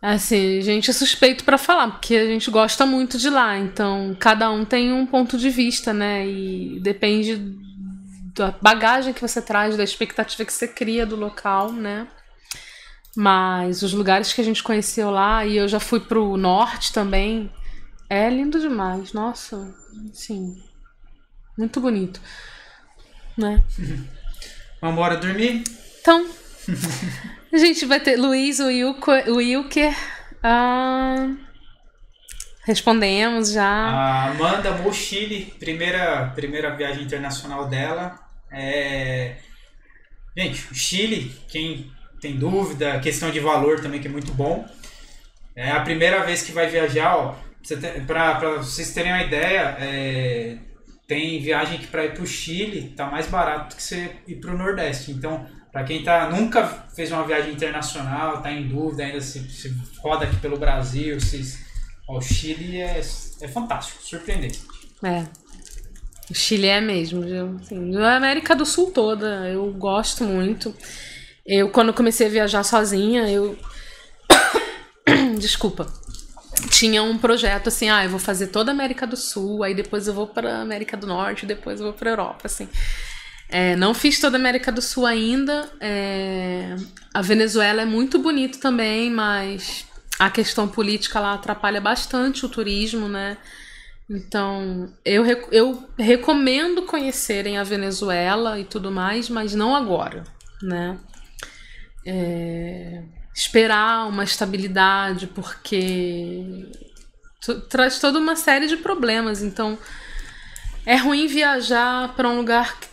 Assim, gente é suspeito pra falar, porque a gente gosta muito de lá, então cada um tem um ponto de vista, né? E depende da bagagem que você traz, da expectativa que você cria do local, né? Mas os lugares que a gente conheceu lá, e eu já fui pro norte também, é lindo demais. Nossa, sim. Muito bonito. Né? Vamos embora dormir? Então, a gente vai ter Luiz, Wilker. Ah, respondemos já. A Amanda Mo Chile, primeira, primeira viagem internacional dela. É... Gente, o Chile, quem tem dúvida, questão de valor também, que é muito bom. É a primeira vez que vai viajar, ó. Para vocês terem uma ideia, é, tem viagem que para ir para o Chile tá mais barato que você ir para o Nordeste. Então, para quem tá, nunca fez uma viagem internacional, tá em dúvida ainda se, se roda aqui pelo Brasil, se, ó, o Chile é, é fantástico, surpreendente. É. O Chile é mesmo, assim, a América do Sul toda, eu gosto muito. Eu, quando comecei a viajar sozinha, eu. Desculpa tinha um projeto assim, ah, eu vou fazer toda a América do Sul, aí depois eu vou para América do Norte, depois eu vou para Europa, assim. É, não fiz toda a América do Sul ainda. É, a Venezuela é muito bonito também, mas a questão política lá atrapalha bastante o turismo, né? Então, eu, eu recomendo conhecerem a Venezuela e tudo mais, mas não agora, né? É, esperar uma estabilidade, porque traz toda uma série de problemas. Então, é ruim viajar para um lugar que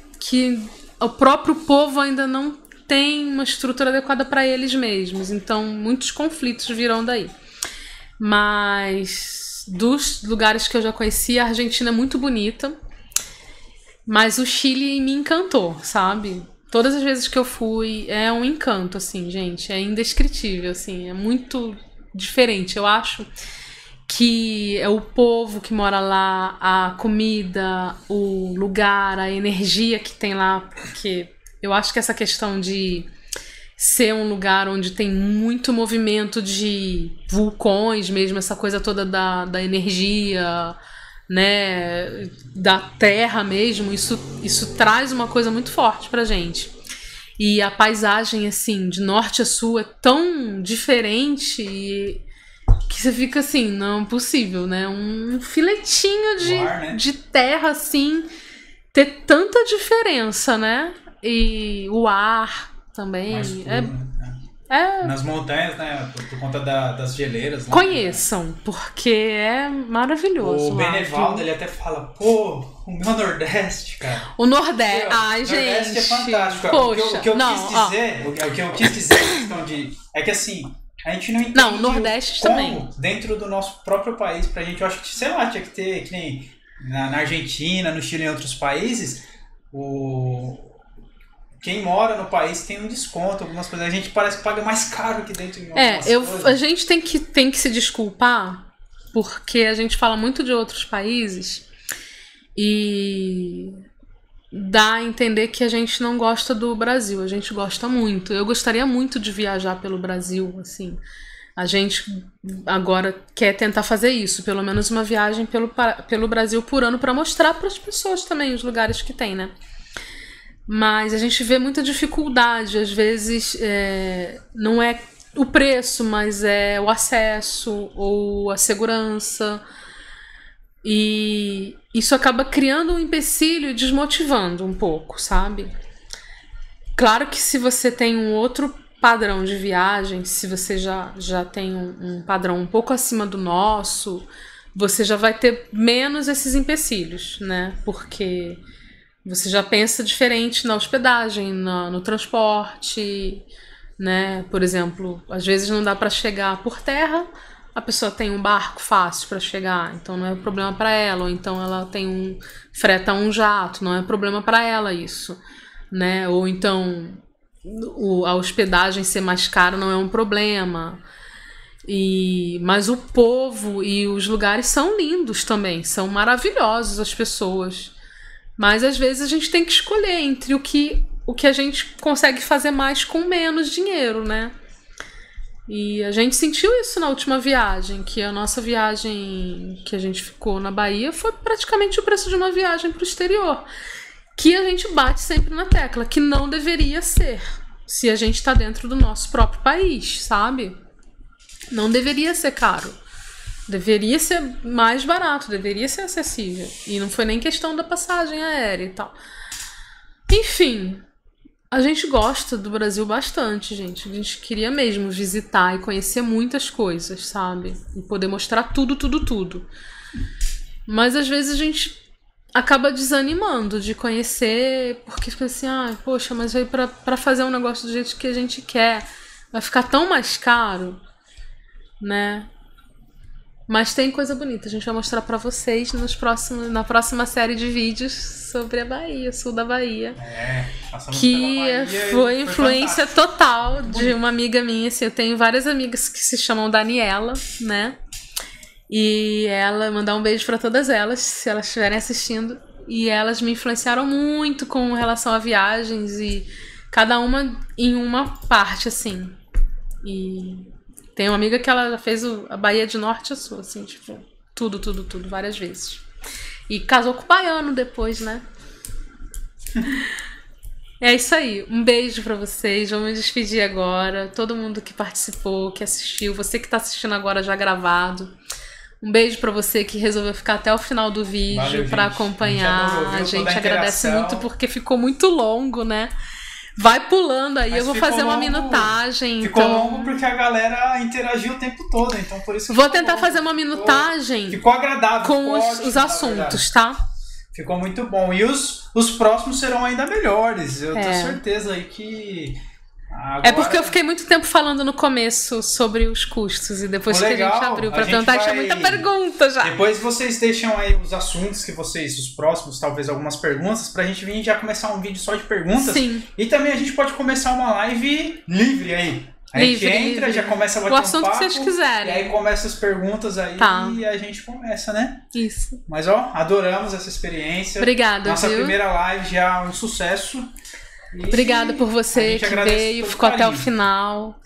o próprio povo ainda não tem uma estrutura adequada para eles mesmos. Então, muitos conflitos virão daí. Mas dos lugares que eu já conheci, a Argentina é muito bonita. Mas o Chile me encantou, sabe? Todas as vezes que eu fui, é um encanto, assim, gente. É indescritível, assim. É muito diferente. Eu acho que é o povo que mora lá, a comida, o lugar, a energia que tem lá, porque eu acho que essa questão de ser um lugar onde tem muito movimento de vulcões mesmo, essa coisa toda da, da energia, né, da terra mesmo, isso, isso traz uma coisa muito forte pra gente. E a paisagem, assim, de norte a sul é tão diferente que você fica assim, não é possível, né? Um filetinho de, ar, né? de terra, assim, ter tanta diferença, né? E o ar também. é, né? É. Nas montanhas, né? Por, por conta da, das geleiras. Né? Conheçam, porque é maravilhoso. O Benevaldo, ele até fala, pô, o meu Nordeste, cara. O Nordeste, ai, Nordeste gente. Nordeste é fantástico. Poxa, o que eu, o que eu não, quis dizer, o que eu quis dizer, questão de. É que assim, a gente não entende. Não, Nordeste como, também. Dentro do nosso próprio país, pra gente, eu acho que, sei lá, tinha que ter, que nem na, na Argentina, no Chile e em outros países, o, quem mora no país tem um desconto, algumas coisas. A gente parece que paga mais caro que dentro de É, eu, coisas. a gente tem que, tem que se desculpar porque a gente fala muito de outros países e dá a entender que a gente não gosta do Brasil. A gente gosta muito. Eu gostaria muito de viajar pelo Brasil, assim. A gente agora quer tentar fazer isso, pelo menos uma viagem pelo, pelo Brasil por ano para mostrar para as pessoas também os lugares que tem, né? Mas a gente vê muita dificuldade, às vezes é, não é o preço, mas é o acesso ou a segurança. E isso acaba criando um empecilho e desmotivando um pouco, sabe? Claro que se você tem um outro padrão de viagem, se você já, já tem um, um padrão um pouco acima do nosso, você já vai ter menos esses empecilhos, né? Porque você já pensa diferente na hospedagem, no transporte, né? Por exemplo, às vezes não dá para chegar por terra, a pessoa tem um barco fácil para chegar, então não é problema para ela, ou então ela tem um freta um jato, não é problema para ela isso, né? Ou então o, a hospedagem ser mais cara não é um problema. E, mas o povo e os lugares são lindos também, são maravilhosos as pessoas. Mas às vezes a gente tem que escolher entre o que, o que a gente consegue fazer mais com menos dinheiro, né? E a gente sentiu isso na última viagem, que a nossa viagem que a gente ficou na Bahia foi praticamente o preço de uma viagem para o exterior. Que a gente bate sempre na tecla, que não deveria ser, se a gente tá dentro do nosso próprio país, sabe? Não deveria ser caro. Deveria ser mais barato, deveria ser acessível. E não foi nem questão da passagem aérea e tal. Enfim, a gente gosta do Brasil bastante, gente. A gente queria mesmo visitar e conhecer muitas coisas, sabe? E poder mostrar tudo, tudo, tudo. Mas às vezes a gente acaba desanimando de conhecer, porque fica assim, ah, poxa, mas veio pra fazer um negócio do jeito que a gente quer. Vai ficar tão mais caro, né? Mas tem coisa bonita, a gente vai mostrar para vocês nos próximos, na próxima série de vídeos sobre a Bahia, sul da Bahia. É, que Bahia foi influência fantástico. total de uma amiga minha. Assim, eu tenho várias amigas que se chamam Daniela, né? E ela, mandar um beijo para todas elas, se elas estiverem assistindo. E elas me influenciaram muito com relação a viagens e cada uma em uma parte, assim. E tem uma amiga que ela já fez a Bahia de Norte a Sul, assim, tipo, tudo, tudo, tudo, várias vezes. E casou com o baiano depois, né? É isso aí. Um beijo para vocês. Vamos me despedir agora. Todo mundo que participou, que assistiu, você que tá assistindo agora já gravado. Um beijo para você que resolveu ficar até o final do vídeo para acompanhar. A gente, a gente agradece muito porque ficou muito longo, né? Vai pulando aí, Mas eu vou fazer longo, uma minutagem. Ficou então... longo porque a galera interagiu o tempo todo, então por isso Vou tentar longo. fazer uma minutagem. Ficou, ficou agradável. Com ficou os, ótimo, os assuntos, tá? Ficou muito bom. E os, os próximos serão ainda melhores. Eu é. tenho certeza aí que Agora... É porque eu fiquei muito tempo falando no começo sobre os custos e depois que a gente abriu para tentar, vai... tinha muita pergunta já. Depois vocês deixam aí os assuntos que vocês, os próximos, talvez algumas perguntas, pra gente vir já começar um vídeo só de perguntas. Sim. E também a gente pode começar uma live livre aí. A gente livre, entra, livre. já começa a bater O assunto um papo, que vocês quiserem. E aí começa as perguntas aí tá. e a gente começa, né? Isso. Mas ó, adoramos essa experiência. Obrigada, Nossa viu? primeira live já um sucesso. Obrigada por você que veio, ficou até o final.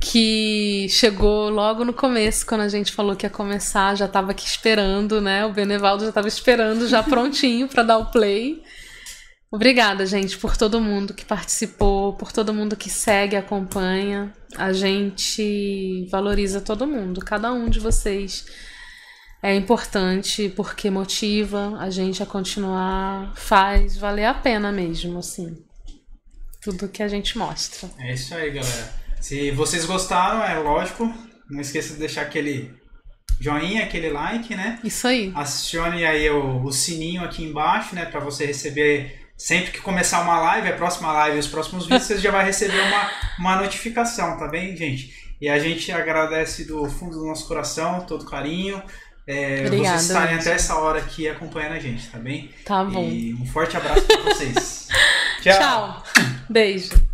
Que chegou logo no começo, quando a gente falou que ia começar, já estava aqui esperando, né? O Benevaldo já estava esperando, já prontinho para dar o play. Obrigada, gente, por todo mundo que participou, por todo mundo que segue, acompanha. A gente valoriza todo mundo, cada um de vocês é importante porque motiva a gente a continuar, faz valer a pena mesmo, assim tudo que a gente mostra. É isso aí, galera. Se vocês gostaram, é lógico, não esqueça de deixar aquele joinha, aquele like, né? Isso aí. Acione aí o, o sininho aqui embaixo, né, para você receber sempre que começar uma live, a próxima live e os próximos vídeos, você já vai receber uma, uma notificação, tá bem, gente? E a gente agradece do fundo do nosso coração, todo carinho. É, Obrigada, vocês estarem até essa hora aqui acompanhando a gente, tá bem? Tá bom. E um forte abraço para vocês. Tchau. Tchau. Beijo.